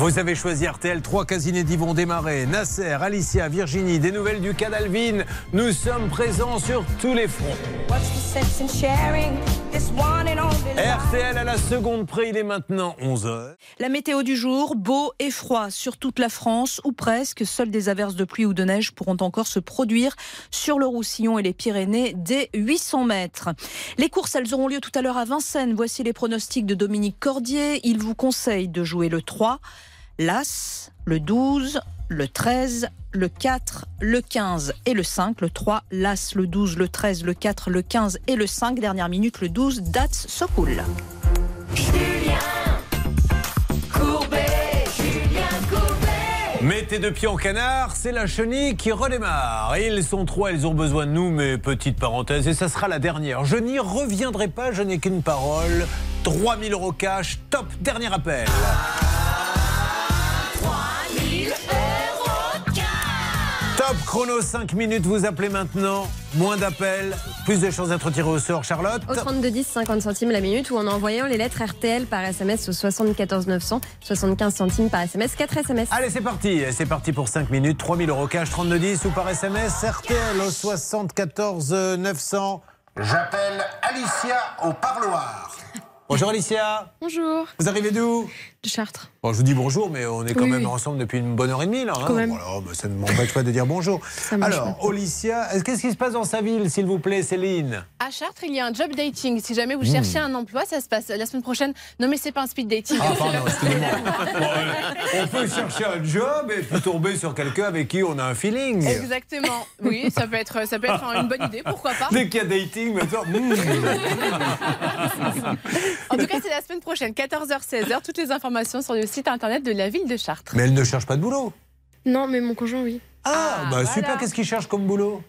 Speaker 2: Vous avez choisi RTL, trois cas inédits vont démarrer. Nasser, Alicia, Virginie, des nouvelles du cas d'Alvin. Nous sommes présents sur tous les fronts. RTL à la seconde près, il est maintenant 11h.
Speaker 22: La météo du jour, beau et froid sur toute la France, ou presque. Seules des averses de pluie ou de neige pourront encore se produire sur le Roussillon et les Pyrénées dès 800 mètres. Les courses, elles auront lieu tout à l'heure à Vincennes. Voici les pronostics de Dominique Cordier. Il vous conseille de jouer le 3, l'As, le 12, le 13, le 4, le 15 et le 5. Le 3, l'As, le 12, le 13, le 4, le 15 et le 5. Dernière minute, le 12, Dats Sokoul.
Speaker 2: Mettez deux pieds en canard, c'est la chenille qui redémarre. Ils sont trois, ils ont besoin de nous, mais petite parenthèse, et ça sera la dernière. Je n'y reviendrai pas, je n'ai qu'une parole. 3000 euros cash, top, dernier appel. Top chrono 5 minutes, vous appelez maintenant. Moins d'appels, plus de chances d'être tiré au sort, Charlotte.
Speaker 6: Au 3210, 50 centimes la minute ou en envoyant les lettres RTL par SMS au 74 900, 75 centimes par SMS, 4 SMS.
Speaker 2: Allez, c'est parti. C'est parti pour 5 minutes. 3000 euros cash, 3210 ou par SMS. RTL au 74 900. J'appelle Alicia au parloir. Bonjour Alicia.
Speaker 17: Bonjour.
Speaker 2: Vous arrivez d'où?
Speaker 29: De Chartres.
Speaker 2: Bon, je vous dis bonjour, mais on est quand
Speaker 29: Oui,
Speaker 2: même
Speaker 29: oui.
Speaker 2: ensemble depuis une bonne heure et demie, là. hein.
Speaker 29: Quand même.
Speaker 2: Voilà, bah, ça ne m'empêche pas de dire bonjour. Alors, Olicia, est-ce- qu'est-ce qui se passe dans sa ville, s'il vous plaît, Céline?
Speaker 17: À Chartres, il y a un job dating. Si jamais vous
Speaker 2: Hmm.
Speaker 17: cherchez un emploi, ça se passe la semaine prochaine. Non, mais c'est pas un speed dating.
Speaker 2: Ah,
Speaker 17: c'est
Speaker 2: pardon,
Speaker 17: la-
Speaker 2: excusez-moi. Bon, euh, on peut chercher un job et puis tomber sur quelqu'un avec qui on a un feeling.
Speaker 17: Exactement. Oui, ça peut être, ça peut être une bonne idée. Pourquoi pas
Speaker 2: Dès qu'il y a dating, maintenant. hmm.
Speaker 17: En tout cas, c'est la semaine prochaine, 14h-16h. Toutes les informations sur le site internet de la ville de Chartres.
Speaker 2: Mais elle ne cherche pas de boulot.
Speaker 29: Non, mais mon conjoint, oui.
Speaker 2: Ah, bah super, qu'est-ce qu'il cherche comme boulot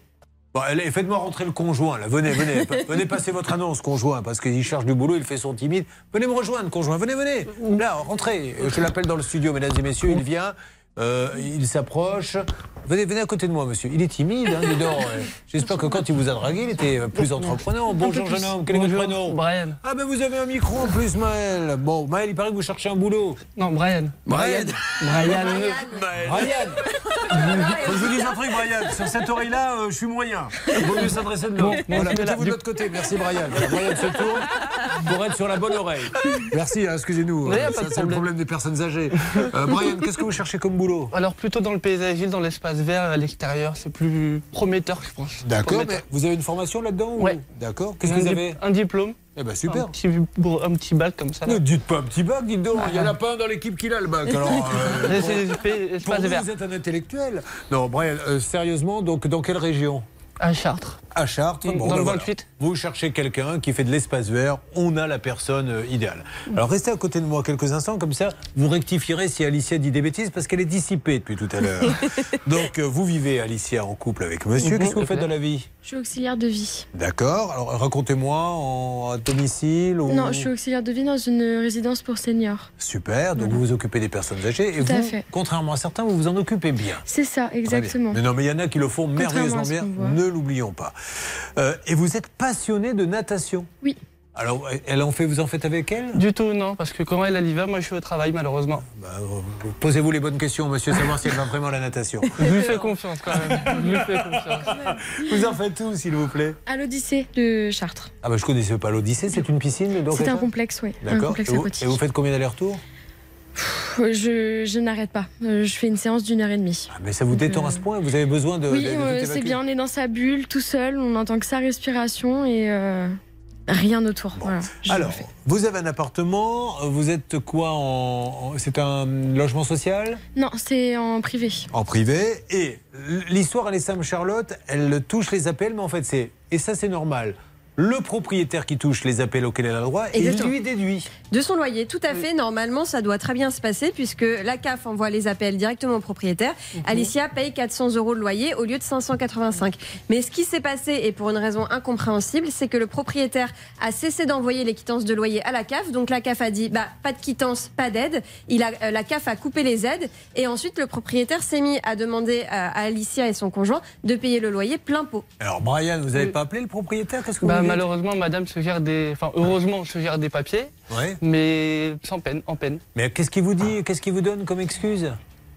Speaker 2: Bon, allez, faites-moi rentrer le conjoint, là. Venez, venez. venez passer votre annonce, conjoint, parce qu'il cherche du boulot, il fait son timide. Venez me rejoindre, conjoint. Venez, venez. Là, rentrez. Je l'appelle dans le studio, mesdames et messieurs. Il vient. Euh, il s'approche. Venez, venez à côté de moi, monsieur. Il est timide, hein, dis donc, ouais. J'espère que quand il vous a dragué, il était euh, plus entreprenant. Bonjour, jeune homme. Quel est votre prénom
Speaker 30: Brian.
Speaker 2: Ah, ben vous avez un micro en plus, Maël. Bon, Maël, il paraît que vous cherchez un boulot.
Speaker 30: Non, Brian.
Speaker 2: Brian.
Speaker 30: Brian.
Speaker 2: Brian. Faut que je vous dise un truc, Brian. Sur cette oreille-là, euh, je suis moyen. Il vaut mieux s'adresser de l'autre.
Speaker 30: Bon,
Speaker 2: Voilà, mettez-vous de l'autre côté. Merci, Brian. Voilà, Brian se tourne pour être sur la bonne oreille. Merci, hein, excusez-nous.
Speaker 30: De
Speaker 2: C'est le
Speaker 30: problème.
Speaker 2: problème des personnes âgées. Euh, Brian, qu'est-ce que vous cherchez comme boulot
Speaker 30: Alors plutôt dans le paysagiste, dans l'espace vert, à l'extérieur, c'est plus prometteur, je pense.
Speaker 2: D'accord, mais vous avez une formation là-dedans ou-
Speaker 30: Ouais.
Speaker 2: D'accord. Qu'est-ce que vous avez
Speaker 30: Un diplôme.
Speaker 2: Eh ben super.
Speaker 30: Un petit, un petit bac comme ça. là.
Speaker 2: Ne dites pas un petit bac, dites donc. Il n'y en a pas un dans l'équipe qui l'a le bac. Alors, euh, pour- pour vous êtes un intellectuel. Non, Brian, euh, sérieusement, donc dans quelle région?
Speaker 30: À Chartres.
Speaker 2: À Chartres,
Speaker 30: Dans-
Speaker 2: bon,
Speaker 30: dans
Speaker 2: ben
Speaker 30: le
Speaker 2: voilà.
Speaker 30: 28.
Speaker 2: Vous cherchez quelqu'un qui fait de l'espace vert, on a la personne euh, idéale. Alors restez à côté de moi quelques instants, comme ça vous rectifierez si Alicia dit des bêtises, parce qu'elle est dissipée depuis tout à l'heure. Donc euh, vous vivez, Alicia, en couple avec monsieur.
Speaker 30: Mhm,
Speaker 2: Qu'est-ce que vous faites
Speaker 30: fait.
Speaker 2: dans la vie?
Speaker 29: Je suis auxiliaire de vie.
Speaker 2: D'accord. Alors racontez-moi en à domicile ou...
Speaker 29: Non, je suis auxiliaire de vie dans une résidence pour seniors.
Speaker 2: Super, donc vous vous occupez des personnes âgées et
Speaker 29: Tout à fait.
Speaker 2: contrairement à certains, vous vous en occupez bien.
Speaker 29: C'est ça, exactement.
Speaker 2: Mais non, mais il y en a qui le font merveilleusement bien, ne l'oublions pas. Euh, et vous êtes passionné de natation
Speaker 29: Oui.
Speaker 2: Alors, elle en fait, vous en faites avec elle?
Speaker 30: Du tout, non, parce que quand elle, elle y va, moi je suis au travail, malheureusement.
Speaker 2: Bah, euh, Posez-vous les bonnes questions, monsieur, savoir si elle va vraiment à la natation.
Speaker 30: Je lui fais confiance quand même. Je lui fais confiance.
Speaker 2: Vous en faites où, s'il vous plaît?
Speaker 29: À l'Odyssée de Chartres.
Speaker 2: Ah bah je connaissais pas l'Odyssée, c'est une piscine donc
Speaker 29: C'est un complexe, oui. Un
Speaker 2: D'accord.
Speaker 29: complexe
Speaker 2: Et et vous faites combien d'allers-retours?
Speaker 29: Je, je n'arrête pas. Euh, Je fais une séance d'une heure et demie.
Speaker 2: Ah, Mais ça vous détend à ce point Vous avez besoin de.
Speaker 29: oui, euh, c'est bien. On est dans sa bulle, tout seul. On n'entend que sa respiration et euh, rien autour. Voilà,
Speaker 2: Alors, vous avez un appartement, vous êtes quoi en- C'est un logement social?
Speaker 29: Non, c'est en privé.
Speaker 2: En privé. Et l'histoire, elle est simple, Charlotte, elle touche les appels, mais en fait, c'est. Et ça, c'est normal. Le propriétaire qui touche les appels auxquels elle a le droit, et lui déduit.
Speaker 6: De son loyer, tout à fait. Normalement, ça doit très bien se passer puisque la CAF envoie les appels directement au propriétaire.
Speaker 2: Mhm.
Speaker 6: Alicia paye 400 euros de loyer au lieu de 585. Mais ce qui s'est passé, et pour une raison incompréhensible, c'est que le propriétaire a cessé d'envoyer les quittances de loyer à la CAF. Donc la CAF a dit bah, pas de quittance, pas d'aide. Il a, euh, la CAF a coupé les aides. Et ensuite, le propriétaire s'est mis à demander à, à Alicia et son conjoint de payer le loyer plein pot.
Speaker 2: Alors, Brian, vous n'avez pas appelé le propriétaire? Qu'est-ce que
Speaker 30: Bah,
Speaker 2: vous
Speaker 30: malheureusement, madame se gère des. Enfin, heureusement, se gère des papiers,
Speaker 2: Ouais.
Speaker 30: mais sans peine, en peine.
Speaker 2: Mais qu'est-ce qu'il vous dit Qu'est-ce qu'il vous donne comme excuse?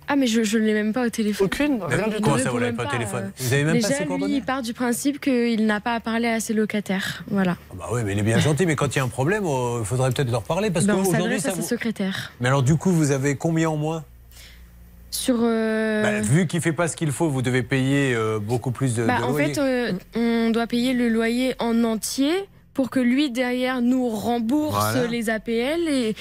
Speaker 29: Ah, mais je ne l'ai même pas au téléphone.
Speaker 30: Aucune,
Speaker 2: rien du tout. Comment ça, vous l'avez pas au téléphone Vous avez même pas
Speaker 29: Déjà,
Speaker 2: ses
Speaker 29: lui, il part du principe qu'il n'a pas à parler à ses locataires. Voilà.
Speaker 2: Bah oui, mais il est bien gentil, mais quand il y a un problème, oh, il faudrait peut-être leur parler. Parce
Speaker 29: Ben,
Speaker 2: qu'aujourd'hui,
Speaker 29: à
Speaker 2: ça
Speaker 29: ses
Speaker 2: vous...
Speaker 29: secrétaires.
Speaker 2: Mais alors, du coup, vous avez combien en moins?
Speaker 29: Sur. euh,
Speaker 2: Bah, Vu qu'il fait pas ce qu'il faut, vous devez payer euh, beaucoup plus de,
Speaker 29: bah,
Speaker 2: de
Speaker 29: en
Speaker 2: loyer.
Speaker 29: fait, euh, on doit payer le loyer en entier pour que lui, derrière, nous rembourse
Speaker 2: Voilà.
Speaker 29: les APL. Et...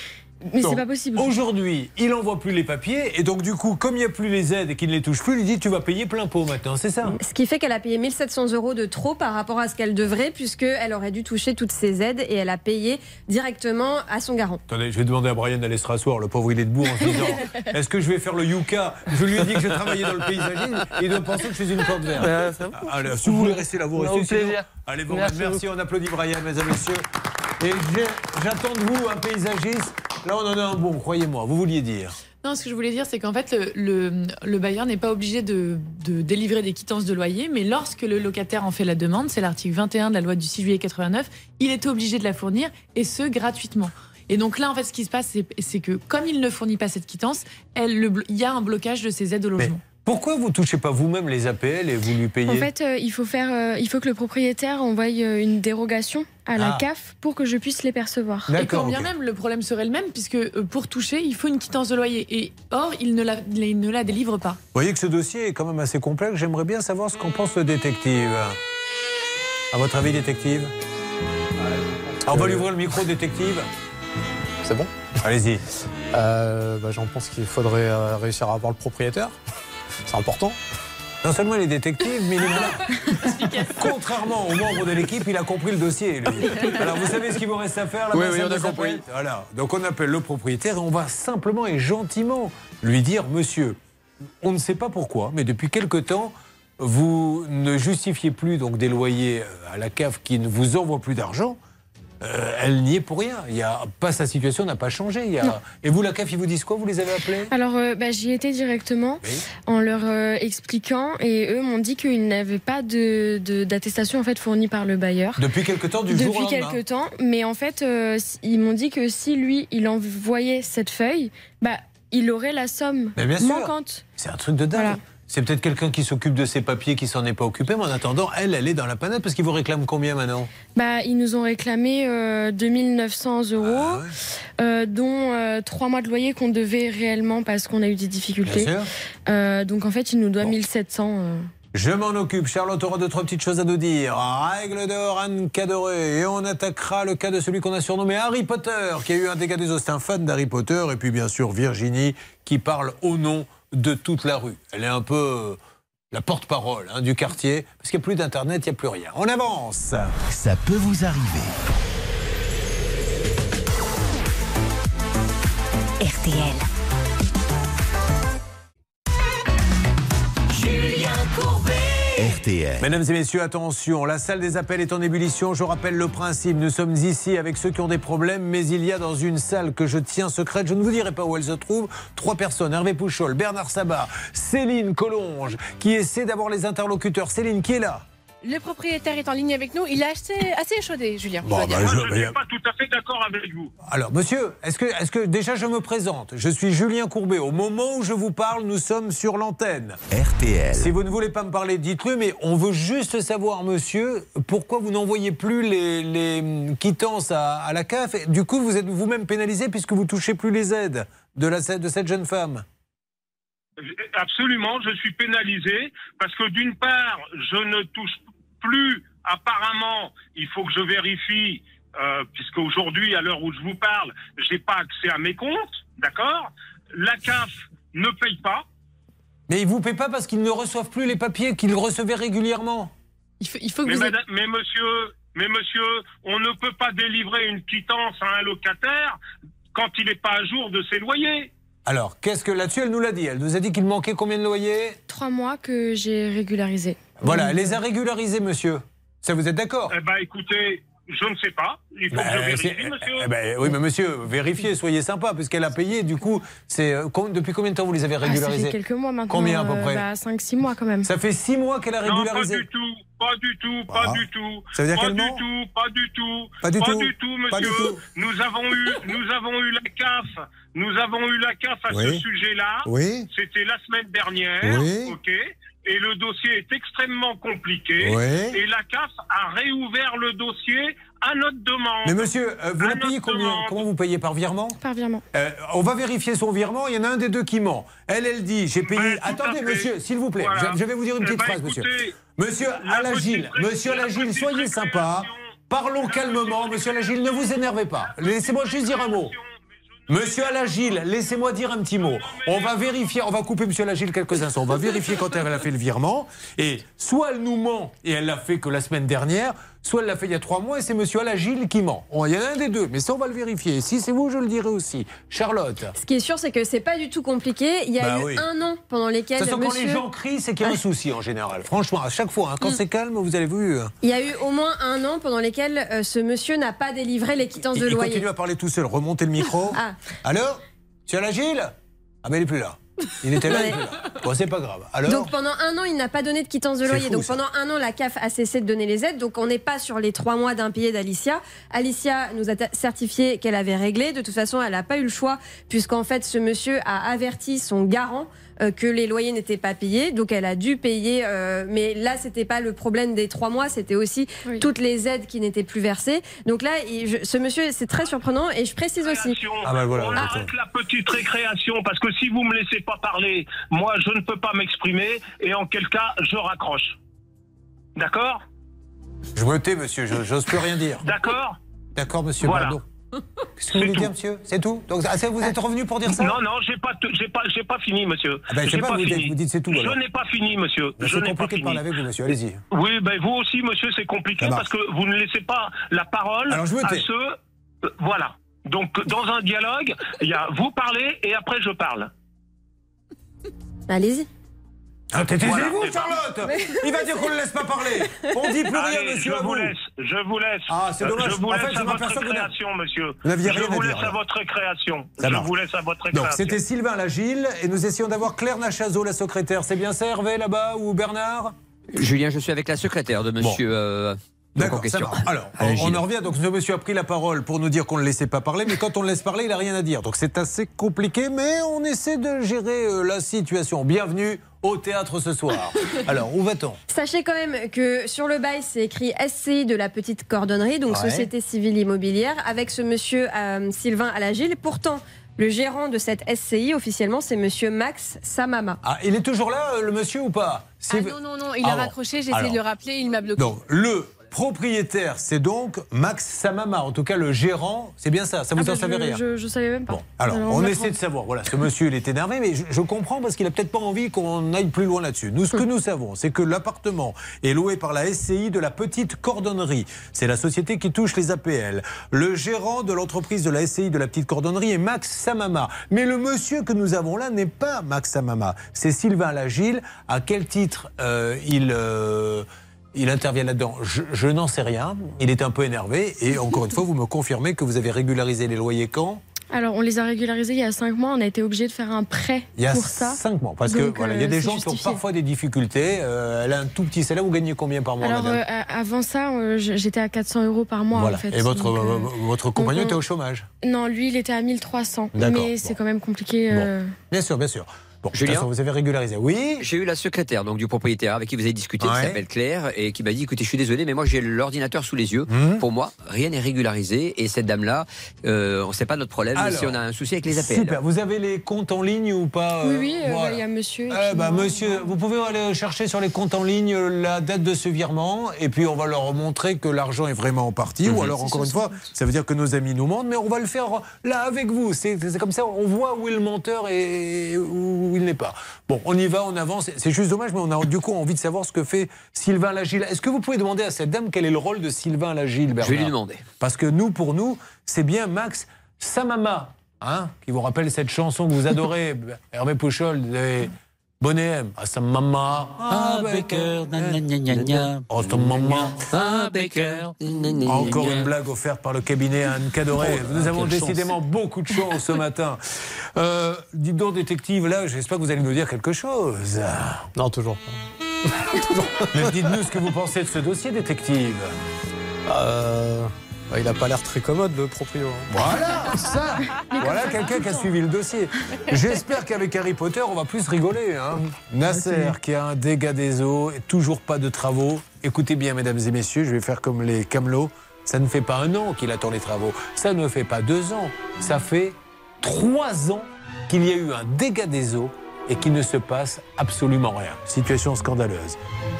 Speaker 29: Mais c'est pas possible.
Speaker 2: Aujourd'hui, il n'envoie plus les papiers, et donc du coup, comme il n'y a plus les aides et qu'il ne les touche plus, il dit tu vas payer plein pot maintenant, c'est ça?
Speaker 6: Ce qui fait qu'elle a payé 1700 euros de trop par rapport à ce qu'elle devrait, puisqu'elle aurait dû toucher toutes ses aides et elle a payé directement à son garant.
Speaker 2: Attendez, je vais demander à Brian d'aller se rasseoir. Le pauvre, il est debout en se disant Est-ce que je vais faire le Yuka Je lui ai dit que je travaillais dans le paysagisme et il doit penser que je suis une porte verte. Allez, si vous voulez rester là, vous restez. sinon-
Speaker 30: plaisir.
Speaker 2: Allez, bon,
Speaker 30: Merci
Speaker 2: merci, on applaudit Brian, mesdames et messieurs. Et j'attends de vous un paysagiste. Là, on en a un bon, croyez-moi. Vous vouliez dire
Speaker 7: Non, ce que je voulais dire, c'est qu'en fait, le, le- le bailleur n'est pas obligé de, de délivrer des quittances de loyer, mais lorsque le locataire en fait la demande, c'est l'article 21 de la loi du 6 juillet 89, il est obligé de la fournir, et ce, gratuitement. Et donc là, en fait, ce qui se passe, c'est- que comme il ne fournit pas cette quittance, elle, le il y a un blocage de ses aides au logement.
Speaker 2: Pourquoi vous touchez pas vous-même les APL et vous lui payez
Speaker 29: En fait, euh, il, faut faire, euh, il faut que le propriétaire envoie euh, une dérogation à la
Speaker 2: Ah.
Speaker 29: CAF pour que je puisse les percevoir.
Speaker 7: Et quand bien même, le problème serait le même, puisque euh, pour toucher, il faut une quittance de loyer. Et or, il ne la, il ne la délivre pas.
Speaker 2: Vous voyez que ce dossier est quand même assez complexe. J'aimerais bien savoir ce qu'en pense le détective. À votre avis, détective Ah, On va lui ouvrir le micro, détective.
Speaker 12: C'est bon?
Speaker 2: Allez-y.
Speaker 12: Euh, bah, J'en pense qu'il faudrait euh, réussir à avoir le propriétaire. C'est important.
Speaker 2: Non seulement il est détective, mais il est malin. Contrairement aux membres de l'équipe, il a compris le dossier. lui. Alors vous savez ce qu'il vous reste à faire là
Speaker 12: Oui, oui, on a compris.
Speaker 2: Voilà. Donc on appelle le propriétaire et on va simplement et gentiment lui dire Monsieur, on ne sait pas pourquoi, mais depuis quelque temps, vous ne justifiez plus donc des loyers euh, à la CAF qui ne vous envoie plus d'argent. Euh, elle n'y est pour rien. Il y a pas sa situation n'a pas changé. Il y a-. Et vous, la CAF, ils vous disent quoi? Vous les avez appelés?
Speaker 29: Alors, euh, bah, j'y étais directement en leur euh, expliquant et eux m'ont dit qu'ils n'avaient pas de, de- d'attestation en fait fournie par le bailleur.
Speaker 2: Depuis quelque temps, du
Speaker 29: Depuis
Speaker 2: jour au lendemain.
Speaker 29: quelque temps, mais en fait, ils m'ont dit que si lui, il envoyait cette feuille, bah, il aurait la somme manquante.
Speaker 2: C'est un truc de dingue.
Speaker 29: Voilà.
Speaker 2: C'est peut-être quelqu'un qui s'occupe de ses papiers qui s'en est pas occupé, mais en attendant, elle, elle est dans la panade parce qu'ils vous réclament combien maintenant
Speaker 29: Bah, ils nous ont réclamé euh, 2900 euros,
Speaker 2: Ah
Speaker 29: euh, dont euh, trois mois de loyer qu'on devait réellement parce qu'on a eu des difficultés.
Speaker 2: Bien sûr.
Speaker 29: Euh, donc en fait, il nous doit 1700. euh.
Speaker 2: Je m'en occupe. Charlotte aura deux, trois petites choses à nous dire. Règle d'or, Anne Cadoré. Et on attaquera le cas de celui qu'on a surnommé Harry Potter, qui a eu un dégât des os. C'est un fan d'Harry Potter. Et puis, bien sûr, Virginie, qui parle au nom de toute la rue. Elle est un peu euh, la porte-parole hein, du quartier. Parce qu'il n'y a plus d'Internet, il n'y a plus rien. On avance.
Speaker 1: Ça peut vous arriver.
Speaker 27: RTL.
Speaker 2: Mesdames et messieurs, attention, la salle des appels est en ébullition. Je rappelle le principe. Nous sommes ici avec ceux qui ont des problèmes, mais il y a dans une salle que je tiens secrète, je ne vous dirai pas où elle se trouve, trois personnes. Hervé Pouchol, Bernard Sabat, Céline Collonge, qui essaie d'avoir les interlocuteurs. Céline, qui est là?
Speaker 17: Le propriétaire est en ligne avec nous. Il est assez, assez échaudé, Julien.
Speaker 2: Bon, bah,
Speaker 17: dire.
Speaker 2: je-
Speaker 31: ne suis pas tout à fait d'accord avec vous.
Speaker 2: Alors, monsieur, est-ce que, est-ce que déjà je me présente? Je suis Julien Courbet. Au moment où je vous parle, nous sommes sur l'antenne.
Speaker 1: RTL.
Speaker 2: Si vous ne voulez pas me parler, dites-le, mais on veut juste savoir, monsieur, pourquoi vous n'envoyez plus les, les, hum, quittances à, à la CAF? Et Du coup, vous êtes vous-même pénalisé puisque vous touchez plus les aides de, la, de cette jeune femme.
Speaker 31: Absolument, je suis pénalisé parce que d'une part, je ne touche plus. Apparemment, il faut que je vérifie, euh, puisque aujourd'hui, à l'heure où je vous parle, j'ai pas accès à mes comptes, d'accord? La CAF ne paye pas.
Speaker 2: Mais ils vous paient pas parce qu'ils ne reçoivent plus les papiers qu'ils recevaient régulièrement.
Speaker 7: Il faut, il faut que
Speaker 31: Mais,
Speaker 7: vous.
Speaker 31: madame- mais monsieur, mais monsieur, on ne peut pas délivrer une quittance à un locataire quand il n'est pas à jour de ses loyers.
Speaker 2: Alors, qu'est-ce que là-dessus, elle nous l'a dit Elle nous a dit qu'il manquait combien de loyers?
Speaker 29: Trois mois que j'ai régularisé.
Speaker 2: Voilà, elle les a régularisés, monsieur. Ça, vous êtes d'accord
Speaker 31: Eh ben, écoutez, je ne sais pas. Il faut que je
Speaker 2: Bah,
Speaker 31: vérifie, monsieur.
Speaker 2: eh ben, oui, mais monsieur, vérifiez, soyez sympa, puisqu'elle a payé. Du coup, c'est euh, depuis combien de temps vous les avez
Speaker 29: Ah, ça
Speaker 2: régularisés
Speaker 29: fait quelques mois maintenant.
Speaker 2: Combien à peu
Speaker 29: euh,
Speaker 2: près
Speaker 29: bah, 5-6 mois quand même.
Speaker 2: Ça fait six mois qu'elle a
Speaker 31: Non, pas
Speaker 2: régularisé.
Speaker 31: du tout, pas du tout, pas
Speaker 2: Ah.
Speaker 31: du tout.
Speaker 2: Ça veut dire
Speaker 31: pas
Speaker 2: qu'elle
Speaker 31: du
Speaker 2: ment
Speaker 31: tout, pas du tout,
Speaker 2: Pas du tout. Pas du
Speaker 31: monsieur.
Speaker 2: tout.
Speaker 31: Nous avons eu, nous avons eu la CAF, nous avons eu la CAF à
Speaker 2: Oui.
Speaker 31: ce sujet-là.
Speaker 2: Oui.
Speaker 31: C'était la semaine dernière.
Speaker 2: Oui.
Speaker 31: Ok. Et le dossier est extrêmement compliqué.
Speaker 2: Oui.
Speaker 31: Et la CAF a réouvert le dossier à notre demande.
Speaker 2: Mais monsieur, euh, vous
Speaker 31: À
Speaker 2: la payez combien
Speaker 31: demande.
Speaker 2: Comment vous payez par virement
Speaker 29: Par virement.
Speaker 2: Euh, on va vérifier son virement. Il y en a un des deux qui ment. Elle, elle dit j'ai payé.
Speaker 31: Ben,
Speaker 2: Attendez, monsieur, s'il vous plaît.
Speaker 31: Voilà.
Speaker 2: Je, je vais vous dire une
Speaker 31: Eh
Speaker 2: petite
Speaker 31: ben,
Speaker 2: phrase, monsieur.
Speaker 31: écoutez,
Speaker 2: Monsieur
Speaker 31: la
Speaker 2: Alagil, monsieur
Speaker 31: la
Speaker 2: Alagil, soyez sympa. Parlons calmement, monsieur Alagil, ne vous énervez pas. Laissez-moi juste dire un mot. Monsieur Alagil, laissez-moi dire un petit mot. On va vérifier, on va couper Monsieur Alagil quelques instants. On va vérifier quand elle a fait le virement. Et soit elle nous ment et elle l'a fait que la semaine dernière, soit elle l'a fait il y a trois mois et c'est Monsieur Alagil qui ment. Il y en a un des deux, mais ça on va le vérifier. Si c'est vous, je le dirai aussi. Charlotte.
Speaker 6: Ce qui est sûr, c'est que c'est pas du tout compliqué. Il y a
Speaker 2: Bah
Speaker 6: eu
Speaker 2: oui.
Speaker 6: un an pendant
Speaker 2: De
Speaker 6: lesquels
Speaker 2: toute façon, quand
Speaker 6: monsieur...
Speaker 2: les gens crient, c'est qu'il y a un souci en général. Franchement, à chaque fois, hein, quand
Speaker 6: Mm.
Speaker 2: c'est calme, vous avez vu. euh,
Speaker 6: Il y a eu au moins un an pendant lesquels euh, ce monsieur n'a pas délivré les quittances
Speaker 2: Il,
Speaker 6: de
Speaker 2: il
Speaker 6: loyer.
Speaker 2: continue à parler tout seul. Remontez le micro.
Speaker 6: Ah.
Speaker 2: Alors Monsieur Alagil Ah, mais il n'est plus là. Il était là, il est plus là. Bon, c'est pas grave. Alors
Speaker 6: Donc pendant un an, il n'a pas donné de quittance de loyer.
Speaker 2: fou,
Speaker 6: Donc
Speaker 2: ça.
Speaker 6: pendant un an, la CAF a cessé de donner les aides. Donc on n'est pas sur les trois mois d'impayés d'Alicia. Alicia nous a certifié qu'elle avait réglé. De toute façon, elle n'a pas eu le choix puisqu'en fait, ce monsieur a averti son garant. Euh, que les loyers n'étaient pas payés, donc elle a dû payer. euh, mais là, c'était pas le problème des trois mois, c'était aussi toutes les aides qui n'étaient plus versées. Donc là, il- je- ce monsieur, c'est très surprenant. Et je précise aussi.
Speaker 2: Ah bah voilà,
Speaker 31: On
Speaker 2: d'accord.
Speaker 31: arrête la petite récréation parce que si vous me laissez pas parler, moi je ne peux pas m'exprimer et en quel cas je raccroche. D'accord?
Speaker 2: Je me tais, monsieur, je- j'ose plus rien dire.
Speaker 31: D'accord?
Speaker 2: D'accord, monsieur,
Speaker 31: Voilà.
Speaker 2: pardon. Qu'est-ce que vous voulez dire, monsieur? C'est tout? Donc, ah, vous êtes revenu pour dire ça?
Speaker 31: Non, non, j'ai pas, j'ai pas, j'ai pas fini, monsieur.
Speaker 2: Ah ben, je sais
Speaker 31: J'ai
Speaker 2: pas, vous dites- vous dites c'est tout, alors.
Speaker 31: Je n'ai pas fini, monsieur.
Speaker 2: Ben,
Speaker 31: je
Speaker 2: c'est
Speaker 31: n'ai pas
Speaker 2: compliqué de
Speaker 31: fini.
Speaker 2: parler avec vous, monsieur, allez-y.
Speaker 31: Oui, ben vous aussi, monsieur, c'est compliqué parce que vous ne laissez pas la parole
Speaker 2: Alors, je
Speaker 31: à ceux. euh, voilà. Donc, dans un dialogue, il y a vous parlez et après je parle.
Speaker 6: Allez-y.
Speaker 2: Ah,
Speaker 31: Voilà.
Speaker 2: taisez-vous, Charlotte Il va dire qu'on ne le laisse pas parler. On dit plus rien, monsieur,
Speaker 31: je
Speaker 2: à
Speaker 31: vous
Speaker 2: vous.
Speaker 31: laisse, je vous laisse.
Speaker 2: Ah, c'est
Speaker 31: Euh,
Speaker 2: dommage.
Speaker 31: Je vous
Speaker 2: En
Speaker 31: laisse
Speaker 2: fait,
Speaker 31: à votre
Speaker 2: vous
Speaker 31: création, monsieur.
Speaker 2: vous n'aviez
Speaker 31: je
Speaker 2: rien à
Speaker 31: vous
Speaker 2: dire,
Speaker 31: laisse à votre création.
Speaker 2: Ça
Speaker 31: je
Speaker 2: marche.
Speaker 31: vous laisse à votre
Speaker 2: Donc,
Speaker 31: création.
Speaker 2: c'était Sylvain Lagile et nous essayons d'avoir Claire Nachazo, la secrétaire. C'est bien ça, Hervé, là-bas, ou Bernard?
Speaker 9: Julien, je suis avec la secrétaire de monsieur. euh, donc,
Speaker 2: D'accord. Alors, on,
Speaker 9: Allez,
Speaker 2: on
Speaker 9: Gilles.
Speaker 2: en revient. Donc, ce monsieur a pris la parole pour nous dire qu'on ne le laissait pas parler, mais quand on le laisse parler, il n'a rien à dire. Donc, c'est assez compliqué, mais on essaie de gérer euh, la situation. Bienvenue au théâtre ce soir. Alors, où va-t-on?
Speaker 6: Sachez quand même que sur le bail, c'est écrit SCI de la petite cordonnerie, donc
Speaker 2: Ouais.
Speaker 6: Société Civile Immobilière, avec ce monsieur euh, Sylvain Alagil. Pourtant, le gérant de cette SCI, officiellement, c'est monsieur Max Samama.
Speaker 2: Ah, il est toujours là, euh, le monsieur, ou pas?
Speaker 17: Ah non, non, non, il
Speaker 2: Ah
Speaker 17: a
Speaker 2: bon.
Speaker 17: raccroché, j'ai essayé de le rappeler, il m'a bloqué.
Speaker 2: Donc, le propriétaire, c'est donc Max Samama. En tout cas, le gérant, c'est bien ça. Ça vous
Speaker 29: Ah bah,
Speaker 2: en savez
Speaker 29: je,
Speaker 2: rien
Speaker 29: je, je savais même pas.
Speaker 2: Alors,
Speaker 29: Alors,
Speaker 2: on essaie de savoir. Voilà, ce monsieur, il est énervé, mais je, je comprends parce qu'il a peut-être pas envie qu'on aille plus loin là-dessus. Nous, ce que nous savons, c'est que l'appartement est loué par la SCI de la Petite Cordonnerie. C'est la société qui touche les APL. Le gérant de l'entreprise de la SCI de la Petite Cordonnerie est Max Samama. Mais le monsieur que nous avons là n'est pas Max Samama. C'est Sylvain Lagile. À quel titre euh, il. euh, il intervient là-dedans. Je, je n'en sais rien. Il est un peu énervé. Et encore une fois, vous me confirmez que vous avez régularisé les loyers quand?
Speaker 29: Alors, on les a régularisés il y a 5 mois. On a été obligé de faire un prêt
Speaker 2: Il y a
Speaker 29: pour ça.
Speaker 2: 5 mois. Parce que
Speaker 29: Donc,
Speaker 2: voilà, il y a
Speaker 29: euh,
Speaker 2: des gens qui ont parfois des difficultés. Euh, elle a un tout petit salaire. Vous gagnez combien par mois,
Speaker 29: Alors, euh, avant ça, euh, j'étais à 400 euros par mois,
Speaker 2: Voilà.
Speaker 29: en fait.
Speaker 2: Et votre,
Speaker 29: Donc, euh,
Speaker 2: euh, votre compagnon
Speaker 29: on-
Speaker 2: était au chômage?
Speaker 29: Non, lui, il était à 1300.
Speaker 2: D'accord,
Speaker 29: Mais c'est quand même compliqué. euh,
Speaker 2: Bien sûr, bien sûr. Bon, de toute
Speaker 9: Julien
Speaker 2: façon, vous avez régularisé. Oui
Speaker 9: J'ai eu la secrétaire donc du propriétaire avec qui vous avez discuté,
Speaker 2: Ouais.
Speaker 9: qui s'appelle Claire, et qui m'a dit écoutez, je suis désolé, mais moi j'ai l'ordinateur sous les yeux.
Speaker 2: Mmh.
Speaker 9: Pour moi, rien n'est régularisé, et cette dame-là, euh, sait pas notre problème
Speaker 2: Alors,
Speaker 9: si on a un souci avec les APL.
Speaker 2: Super. Vous avez les comptes en ligne ou pas
Speaker 29: Oui,
Speaker 2: euh,
Speaker 29: oui, euh, bah,
Speaker 2: voilà.
Speaker 29: il y a monsieur.
Speaker 2: Eh
Speaker 29: moi.
Speaker 2: monsieur, vous pouvez aller chercher sur les comptes en ligne euh, la date de ce virement et puis on va leur montrer que l'argent est vraiment parti.
Speaker 9: Mhm.
Speaker 2: Ou alors, encore une fois, ça veut dire que nos amis nous mentent, mais on va le faire là avec vous. C'est c'est comme ça, on voit où est le menteur et où il n'est pas. Bon, on y va, on avance. C'est juste dommage, mais on a du coup envie de savoir ce que fait Sylvain Lagile. Est-ce que vous pouvez demander à cette dame quel est le rôle de Sylvain Lagile, Bernard
Speaker 9: Je vais lui demander.
Speaker 2: Parce que nous, pour nous, c'est bien Max Samama, hein, qui vous rappelle cette chanson que vous adorez, Hervé Pouchol, des Bonnet M. Ah.
Speaker 25: Ah, Baker, gna, gna, gna, gna, gna.
Speaker 2: Oh, Samama.
Speaker 25: Ah, Baker.
Speaker 2: Encore une blague offerte par le cabinet Anne Cadoré.
Speaker 25: Oh,
Speaker 2: Nous avons décidément beaucoup de chance ce matin. Euh, dites donc, détective, là, j'espère que vous allez nous dire quelque chose.
Speaker 12: Non, toujours pas.
Speaker 2: Mais dites-nous ce que vous pensez de ce dossier, détective.
Speaker 12: Euh, bah, il a pas l'air très commode, le proprio.
Speaker 2: Voilà, ça Voilà quelqu'un qui a suivi le dossier. J'espère qu'avec Harry Potter, on va plus rigoler. Hein. Nasser, qui a un dégât des eaux, et toujours pas de travaux. Écoutez bien, mesdames et messieurs, je vais faire comme les camelots. Ça ne fait pas un an qu'il attend les travaux. Ça ne fait pas deux ans. Ça fait trois ans qu'il y a eu un dégât des eaux et qu'il ne se passe absolument rien. Situation scandaleuse.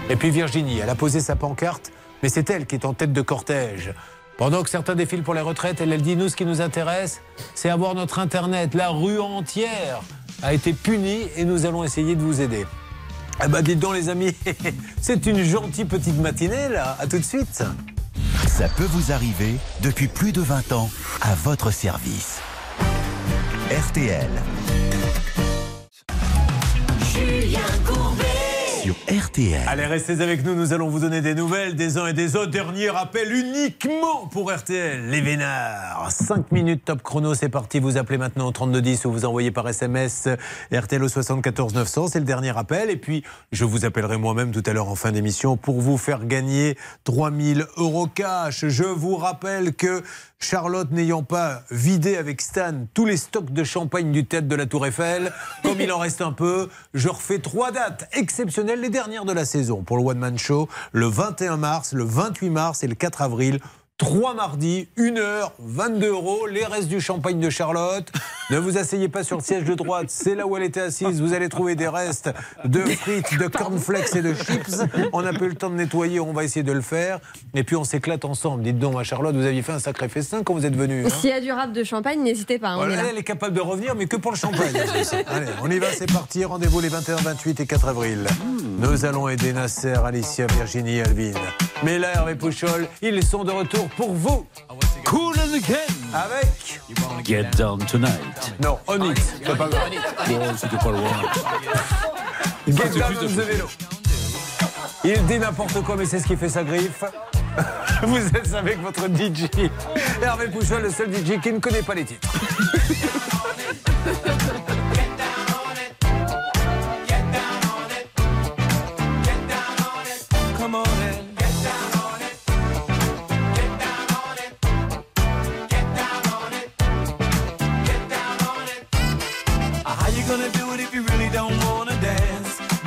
Speaker 2: Et puis Virginie, elle a posé sa pancarte, mais c'est elle qui est en tête de cortège. Pendant que certains défilent pour les retraites, elle, elle dit nous, ce qui nous intéresse, c'est avoir notre Internet. La rue entière a été punie et nous allons essayer de vous aider. Eh ben, dites donc, les amis, c'est une gentille petite matinée, là. À tout de suite.
Speaker 1: Ça peut vous arriver depuis plus de 20 ans à votre service. RTL.
Speaker 32: Julien Courbet.
Speaker 1: RTL.
Speaker 2: Allez, restez avec nous, nous allons vous donner des nouvelles des uns et des autres. Dernier rappel uniquement pour RTL, les Vénards. 5 minutes top chrono, c'est parti. Vous appelez maintenant au 3210 ou vous envoyez par SMS RTL au 74 900, c'est le dernier rappel. Et puis, je vous appellerai moi-même tout à l'heure en fin d'émission pour vous faire gagner 3000 euros cash. Je vous rappelle que Charlotte n'ayant pas vidé avec Stan tous les stocks de champagne du tête de la Tour Eiffel, comme il en reste un peu, je refais trois dates exceptionnelles, les dernières de la saison pour le One Man Show, le 21 mars, le 28 mars et le 4 avril. Trois mardis, 1 heure, 22 euros, les restes du champagne de Charlotte. Ne vous asseyez pas sur le siège de droite, c'est là où elle était assise. Vous allez trouver des restes de frites, de cornflakes et de chips. On n'a pas eu le temps de nettoyer, on va essayer de le faire. Et puis on s'éclate ensemble. Dites donc, ma Charlotte, vous aviez fait un sacré festin quand vous êtes venue. hein.
Speaker 6: S'il y a du rap de champagne, n'hésitez pas. on est
Speaker 2: Voilà,
Speaker 6: là.
Speaker 2: elle est capable de revenir, mais que pour le champagne. Allez, on y va, c'est parti. Rendez-vous les 21, 28 et 4 avril. Nous allons aider Nasser, Alicia, Virginie, Alvin. Mais là, Hervé Pouchol, ils sont de retour pour vous.
Speaker 25: Cool and again.
Speaker 2: Avec
Speaker 25: Get down tonight.
Speaker 2: Non, on it. C'est pas grave.
Speaker 25: Bon, c'était pas loin.
Speaker 2: Get down on the vélo. Il dit n'importe quoi, mais c'est ce qui fait sa griffe. Vous êtes avec votre DJ. Hervé Pouchol, le seul DJ qui ne connaît pas les titres.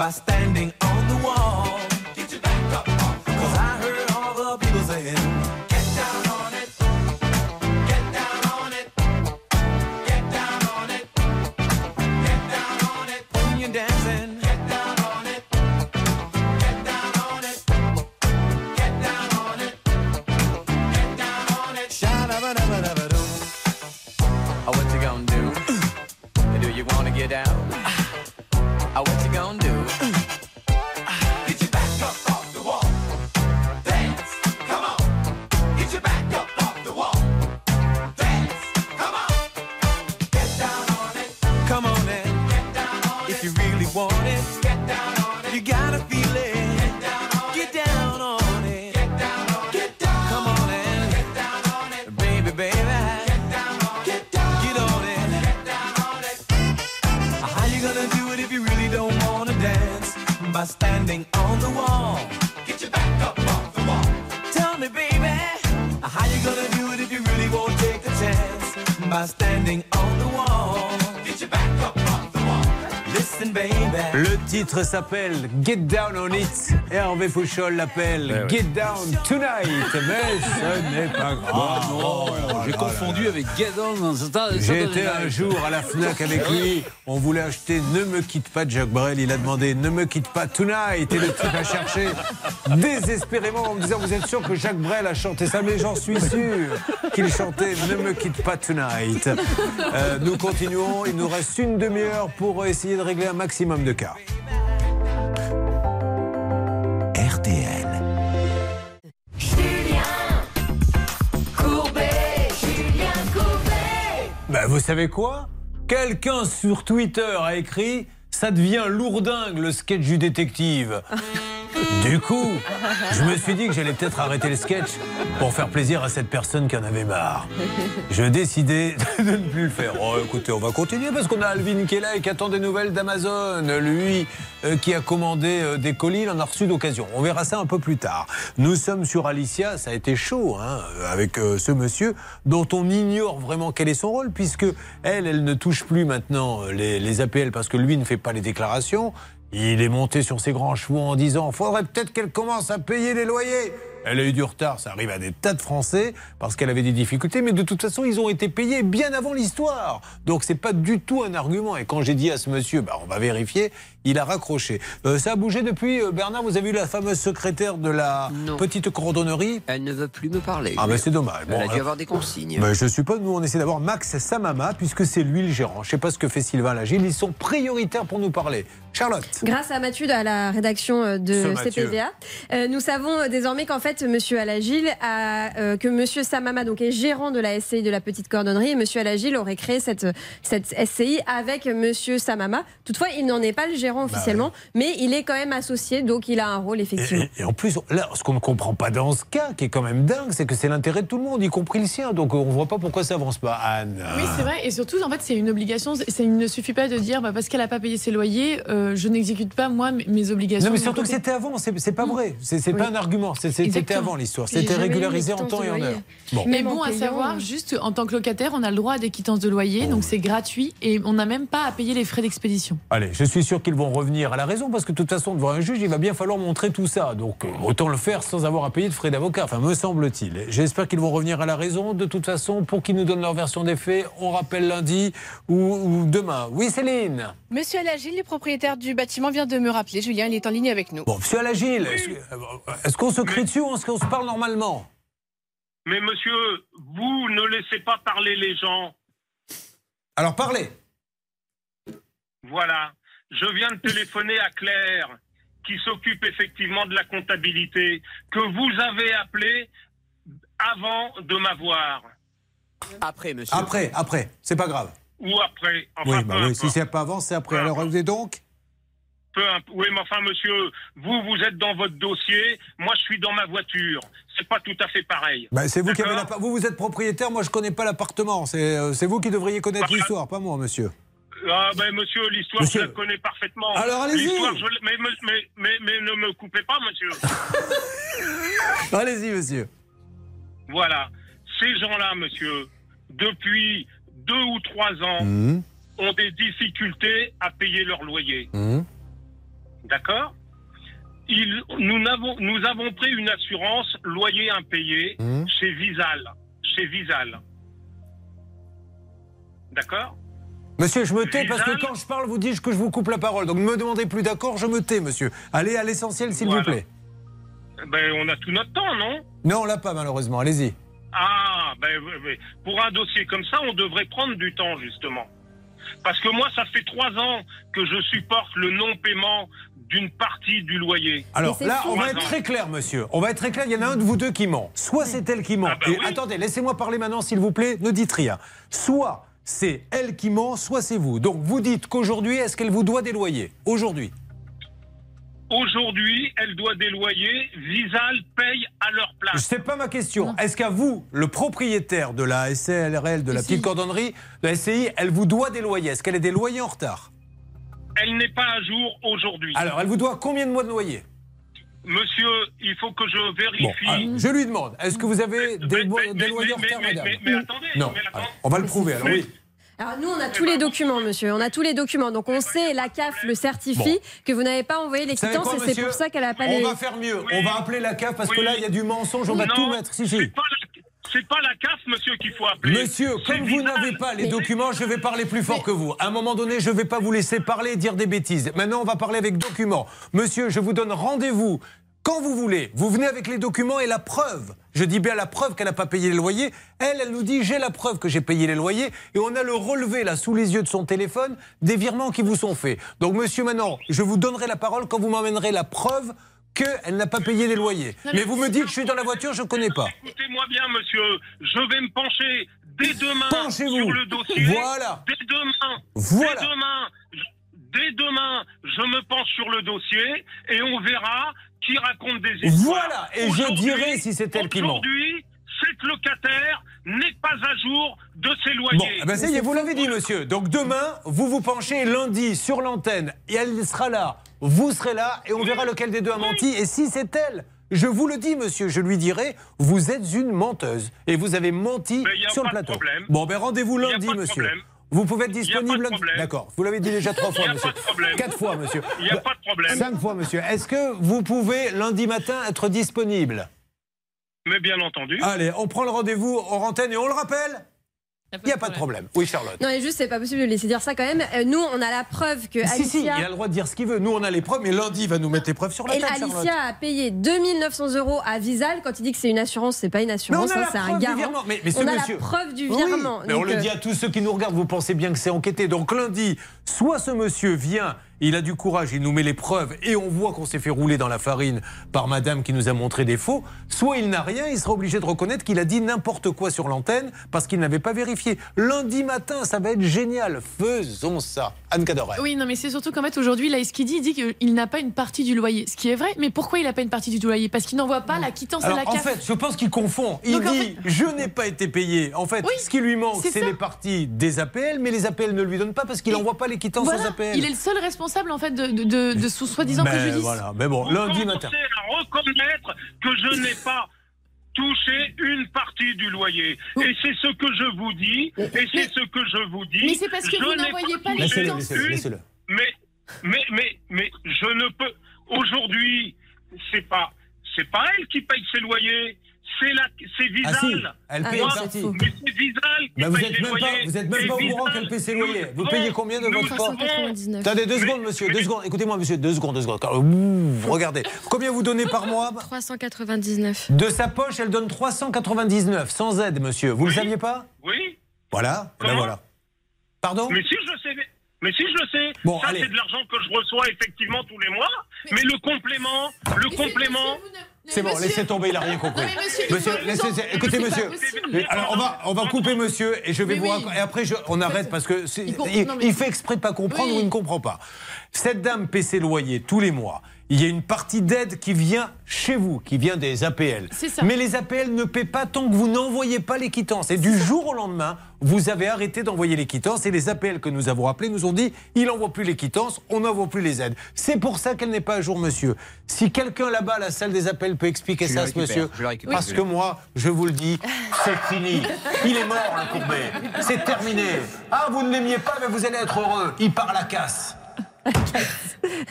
Speaker 32: By standing.
Speaker 2: Titre s'appelle Get Down on It. Hervé Pouchol l'appelle Get Down Tonight. Mais ce n'est pas grave. Oh
Speaker 25: J'ai confondu avec Get.
Speaker 2: J'ai été un jour à la FNAC avec lui. On voulait acheter Ne me quitte pas de Jacques Brel. Il a demandé Ne me quitte pas tonight. Et le type a cherché désespérément en me disant Vous êtes sûr que Jacques Brel a chanté ça? Mais j'en suis sûr qu'il chantait Ne me quitte pas tonight. Euh, nous continuons. Il nous reste une demi-heure pour essayer de régler un maximum de cas. Ben, vous savez quoi? Quelqu'un sur Twitter a écrit Ça devient lourdingue le sketch du détective. Du coup, je me suis dit que j'allais peut-être arrêter le sketch pour faire plaisir à cette personne qui en avait marre. Je décidais de ne plus le faire. Oh, écoutez, on va continuer parce qu'on a Alvin qui est là et qui attend des nouvelles d'Amazon. Lui, euh, qui a commandé euh, des colis, il en a reçu d'occasion. On verra ça un peu plus tard. Nous sommes sur Alicia, ça a été chaud hein, avec euh, ce monsieur dont on ignore vraiment quel est son rôle puisque elle, elle ne touche plus maintenant les APL parce que lui ne fait pas les déclarations. Il est monté sur ses grands chevaux en disant faudrait peut-être qu'elle commence à payer les loyers. Elle a eu du retard, ça arrive à des tas de Français parce qu'elle avait des difficultés, mais de toute façon, ils ont été payés bien avant l'histoire. Donc c'est pas du tout un argument. Et quand j'ai dit à ce monsieur, bah, on va vérifier, il a raccroché. Euh, ça a bougé depuis, euh, Bernard, vous avez vu la fameuse secrétaire de la petite cordonnerie
Speaker 9: Elle ne veut plus me parler.
Speaker 2: Ah, mais c'est dommage.
Speaker 9: Elle a
Speaker 2: Bon,
Speaker 9: dû
Speaker 2: euh,
Speaker 9: avoir des consignes.
Speaker 2: ben, je suis pas, nous on essaie d'avoir Max Samama, puisque c'est lui le gérant. Je sais pas ce que fait Sylvain Lagile, ils sont prioritaires pour nous parler. Charlotte
Speaker 6: Grâce à Mathieu à la rédaction euh,
Speaker 2: Ce
Speaker 6: de
Speaker 2: Mathieu.
Speaker 6: CPVA, euh, nous savons euh, désormais qu'en fait Monsieur Alagil a euh, que Monsieur Samama donc est gérant de la SCI de la petite cordonnerie et Monsieur Alagil aurait créé cette cette SCI avec Monsieur Samama. Toutefois, il n'en est pas le gérant
Speaker 2: Bah
Speaker 6: officiellement, mais il est quand même associé, donc il a un rôle effectivement.
Speaker 2: Et, et en plus, là, ce qu'on ne comprend pas dans ce cas, qui est quand même dingue, c'est que c'est l'intérêt de tout le monde, y compris le sien. Donc on voit pas pourquoi ça avance pas. Anne
Speaker 7: Oui, c'est vrai. Et surtout, en fait, c'est une obligation. Il ne suffit pas de dire bah, parce qu'elle n'a pas payé ses loyers, euh, je n'exécute pas, moi, mes- obligations.
Speaker 2: Non, mais surtout que c'était avant, c'est pas vrai. C'est c'est pas un argument, c'était avant l'histoire. C'était régularisé en temps et en heure. Bon.
Speaker 7: Mais bon, à savoir,
Speaker 6: euh.
Speaker 7: juste en tant que locataire, on a le droit à des quittances de loyer, donc c'est gratuit et on n'a même pas à payer les frais d'expédition.
Speaker 2: Allez, je suis sûr qu'ils vont revenir à la raison parce que de toute façon, devant un juge, il va bien falloir montrer tout ça. Donc, euh, autant le faire sans avoir à payer de frais d'avocat. Enfin, me semble-t-il. J'espère qu'ils vont revenir à la raison. De toute façon, pour qu'ils nous donnent leur version des faits, on rappelle lundi ou, ou demain. Oui, Céline
Speaker 17: Monsieur Alagil, le propriétaire du bâtiment, vient de me rappeler. Julien, il est en ligne avec nous.
Speaker 2: Bon, monsieur Alagil, est-ce que- euh, est-ce qu'on se crie dessus ou est-ce qu'on se parle normalement
Speaker 31: Mais monsieur, vous ne laissez pas parler les gens.
Speaker 2: Alors, parlez.
Speaker 31: Voilà. Je viens de téléphoner à Claire, qui s'occupe effectivement de la comptabilité, que vous avez appelé avant de m'avoir.
Speaker 9: Après, monsieur.
Speaker 2: Après, après. C'est pas grave.
Speaker 31: Ou après. Enfin,
Speaker 2: oui, bah oui. Si c'est pas avant, c'est après. Alors, vous êtes donc
Speaker 31: Peu imp- Oui, mais enfin, monsieur, vous, vous êtes dans votre dossier. Moi, je suis dans ma voiture. C'est pas tout à fait pareil.
Speaker 2: Bah, c'est vous qui avez. Vous, vous êtes propriétaire, moi je connais pas l'appartement. C'est euh, c'est vous qui devriez connaître l'histoire, pas moi, monsieur.
Speaker 31: Ah ben monsieur, l'histoire je la connais parfaitement.
Speaker 2: Alors, allez-y.
Speaker 31: Je mais, mais, mais, mais, mais ne me coupez pas monsieur.
Speaker 2: Allez-y, monsieur.
Speaker 31: voilà. Ces gens-là, monsieur, depuis deux ou trois ans,
Speaker 2: Mmh.
Speaker 31: ont des difficultés à payer leur loyer.
Speaker 2: Mmh.
Speaker 31: D'accord? Ils- nous, n'avons- nous avons pris une assurance loyer impayé
Speaker 2: Mmh.
Speaker 31: chez Visal. Chez Visal. D'accord?
Speaker 2: Monsieur, je me tais parce que quand je parle, vous dites que je vous coupe la parole. Donc ne me demandez plus d'accord, je me tais, monsieur. Allez à l'essentiel, s'il
Speaker 31: Voilà.
Speaker 2: vous plaît.
Speaker 31: Ben, on a tout notre temps, non?
Speaker 2: Non, on l'a pas, malheureusement. Allez-y.
Speaker 31: Ah, ben, pour un dossier comme ça, on devrait prendre du temps, justement. Parce que moi, ça fait trois ans que je supporte le non-paiement d'une partie du loyer.
Speaker 2: Alors là, on va être très clair, monsieur. On va être très clair. Il y en a un de vous deux qui ment. Soit c'est elle qui ment.
Speaker 31: Ah bah
Speaker 2: Et
Speaker 31: oui.
Speaker 2: attendez, laissez-moi parler maintenant, s'il vous plaît. Ne dites rien. Soit c'est elle qui ment, soit c'est vous. Donc vous dites qu'aujourd'hui, est-ce qu'elle vous doit des loyers? Aujourd'hui.
Speaker 31: Aujourd'hui, elle doit des loyers. Visal paye à leur place.
Speaker 2: C'est pas ma question. Est-ce qu'à vous, le propriétaire de la SCLRL, de la petite cordonnerie, de la SCI, elle vous doit des loyers? Est-ce qu'elle a des loyers en retard?
Speaker 31: Elle n'est pas à jour aujourd'hui.
Speaker 2: Alors, elle vous doit combien de mois de loyer?
Speaker 31: Monsieur, il faut que je
Speaker 2: Bon,
Speaker 31: vérifie.
Speaker 2: alors, je lui demande, est-ce que vous avez des,
Speaker 31: mais-
Speaker 2: des loyers en
Speaker 31: mais-
Speaker 2: retard,
Speaker 31: mais-
Speaker 2: madame
Speaker 31: mais- mais attendez,
Speaker 2: Non,
Speaker 31: mais
Speaker 2: alors, on va le prouver. Alors oui.
Speaker 6: Alors nous, on a tous les documents, monsieur. On a tous les documents. Donc on sait, la CAF le certifie, que vous n'avez pas envoyé les quittances
Speaker 2: quoi,
Speaker 6: et c'est pour ça qu'elle a pas
Speaker 2: On
Speaker 6: les...
Speaker 2: va faire mieux. On va appeler la CAF parce que là, il y a du mensonge. On va
Speaker 31: Non,
Speaker 2: tout mettre. Si, si.
Speaker 31: Pas, la- c'est pas la CAF, monsieur, qu'il faut appeler.
Speaker 2: Monsieur, comme vous n'avez pas les documents, je vais parler plus fort que vous. À un moment donné, je ne vais pas vous laisser parler et dire des bêtises. Maintenant, on va parler avec documents. Monsieur, je vous donne rendez-vous quand vous voulez. Vous venez avec les documents et la preuve. Je dis bien la preuve qu'elle n'a pas payé les loyers. Elle, elle nous dit j'ai la preuve que j'ai payé les loyers. Et on a le relevé là sous les yeux de son téléphone des virements qui vous sont faits. Donc, monsieur, maintenant, je vous donnerai la parole quand vous m'emmènerez la preuve qu'elle n'a pas payé les loyers. Mais vous me dites je suis dans la voiture, je ne connais pas.
Speaker 31: Écoutez-moi bien, monsieur. Je vais me pencher dès demain
Speaker 2: Penchez-vous.
Speaker 31: sur le dossier.
Speaker 2: Voilà.
Speaker 31: Dès demain.
Speaker 2: Voilà.
Speaker 31: Dès demain. je- Dès demain, je me penche sur le dossier et on verra qui raconte des histoires.
Speaker 2: Voilà, et je dirai si c'est elle qui ment.
Speaker 31: Aujourd'hui, cette locataire n'est pas à jour de ses loyers.
Speaker 2: Bon, eh ben ça y est, vous l'avez dit, monsieur. Donc demain, vous vous penchez lundi sur l'antenne et elle sera là. Vous serez là et on verra lequel des deux a menti. Et si c'est elle, je vous le dis, monsieur, je lui dirai, vous êtes une menteuse et vous avez menti sur le plateau.
Speaker 31: problème.
Speaker 2: Bon, ben rendez-vous lundi, monsieur.
Speaker 31: problème.
Speaker 2: Vous pouvez être disponible lundi. D'accord. Vous l'avez dit déjà trois fois, monsieur. Quatre fois, monsieur.
Speaker 31: Il n'y a pas de problème.
Speaker 2: Cinq fois, monsieur. Est-ce que vous pouvez lundi matin être disponible?
Speaker 31: Mais bien entendu.
Speaker 2: Allez, on prend le rendez-vous en antenne et on le rappelle Il n'y a pas de problème. Oui, Charlotte.
Speaker 6: Non, et juste, c'est pas possible de laisser dire ça quand même. Euh, nous, on a la preuve que
Speaker 2: Si, si, il
Speaker 6: Alicia.
Speaker 2: a le droit de dire ce qu'il veut. Nous, on a les preuves, mais lundi, il va nous mettre les preuves sur la
Speaker 6: Et
Speaker 2: table, Charlotte.
Speaker 6: Alicia a payé 2900 euros à Visal. Quand il dit que c'est une assurance, c'est pas une
Speaker 2: Mais on
Speaker 6: assurance,
Speaker 2: a
Speaker 6: hein,
Speaker 2: la
Speaker 6: c'est un
Speaker 2: preuve du
Speaker 6: garant.
Speaker 2: virement. Mais, mais ce
Speaker 6: on a
Speaker 2: monsieur-
Speaker 6: la preuve du
Speaker 2: Oui,
Speaker 6: virement.
Speaker 2: mais on le
Speaker 6: euh,
Speaker 2: dit à tous ceux qui nous regardent, vous pensez bien que c'est enquêté. Donc lundi, soit ce monsieur vient, il a du courage, il nous met les preuves et on voit qu'on s'est fait rouler dans la farine par madame qui nous a montré des faux, soit il n'a rien, il sera obligé de reconnaître qu'il a dit n'importe quoi sur l'antenne parce qu'il n'avait pas vérifié. Lundi matin, ça va être génial. Faisons ça. Anne Cadoret.
Speaker 7: Oui, non, mais c'est surtout qu'en fait, aujourd'hui, là, ce qu'il dit, il dit qu'il n'a pas une partie du loyer. Ce qui est vrai, mais pourquoi il n'a pas une partie du loyer? Parce qu'il n'envoie pas la quittance
Speaker 2: Alors
Speaker 7: à la
Speaker 2: en
Speaker 7: CAF.
Speaker 2: fait, je pense qu'il confond. Il
Speaker 7: Donc, en
Speaker 2: dit je n'ai pas été payé. En fait, ce qui lui manque,
Speaker 7: c'est
Speaker 2: les parties des APL, mais les APL ne lui donnent pas parce qu'il n'envoie pas les quittances
Speaker 7: Voilà,
Speaker 2: aux APL.
Speaker 7: il est le seul responsable, en fait, de, de, de, de son soi-disant préjudice.
Speaker 2: voilà. Mais bon, lundi matin.
Speaker 31: À reconnaître que je n'ai pas touché une partie du loyer. Et c'est ce que je vous dis. Et c'est ce que je vous dis.
Speaker 7: Mais c'est parce que
Speaker 31: Je
Speaker 7: vous
Speaker 31: n'ai
Speaker 7: n'envoyez pas les
Speaker 31: touché
Speaker 2: Laissez-le, laissez-le.
Speaker 31: Mais, mais, mais, mais, je ne peux. Aujourd'hui, c'est pas, c'est pas elle qui paye ses loyers. C'est la, c'est Visal.
Speaker 2: Ah si, elle paye une partie.
Speaker 31: Mais c'est Visal qui
Speaker 2: Ben, vous
Speaker 31: paye
Speaker 2: êtes
Speaker 31: les
Speaker 2: même pas,
Speaker 31: loyers.
Speaker 2: vous êtes même pas au courant
Speaker 31: Visal,
Speaker 2: qu'elle paie ses loyers. Vous payez combien de votre
Speaker 29: 399.
Speaker 2: Attendez deux secondes, monsieur, deux secondes. Écoutez-moi, monsieur, deux secondes, deux secondes. Ouh, regardez. Combien vous donnez par mois
Speaker 29: 399.
Speaker 2: De sa poche, elle donne 399, sans aide, monsieur. Vous le saviez pas
Speaker 31: Oui.
Speaker 2: Voilà, et ben voilà. Pardon
Speaker 31: Mais si je sais. Mais si je le sais,
Speaker 2: Bon,
Speaker 31: ça c'est de l'argent que je reçois effectivement tous les mois. Mais le complément, le complément.
Speaker 2: C'est bon, laissez tomber, il n'a rien compris.
Speaker 31: Non, mais monsieur,
Speaker 2: laissez-
Speaker 31: mais
Speaker 2: écoutez, monsieur. Mais Alors, on va, on va couper monsieur et je vais vous raconter. Et après, je- on arrête parce que
Speaker 7: Il non, mais-
Speaker 2: il fait exprès de pas comprendre ou il ne comprend pas. Cette dame paie ses loyers tous les mois. Il y a une partie d'aide qui vient chez vous, qui vient des APL.
Speaker 7: C'est ça.
Speaker 2: Mais les APL ne paient pas tant que vous n'envoyez pas les quittances. Et du jour au lendemain, vous avez arrêté d'envoyer les quittances et les APL que nous avons appelés nous ont dit il n'envoie plus les quittances, on n'envoie plus les aides. C'est pour ça qu'elle n'est pas à jour, monsieur. Si quelqu'un là-bas à la salle des appels peut expliquer
Speaker 9: Je
Speaker 2: ça à ce monsieur,
Speaker 9: je le récupère.
Speaker 2: parce que moi, je vous le dis, c'est fini. Il est mort, le Courbet. C'est terminé. Ah, vous ne l'aimiez pas, mais vous allez être heureux. Il part à la casse.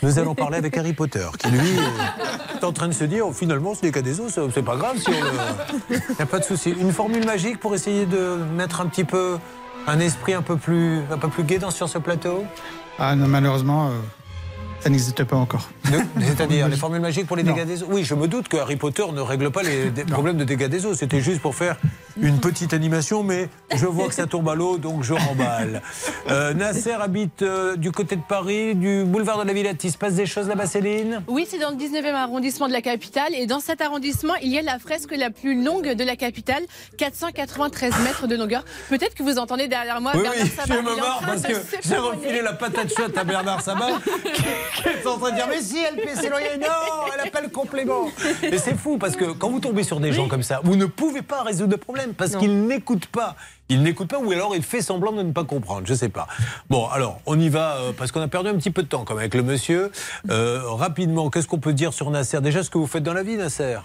Speaker 2: Nous allons parler avec Harry Potter, qui lui est en train de se dire oh, finalement, ce n'est qu'à des os, c'est pas grave si on le. Il n'y a pas de souci. Une formule magique pour essayer de mettre un petit peu un esprit un peu plus, un peu plus gai dans, sur ce plateau?
Speaker 24: Ah non, malheureusement, euh, ça n'existe pas encore.
Speaker 2: C'est-à-dire les formules magiques pour les dégâts des eaux Oui, je me doute que Harry Potter ne règle pas les problèmes de dégâts des eaux. C'était juste pour faire une petite animation, mais je vois que ça tombe à l'eau, donc je remballe. Euh, Nasser habite euh, du côté de Paris, du boulevard de la Villette. Il se passe des choses là-bas, Céline?
Speaker 17: Oui, c'est dans le 19e arrondissement de la capitale. Et dans cet arrondissement, il y a la fresque la plus longue de la capitale, 493 mètres de longueur. Peut-être que vous entendez derrière moi
Speaker 2: Oui,
Speaker 17: Bernard
Speaker 2: oui,
Speaker 17: Sabat.
Speaker 2: je me marre parce
Speaker 17: de
Speaker 2: que j'ai refilé la patate chouette à Bernard Sabat qui, qui est en train de dire Mais si, elle paie ses loyers, non, elle n'a pas le complément. Et c'est fou parce que quand vous tombez sur des gens comme ça, vous ne pouvez pas résoudre le problème parce qu'ils n'écoutent pas. Ils n'écoutent pas ou alors il fait semblant de ne pas comprendre, je sais pas. Bon, alors, on y va euh, parce qu'on a perdu un petit peu de temps quand même avec le monsieur. Euh, rapidement, qu'est-ce qu'on peut dire sur Nasser? Déjà, ce que vous faites dans la vie, Nasser?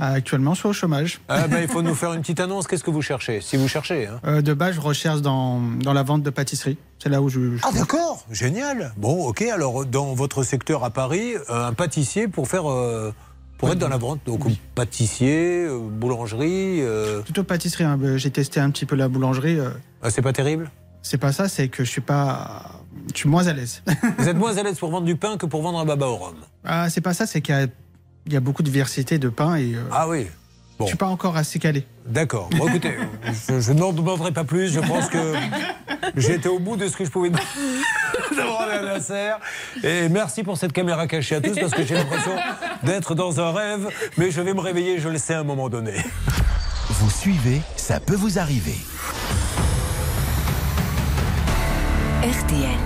Speaker 24: Actuellement, je suis au chômage.
Speaker 2: ah, ben, Il faut nous faire une petite annonce. Qu'est-ce que vous cherchez? Si vous cherchez. Hein.
Speaker 24: Euh, de base, je recherche dans, dans la vente de pâtisserie. C'est là où je. je-
Speaker 2: Ah d'accord, génial. Bon, ok. Alors dans votre secteur à Paris, euh, un pâtissier pour faire, euh, pour être dans la vente. Donc pâtissier, euh, boulangerie. euh,
Speaker 24: Plutôt pâtisserie. hein. Euh, J'ai testé un petit peu la boulangerie. euh,
Speaker 2: ah, c'est pas terrible?
Speaker 24: C'est pas ça, c'est que je suis pas. Je suis moins à l'aise.
Speaker 2: Vous êtes moins à l'aise pour vendre du pain que pour vendre un baba au rhum?
Speaker 24: ah, c'est pas ça, c'est qu'il y a, il y a beaucoup de diversité de pain et.
Speaker 2: Ah oui.
Speaker 24: Je suis pas encore assez calé.
Speaker 2: D'accord. Bon, écoutez, je, je n'en demanderai pas plus. Je pense que été au bout de ce que je pouvais demander à Nasser. Et merci pour cette caméra cachée à tous parce que j'ai l'impression d'être dans un rêve. Mais je vais me réveiller, je le sais, à un moment donné.
Speaker 1: Vous suivez, ça peut vous arriver.
Speaker 33: RTL.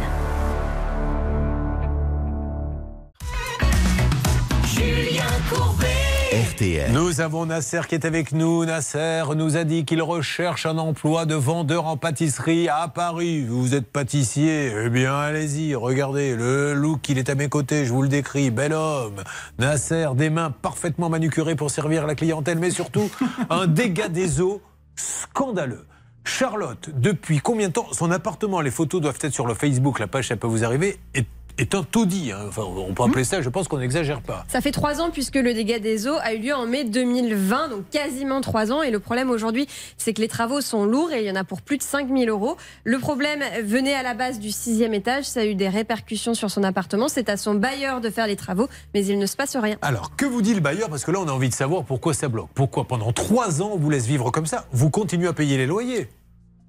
Speaker 32: Julien
Speaker 1: RTL.
Speaker 2: Nous avons Nasser qui est avec nous. Nasser nous a dit qu'il recherche un emploi de vendeur en pâtisserie à Paris. Vous êtes pâtissier? Eh bien, allez-y, regardez le look, il est à mes côtés, je vous le décris. Bel homme. Nasser, des mains parfaitement manucurées pour servir la clientèle, mais surtout un dégât des eaux scandaleux. Charlotte, depuis combien de temps son appartement, les photos doivent être sur le Facebook, la page ça peut vous arriver, est, est un taudis. hein. Enfin, on peut appeler ça, je pense qu'on n'exagère pas.
Speaker 6: Ça fait trois ans puisque le dégât des eaux a eu lieu en mai 2020, donc quasiment trois ans. Et le problème aujourd'hui, c'est que les travaux sont lourds et il y en a pour plus de 5000 euros. Le problème venait à la base du sixième étage. Ça a eu des répercussions sur son appartement. C'est à son bailleur de faire les travaux, mais il ne se passe rien.
Speaker 2: Alors, que vous dit le bailleur? Parce que là, on a envie de savoir pourquoi ça bloque. Pourquoi pendant trois ans, on vous laisse vivre comme ça? Vous continuez à payer les loyers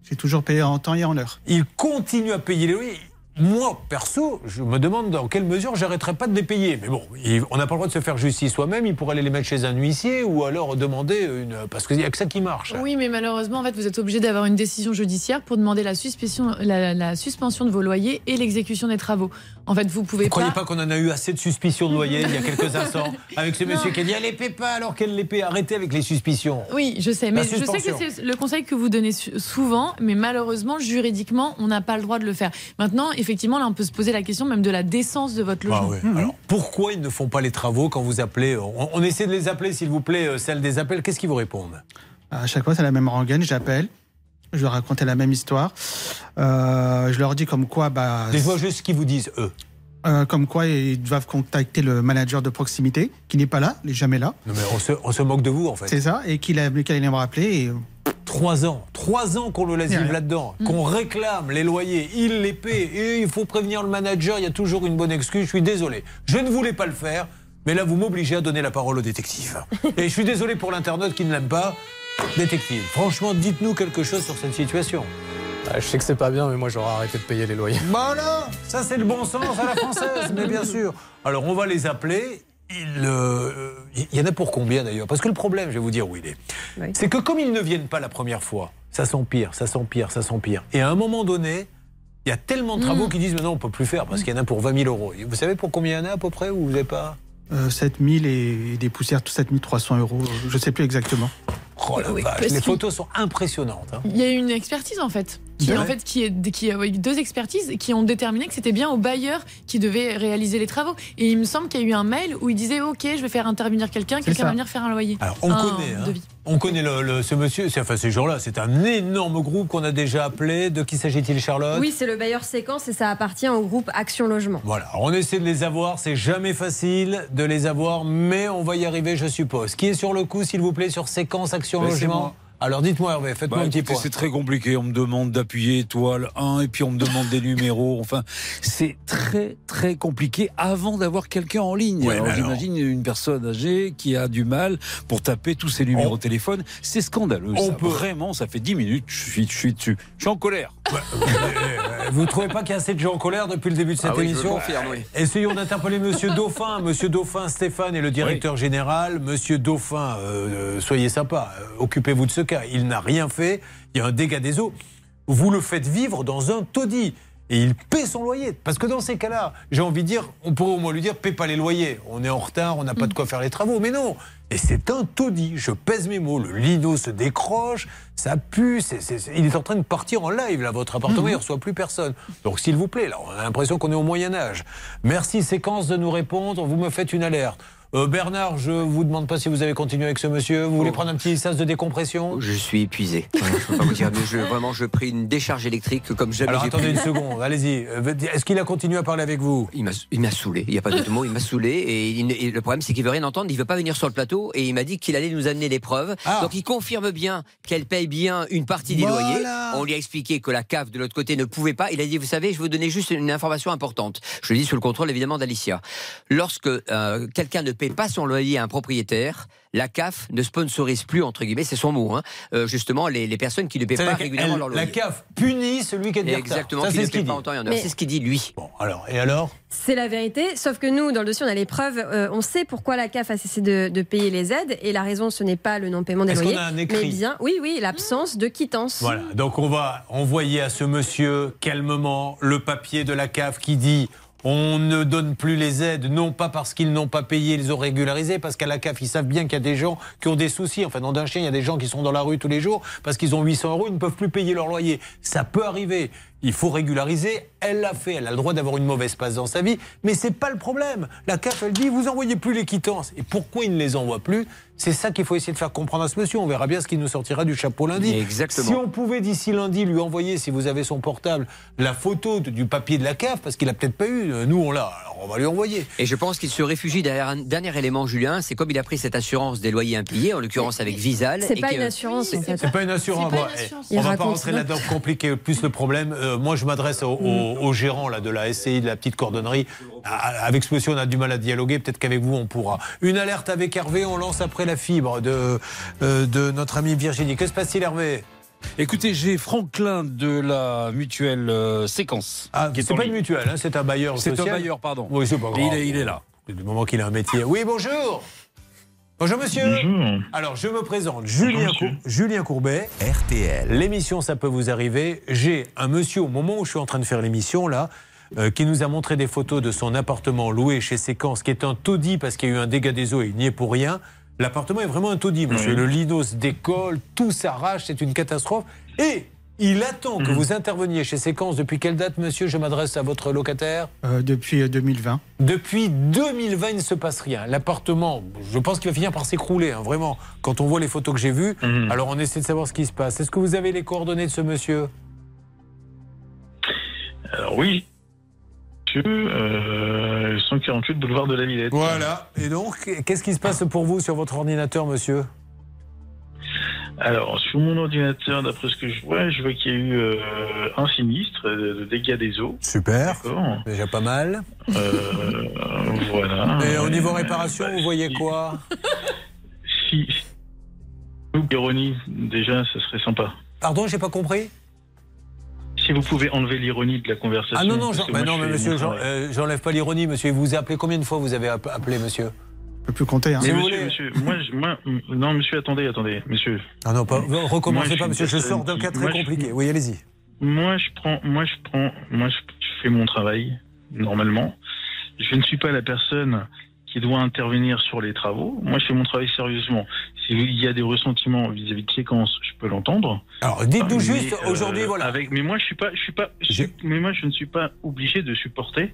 Speaker 24: J'ai toujours payé en temps et en heure.
Speaker 2: Il continue à payer les loyers. Moi, perso, je me demande dans quelle mesure j'arrêterai pas de les payer. Mais bon, on n'a pas le droit de se faire justice soi-même. Il pourrait aller les mettre chez un huissier ou alors demander une. Parce qu'il n'y a que ça qui marche.
Speaker 7: Oui, mais malheureusement, en fait, vous êtes obligé d'avoir une décision judiciaire pour demander la suspension, la, la suspension de vos loyers et l'exécution des travaux. En fait, vous pouvez
Speaker 2: Vous croyez
Speaker 7: pas.
Speaker 2: pas qu'on en a eu assez de suspicions de loyer il y a quelques instants Avec ce monsieur qui a dit Elle les paie pas alors qu'elle les paie. Arrêtez avec les suspicions.
Speaker 7: Oui, je sais, mais je sais que c'est le conseil que vous donnez souvent, mais malheureusement, juridiquement, on n'a pas le droit de le faire. Maintenant, effectivement, là, on peut se poser la question même de la décence de votre
Speaker 2: Ah
Speaker 7: logement.
Speaker 2: ouais. Alors, pourquoi ils ne font pas les travaux quand vous appelez on, on essaie de les appeler, s'il vous plaît, euh, celle des appels. Qu'est-ce qu'ils vous répondent?
Speaker 24: À chaque fois, c'est la même rengaine. J'appelle. Je leur racontais la même histoire. Euh, je leur dis comme quoi. Bah,
Speaker 2: Dites-moi juste ce qu'ils vous disent, eux.
Speaker 24: Euh, comme quoi ils doivent contacter le manager de proximité, qui n'est pas là, il n'est jamais là.
Speaker 2: Non, mais on se, on se moque de vous, en fait.
Speaker 24: C'est ça, et qu'il a- qu'il allait me rappeler. Et...
Speaker 2: Trois ans. Trois ans qu'on le laisse vivre là-dedans.
Speaker 24: Mm.
Speaker 2: Qu'on réclame les loyers, il les paie. Et il faut prévenir le manager, il y a toujours une bonne excuse. Je suis désolé. Je ne voulais pas le faire, mais là, vous m'obligez à donner la parole au détective. Et je suis désolé pour l'internaute qui ne l'aime pas. Détective, franchement, dites-nous quelque chose sur cette situation.
Speaker 12: Ah, je sais que c'est pas bien, mais moi j'aurais arrêté de payer les loyers.
Speaker 2: Voilà, ça c'est le bon sens à la française, mais bien sûr. Alors on va les appeler. Il euh, il y en a pour combien d'ailleurs? Parce que le problème, je vais vous dire où il est, c'est que comme ils ne viennent pas la première fois, ça s'empire, ça s'empire, ça s'empire. Et à un moment donné, il y a tellement de travaux qui disent maintenant on peut plus faire parce qu'il y en a pour 20 000 euros. Et Vous savez pour combien il y en a à peu près ou vous n'avez pas?
Speaker 24: Euh, 7000 et des poussières, 7300 euros, euh, je ne sais plus exactement.
Speaker 2: Oh la
Speaker 7: Oui,
Speaker 2: vache,
Speaker 7: parce
Speaker 2: les photos sont impressionnantes. hein.
Speaker 7: Il y a eu une expertise en fait. Qui,
Speaker 2: Ouais.
Speaker 7: en fait, qui est, qui a eu deux expertises qui ont déterminé que c'était bien au bailleur qui devait réaliser les travaux. Et il me semble qu'il y a eu un mail où il disait Ok, je vais faire intervenir quelqu'un, quelqu'un va venir faire un loyer.
Speaker 2: Alors, on
Speaker 7: Un
Speaker 2: connaît, hein. on connaît le, le- ce monsieur, enfin ces gens-là, c'est un énorme groupe qu'on a déjà appelé. De qui s'agit-il, Charlotte?
Speaker 6: Oui, c'est le bailleur séquence et ça appartient au groupe Action Logement.
Speaker 2: Voilà, Alors, on essaie de les avoir, c'est jamais facile de les avoir, mais on va y arriver, je suppose. Qui est sur le coup, s'il vous plaît, sur séquence Action
Speaker 25: Ben,
Speaker 2: Logement? Alors dites-moi, Hervé, faites-moi
Speaker 25: Bah,
Speaker 2: un petit point.
Speaker 25: C'est très compliqué. On me demande d'appuyer étoile 1 et puis on me demande des numéros. Enfin, c'est très très compliqué avant d'avoir quelqu'un en ligne.
Speaker 2: Ouais,
Speaker 25: Alors, J'imagine une personne âgée qui a du mal pour taper tous ses numéros de téléphone. C'est scandaleux.
Speaker 2: On
Speaker 25: ça.
Speaker 2: peut-
Speaker 25: Vraiment, ça fait 10 minutes. Je suis, je suis dessus. Je suis en colère.
Speaker 2: Vous ne trouvez pas qu'il y a assez de gens en colère depuis le début de cette
Speaker 25: Ah oui, je le
Speaker 2: émission
Speaker 25: confirme, oui.
Speaker 2: Essayons d'interpeller Monsieur Dauphin. Monsieur Dauphin, Stéphane est le directeur général. Monsieur Dauphin, euh, euh, soyez sympa, euh, occupez-vous de ce cas. Il n'a rien fait. Il y a un dégât des eaux. Vous le faites vivre dans un taudis. Et il paie son loyer. Parce que dans ces cas-là, j'ai envie de dire, on pourrait au moins lui dire, paie pas les loyers. On est en retard, on n'a pas de quoi faire les travaux. Mais non. Et c'est un taudis. Je pèse mes mots. Le lino se décroche, ça pue. il est en train de partir en live, là. Votre appartement, il ne reçoit plus personne. Donc, s'il vous plaît, là, on a l'impression qu'on est au Moyen-Âge. Merci, séquence, de nous répondre. Vous me faites une alerte. Euh, Bernard, je vous demande pas si vous avez continué avec ce monsieur. Vous voulez prendre un petit sas de décompression?
Speaker 9: Je suis épuisé. Je peux pas vous dire, mais je, vraiment, je pris une décharge électrique comme jamais
Speaker 2: Alors attendez
Speaker 9: pris.
Speaker 2: une seconde, allez-y. Euh, Est-ce qu'il a continué à parler avec vous?
Speaker 9: Il m'a- saoulé, il n'y a pas d'autre mot, il m'a saoulé. Et, il ne- et le problème, c'est qu'il veut rien entendre, il veut pas venir sur le plateau. Et il m'a dit qu'il allait nous amener les preuves.
Speaker 2: Ah.
Speaker 9: Donc il confirme bien qu'elle paye bien une partie des
Speaker 2: Voilà.
Speaker 9: loyers. On lui a expliqué que la cave de l'autre côté ne pouvait pas. Il a dit, vous savez, je vais vous donner juste une information importante. Je le dis sous le contrôle évidemment d'Alicia. Lorsque euh, quelqu'un ne paie pas son loyer à un propriétaire, la CAF ne sponsorise plus, entre guillemets, c'est son mot, hein, euh, justement, les, les personnes qui ne paient pas régulièrement leur loyer.
Speaker 2: La CAF punit celui qui est de.
Speaker 9: Exactement,
Speaker 2: c'est ce qu'il
Speaker 9: pas
Speaker 2: dit.
Speaker 9: en temps et en heure.
Speaker 6: Mais-
Speaker 9: C'est ce qu'il dit, lui.
Speaker 2: Bon, alors, et alors?
Speaker 6: C'est la vérité, sauf que nous, dans le dossier, on a les preuves. Euh, on sait pourquoi la CAF a cessé de, de payer les aides, et la raison, ce n'est pas le non-paiement des loyers,
Speaker 2: a un écrit?
Speaker 6: mais bien, oui, oui, l'absence de quittance.
Speaker 2: Voilà, donc on va envoyer à ce monsieur calmement le papier de la CAF qui dit On ne donne plus les aides, non pas parce qu'ils n'ont pas payé, ils ont régularisé, parce qu'à la CAF, ils savent bien qu'il y a des gens qui ont des soucis. Enfin, dans d'un chien, il y a des gens qui sont dans la rue tous les jours parce qu'ils ont 800 euros, ils ne peuvent plus payer leur loyer. Ça peut arriver. Il faut régulariser. Elle l'a fait. Elle a le droit d'avoir une mauvaise passe dans sa vie. Mais c'est pas le problème. La CAF, elle dit, vous envoyez plus les quittances. Et pourquoi ils ne les envoient plus? C'est ça qu'il faut essayer de faire comprendre à ce monsieur. On verra bien ce qui nous sortira du chapeau lundi.
Speaker 9: Exactement.
Speaker 2: Si on pouvait d'ici lundi lui envoyer, si vous avez son portable, la photo de- du papier de la CAF, parce qu'il a peut-être pas eu. euh, Nous, on l'a. Alors, on va lui envoyer.
Speaker 9: Et je pense qu'il se réfugie derrière un dernier élément, Julien. C'est comme il a pris cette assurance des loyers impayés, en l'occurrence avec Visal.
Speaker 6: C'est
Speaker 9: et
Speaker 6: pas
Speaker 9: que-
Speaker 6: une assurance en fait.
Speaker 2: C'est pas une assurance.
Speaker 6: C'est pas
Speaker 2: Bon,
Speaker 6: une
Speaker 2: eh,
Speaker 6: assurance.
Speaker 2: on
Speaker 6: Il
Speaker 2: va pas rentrer là-dedans, compliquer plus le problème. Euh, moi, je m'adresse au, au- au gérant là, de la SCI, de la petite cordonnerie. Avec ce monsieur, on a du mal à dialoguer. Peut-être qu'avec vous, on pourra. Une alerte avec Hervé. On lance après la fibre de, euh, de notre amie Virginie. Que se passe-t-il, Hervé?
Speaker 25: Écoutez, j'ai Franklin de la mutuelle euh, Séquence.
Speaker 2: Ah, c'est pas
Speaker 25: ligne.
Speaker 2: une mutuelle, hein, c'est un bailleur
Speaker 25: C'est un
Speaker 2: social.
Speaker 25: bailleur, pardon.
Speaker 2: Oui, c'est pas grave.
Speaker 25: il est- il est là.
Speaker 2: Du moment qu'il a un métier. Oui, bonjour. Bonjour monsieur. Alors je me présente, Julien, Cour- Julien Courbet.
Speaker 1: RTL.
Speaker 2: L'émission Ça peut vous arriver. J'ai un monsieur au moment où je suis en train de faire l'émission là. euh, qui nous a montré des photos de son appartement loué chez Séquence, qui est un taudis parce qu'il y a eu un dégât des eaux et il n'y est pour rien. L'appartement est vraiment un taudis, monsieur.
Speaker 33: Oui.
Speaker 2: Le lino se décolle, tout s'arrache, c'est une catastrophe. Et il attend que vous interveniez chez Séquence. Depuis quelle date, monsieur Je m'adresse à votre locataire?
Speaker 24: Euh, depuis euh, 2020.
Speaker 2: depuis 2020, il ne se passe rien. L'appartement, je pense qu'il va finir par s'écrouler, hein, vraiment. Quand on voit les photos que j'ai vues, alors on essaie de savoir ce qui se passe. Est-ce que vous avez les coordonnées de ce monsieur?
Speaker 33: Alors oui. Monsieur, euh, 148 boulevard de la Villette.
Speaker 2: Voilà. Et donc, qu'est-ce qui se passe pour vous sur votre ordinateur, monsieur?
Speaker 33: Alors, sur mon ordinateur, d'après ce que je vois, je vois qu'il y a eu euh, un sinistre de, de dégâts des eaux.
Speaker 2: Super. Déjà pas mal.
Speaker 33: Euh, voilà.
Speaker 2: Et au niveau réparation, vous voyez quoi?
Speaker 33: Si. L'ironie, déjà, ça serait sympa.
Speaker 2: Pardon, j'ai pas compris?
Speaker 33: Si vous pouvez enlever l'ironie de la conversation.
Speaker 2: Ah non, non, bah non, mais monsieur, euh, j'enlève pas l'ironie, monsieur. Vous a appelé combien de fois vous avez app- appelé, monsieur?
Speaker 24: Je peux plus compter. Hein.
Speaker 33: Mais
Speaker 2: Si vous
Speaker 33: monsieur,
Speaker 2: voulez.
Speaker 33: monsieur, moi, je- moi, non, monsieur, attendez, attendez, monsieur.
Speaker 2: Ah non, pas, recommencez
Speaker 33: Moi,
Speaker 2: pas, monsieur. Je sors d'un cas très
Speaker 33: moi, je-
Speaker 2: compliqué. Oui, allez-y.
Speaker 33: Moi, je prends, moi, je prends, moi, je, je fais mon travail normalement. Je ne suis pas la personne qui doit intervenir sur les travaux. Moi, je fais mon travail sérieusement. S'il y a des ressentiments vis-à-vis de séquences, je peux l'entendre.
Speaker 2: Alors, dites-nous
Speaker 33: Mais,
Speaker 2: juste,
Speaker 33: euh,
Speaker 2: aujourd'hui, voilà.
Speaker 33: Avec, mais moi, je suis pas, je suis pas, je mais moi, je ne suis pas obligé de supporter.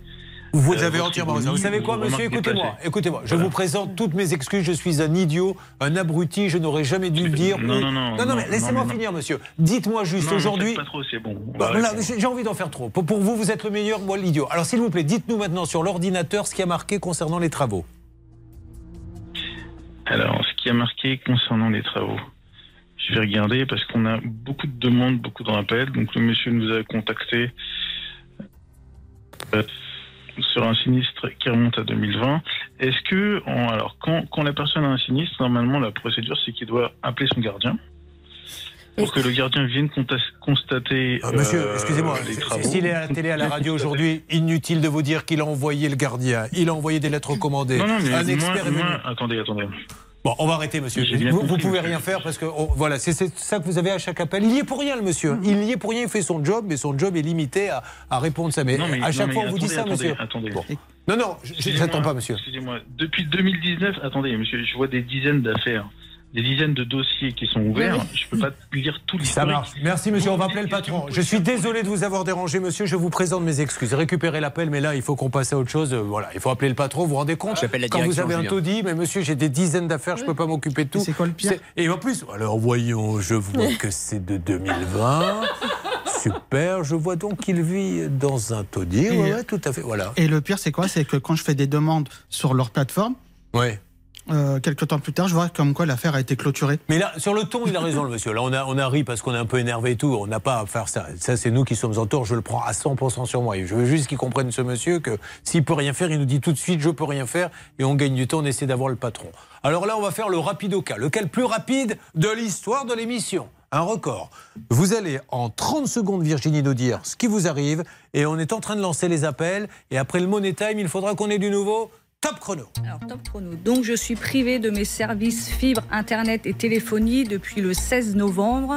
Speaker 2: Vous
Speaker 33: euh,
Speaker 2: avez entièrement raison. Vous savez quoi, monsieur? Écoutez-moi. Écoutez-moi. Je
Speaker 33: Voilà.
Speaker 2: vous présente toutes mes excuses. Je suis un idiot, un abruti. Je n'aurais jamais dû le dire.
Speaker 33: Non, non, non,
Speaker 2: Non,
Speaker 33: non,
Speaker 2: mais laissez-moi finir, monsieur. Dites-moi juste aujourd'hui.
Speaker 33: pas trop, c'est bon. On
Speaker 2: Bah, voilà, j'ai envie d'en faire trop. Pour, vous, vous êtes le meilleur, moi l'idiot. Alors, s'il vous plaît, dites-nous maintenant sur l'ordinateur ce qui a marqué concernant les travaux.
Speaker 33: Alors, ce qui a marqué concernant les travaux, je vais regarder parce qu'on a beaucoup de demandes, beaucoup de rappels. Donc, le monsieur nous a contacté euh, sur un sinistre qui remonte à 2020. Est-ce que, en- alors, quand, quand la personne a un sinistre, normalement, la procédure, c'est qu'il doit appeler son gardien pour que le gardien vienne constater
Speaker 2: Ah, monsieur,
Speaker 33: euh,
Speaker 2: excusez-moi,
Speaker 33: les
Speaker 2: c'est-
Speaker 33: travaux.
Speaker 2: s'il est à la télé, à la radio aujourd'hui, inutile de vous dire qu'il a envoyé le gardien, il a envoyé des lettres commandées.
Speaker 33: Non, non, mais
Speaker 2: un
Speaker 33: moi-
Speaker 2: expert est venu.
Speaker 33: moi- attendez, attendez.
Speaker 2: Bon, on va arrêter, monsieur. Vous,
Speaker 33: compris,
Speaker 2: pouvez rien faire parce que voilà, c'est ça que vous avez à chaque appel. Il y est pour rien, le monsieur. Il y est pour rien. Il fait son job, mais son job est limité à, à répondre ça. Mais,
Speaker 33: Non, mais-
Speaker 2: à chaque
Speaker 33: non,
Speaker 2: fois, on vous dit ça,
Speaker 33: attendez,
Speaker 2: monsieur.
Speaker 33: attendez,
Speaker 2: Bon. Non, non, je- n'attends pas, monsieur.
Speaker 33: Excusez-moi. Depuis 2019, attendez, monsieur, je vois des dizaines d'affaires, des dizaines de dossiers qui sont ouverts.
Speaker 2: Oui, oui.
Speaker 33: Je peux pas lire tout
Speaker 2: Ça
Speaker 33: l'historique.
Speaker 2: marche. Merci, monsieur. On va appeler le patron. Je suis désolé de vous avoir dérangé, monsieur. Je vous présente mes excuses. Récupérez l'appel, mais là, il faut qu'on passe à autre chose. Euh, Voilà, il faut appeler le patron. Vous vous rendez compte
Speaker 9: J'appelle la
Speaker 2: Quand vous avez un taudis, mais monsieur, j'ai des dizaines d'affaires, je peux pas m'occuper de tout. C'est quoi le pire Et en plus, alors voyons, je vois que c'est de 2020. Super. Je vois donc qu'il vit dans un taudis. Ouais, ouais, tout à fait. Voilà.
Speaker 24: Et le pire, c'est quoi? C'est que quand je fais des demandes sur leur plateforme,
Speaker 2: Ouais.
Speaker 24: Euh, quelques temps plus tard, je vois comme quoi l'affaire a été clôturée.
Speaker 2: Mais là, sur le ton, il a raison, le monsieur. Là, on a, on a ri parce qu'on est un peu énervé et tout. On n'a pas à faire ça. Ça, c'est nous qui sommes en tort. Je le prends à 100% sur moi. Je veux juste qu'il comprenne, ce monsieur, que s'il peut rien faire, il nous dit tout de suite, je peux rien faire. Et on gagne du temps, on essaie d'avoir le patron. Alors là, on va faire le rapido cas. Le cas le plus rapide de l'histoire de l'émission. Un record. Vous allez en 30 secondes, Virginie, nous dire ce qui vous arrive. Et on est en train de lancer les appels. Et après le Money Time, il faudra qu'on ait du nouveau. Top chrono.
Speaker 23: Alors, top chrono. Donc, je suis privée de mes services fibre, internet et téléphonie depuis le 16 novembre.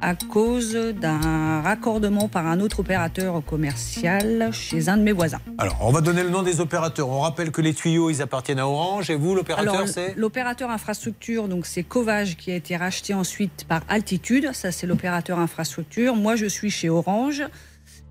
Speaker 23: à cause d'un raccordement par un autre opérateur commercial chez un de mes voisins.
Speaker 2: Alors, on va donner le nom des opérateurs. On rappelle que les tuyaux, ils appartiennent à Orange. Et vous, l'opérateur, c'est
Speaker 23: l'opérateur infrastructure, donc c'est Covage qui a été racheté ensuite par Altitude. Ça, c'est l'opérateur infrastructure. Moi, je suis chez Orange.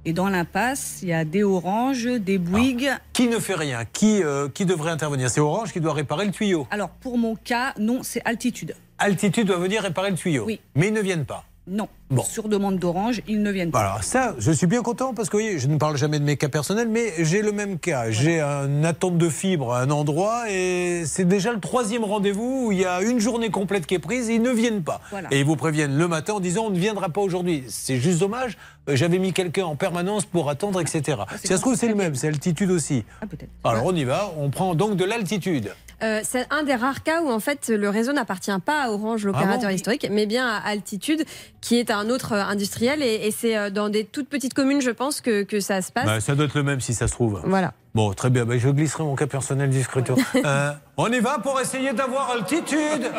Speaker 23: Et dans l'impasse, il y a des Orange, des Bouygues.
Speaker 2: Qui ne fait rien qui, euh, qui devrait intervenir C'est Orange qui doit réparer le tuyau.
Speaker 23: Alors, pour mon cas, non, c'est Altitude.
Speaker 2: Altitude doit venir réparer le tuyau.
Speaker 23: Oui.
Speaker 2: Mais ils ne viennent pas.
Speaker 23: Non.
Speaker 2: Bon.
Speaker 23: Sur demande d'Orange, ils ne viennent pas.
Speaker 2: Alors ça, je suis bien content parce que vous voyez, je ne parle jamais de mes cas personnels, mais j'ai le même cas. J'ai une attente de fibre à un endroit et c'est déjà le troisième rendez-vous où il y a une journée complète qui est prise et ils ne viennent pas.
Speaker 23: Voilà.
Speaker 2: Et ils vous préviennent le matin en disant on ne viendra pas aujourd'hui. C'est juste dommage. Euh, J'avais mis quelqu'un en permanence pour attendre, etc. si ça se trouve, c'est le même, c'est altitude aussi.
Speaker 23: Ah.
Speaker 2: Alors on y va, on prend donc de l'altitude.
Speaker 6: Euh, c'est un des rares cas où en fait le réseau n'appartient pas à Orange, l'opérateur
Speaker 2: Ah bon
Speaker 6: historique, mais bien à Altitude, qui est un autre euh, industriel. Et, et c'est euh, dans des toutes petites communes, je pense, que, que ça se passe.
Speaker 2: Bah, ça doit être le même si ça se trouve.
Speaker 6: Voilà.
Speaker 2: Bon, très bien. Bah, je glisserai mon cas personnel discrètement. Euh, on y va pour essayer d'avoir altitude.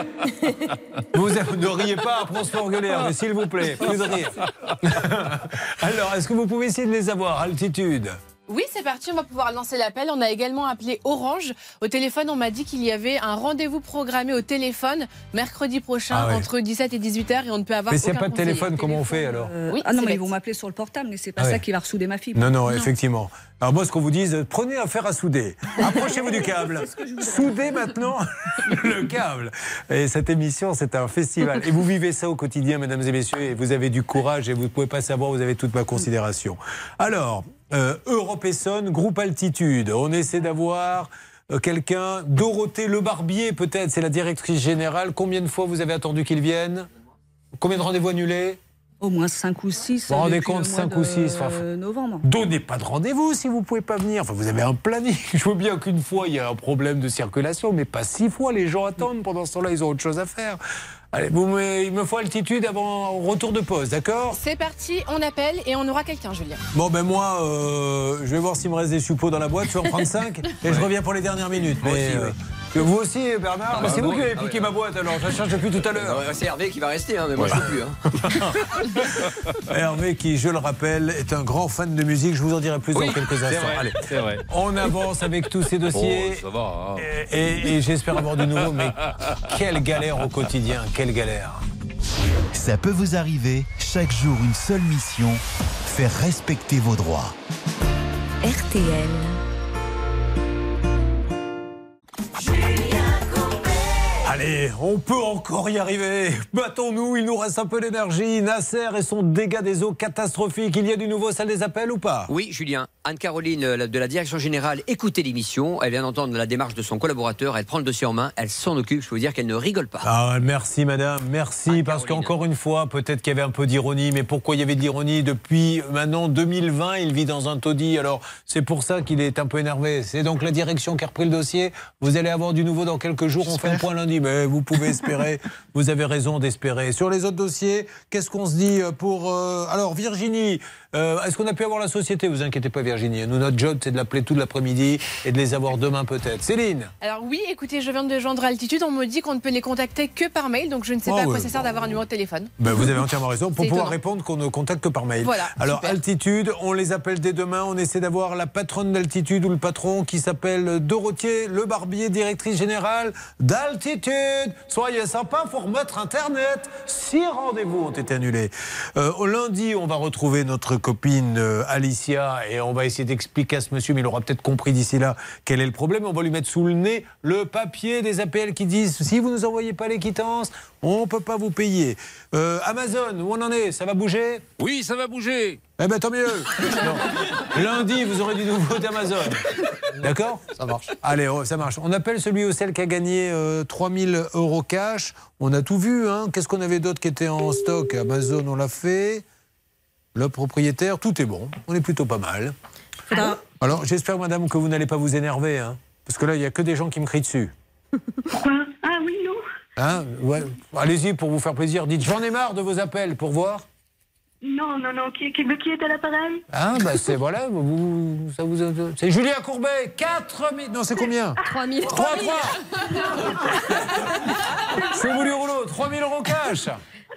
Speaker 2: vous ne riez pas, après on se fait engueuler, hein, mais s'il vous plaît, plus de rire. Alors, est-ce que vous pouvez essayer de les avoir, altitude?
Speaker 17: Oui, c'est parti, on va pouvoir lancer l'appel. On a également appelé Orange. Au téléphone, on m'a dit qu'il y avait un rendez-vous programmé au téléphone mercredi prochain
Speaker 2: Ah ouais.
Speaker 17: entre 17 et 18h et on ne peut avoir
Speaker 2: Mais s'il n'y a
Speaker 17: aucun
Speaker 2: pas de
Speaker 17: conseiller.
Speaker 2: téléphone, comment on fait alors
Speaker 23: Euh,
Speaker 17: Oui,
Speaker 23: ah non, mais ils vont m'appeler sur le portable, mais c'est pas
Speaker 2: Ah
Speaker 23: ça qui va ressouder ma fibre.
Speaker 2: Non, non, effectivement. Alors moi, ce qu'on vous dise, prenez un fer à souder. Approchez-vous du câble. Soudez maintenant le câble. Et cette émission, c'est un festival. Et vous vivez ça au quotidien, mesdames et messieurs, et vous avez du courage et vous ne pouvez pas savoir, vous avez toute ma considération. Alors, euh, Europe Essonne, groupe Altitude. On essaie d'avoir euh, quelqu'un, Dorothée Le Barbier peut-être, c'est la directrice générale. Combien de fois vous avez attendu qu'il vienne? Combien de rendez-vous annulés?
Speaker 23: Au moins 5 ou 6.
Speaker 2: Vous vous rendez compte, cinq ou six, enfin,
Speaker 23: novembre.
Speaker 2: Donnez pas de rendez-vous si vous pouvez pas venir. Enfin, vous avez un planning. Je veux bien qu'une fois il y a un problème de circulation, mais pas six fois. Les gens attendent. Pendant ce temps-là, ils ont autre chose à faire. Allez, vous il me faut altitude avant retour de pause, d'accord?
Speaker 17: C'est parti, on appelle et on aura quelqu'un, Julien.
Speaker 2: Bon, ben moi, euh, je vais voir s'il me reste des suppôts dans la boîte. Je vais en prendre 5 et je reviens pour les dernières minutes.
Speaker 9: Moi
Speaker 2: Mais,
Speaker 9: aussi,
Speaker 2: euh,
Speaker 9: ouais.
Speaker 2: Que vous aussi, Bernard
Speaker 9: Ah,
Speaker 2: Mais C'est
Speaker 9: bah,
Speaker 2: vous qui avez
Speaker 9: Ah,
Speaker 2: piqué
Speaker 9: ouais.
Speaker 2: ma boîte alors. Je la cherche depuis tout à l'heure.
Speaker 9: C'est Hervé qui va rester, hein, mais moi je peux plus. hein.
Speaker 2: Hervé, qui, je le rappelle, est un grand fan de musique. Je vous en dirai plus
Speaker 25: Oui,
Speaker 2: dans quelques instants.
Speaker 25: vrai,
Speaker 2: Allez,
Speaker 25: c'est vrai.
Speaker 2: on avance avec tous ces dossiers.
Speaker 25: Oh, ça va. hein.
Speaker 2: Et, et- et j'espère avoir du nouveau, mais quelle galère au quotidien, quelle galère.
Speaker 1: Ça peut vous arriver, chaque jour une seule mission, faire respecter vos droits.
Speaker 22: RTL.
Speaker 2: She Allez, on peut encore y arriver. Battons-nous, il nous reste un peu d'énergie. Nasser et son dégât des eaux catastrophique. Il y a du nouveau, salle des appels ou pas?
Speaker 9: Oui, Julien. Anne-Caroline euh, de la direction générale écoutez l'émission. Elle vient d'entendre la démarche de son collaborateur. Elle prend le dossier en main. Elle s'en occupe. Je peux vous dire qu'elle ne rigole pas.
Speaker 2: Ah, merci madame, merci parce qu'encore une fois, peut-être qu'il y avait un peu d'ironie, mais pourquoi il y avait de l'ironie Depuis maintenant 2020, il vit dans un taudis, alors c'est pour ça qu'il est un peu énervé. C'est donc la direction qui a repris le dossier. Vous allez avoir du nouveau dans quelques jours, on fait un point lundi, mais vous pouvez espérer, vous avez raison d'espérer. Sur les autres dossiers, qu'est-ce qu'on se dit pour... euh, alors Virginie, euh, est-ce qu'on a pu avoir la société? Vous inquiétez pas Virginie, nous notre job c'est de l'appeler tout l'après-midi et de les avoir demain peut-être. Céline?
Speaker 17: Alors oui, écoutez, je viens de joindre Altitude. On me dit qu'on ne peut les contacter que par mail, donc je ne sais
Speaker 2: Ah
Speaker 17: pas à quoi ça sert d'avoir un numéro de téléphone.
Speaker 2: Ben, vous avez entièrement raison. Pour pouvoir
Speaker 17: étonnant.
Speaker 2: répondre, qu'on ne contacte que par mail.
Speaker 17: Voilà,
Speaker 2: Alors,
Speaker 17: super.
Speaker 2: Altitude, on les appelle dès demain. On essaie d'avoir la patronne d'Altitude ou le patron qui s'appelle Dorothée Le Barbier, directrice générale d'Altitude. Soyez sympa, faut remettre Internet. Six rendez-vous ont été annulés. Euh, lundi, on va retrouver notre copine euh, Alicia et on va essayer d'expliquer à ce monsieur, mais il aura peut-être compris d'ici là quel est le problème. On va lui mettre sous le nez le papier des APL qui disent si vous ne nous envoyez pas les quittances, on ne peut pas vous payer. Euh, Amazon, où on en est? Ça va bouger?
Speaker 25: Oui, ça va bouger.
Speaker 2: Eh ben tant mieux. Non. Lundi, vous aurez du nouveau d'Amazon. D'accord? Ça marche. Allez, oh, ça marche. On appelle celui ou celle qui a gagné euh, 3000 euros cash. On a tout vu. Hein. Qu'est-ce qu'on avait d'autre qui était en stock? Amazon, on l'a fait. Le propriétaire, tout est bon. On est plutôt pas mal. Alors, j'espère, madame, que vous n'allez pas vous énerver. Hein, parce que là, il n'y a que des gens qui me crient dessus.
Speaker 13: Pourquoi? Ah oui, non
Speaker 2: Hein? Ouais. Allez-y pour vous faire plaisir. Dites, j'en ai marre de vos appels pour voir.
Speaker 13: Non, non, non. Qui, qui, qui est à l'appareil?
Speaker 2: Ah, bah c'est voilà, vous, ça vous c'est Julien Courbet, 4 000, non c'est combien?
Speaker 6: 3 000.
Speaker 2: 3 3 C'est vous du rouleau, 3 000 euros cash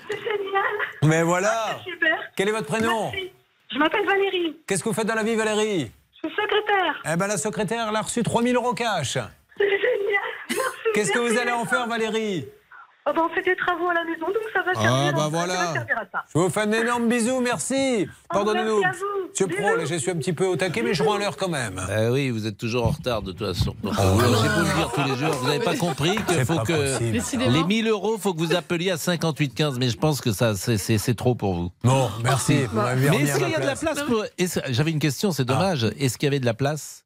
Speaker 20: C'est génial.
Speaker 2: Mais voilà.
Speaker 20: Super.
Speaker 2: Quel est votre prénom
Speaker 20: Merci. Je m'appelle Valérie.
Speaker 2: Qu'est-ce que vous faites dans la vie, Valérie
Speaker 20: Je suis secrétaire.
Speaker 2: Eh ben, la secrétaire, elle a reçu 3000 euros cash.
Speaker 20: C'est génial. Merci.
Speaker 2: Qu'est-ce que vous allez en faire, Valérie
Speaker 20: Oh, ben, on fait des travaux à la maison, donc ça va servir.
Speaker 2: Ah, bah
Speaker 20: ça
Speaker 2: voilà.
Speaker 20: va servir à ça.
Speaker 2: Je vous fais un énorme bisou, merci. Pardonnez-nous.
Speaker 20: merci à vous.
Speaker 2: Monsieur Pro, là, je suis un petit peu au taquet, mais je rends l'heure quand même.
Speaker 34: Eh oui, vous êtes toujours en retard de toute façon. Donc, J'ai beau le dire tous les jours, vous n'avez pas compris qu'il faut que
Speaker 2: possible.
Speaker 34: Les 1000 euros, faut que vous appeliez à 5815. Mais je pense que ça, c'est- c'est c'est trop pour vous.
Speaker 2: Bon, merci. Vous
Speaker 34: Mais est-ce qu'il y a de la
Speaker 2: place.
Speaker 34: pour... J'avais une question, c'est dommage. Est-ce qu'il y avait de la place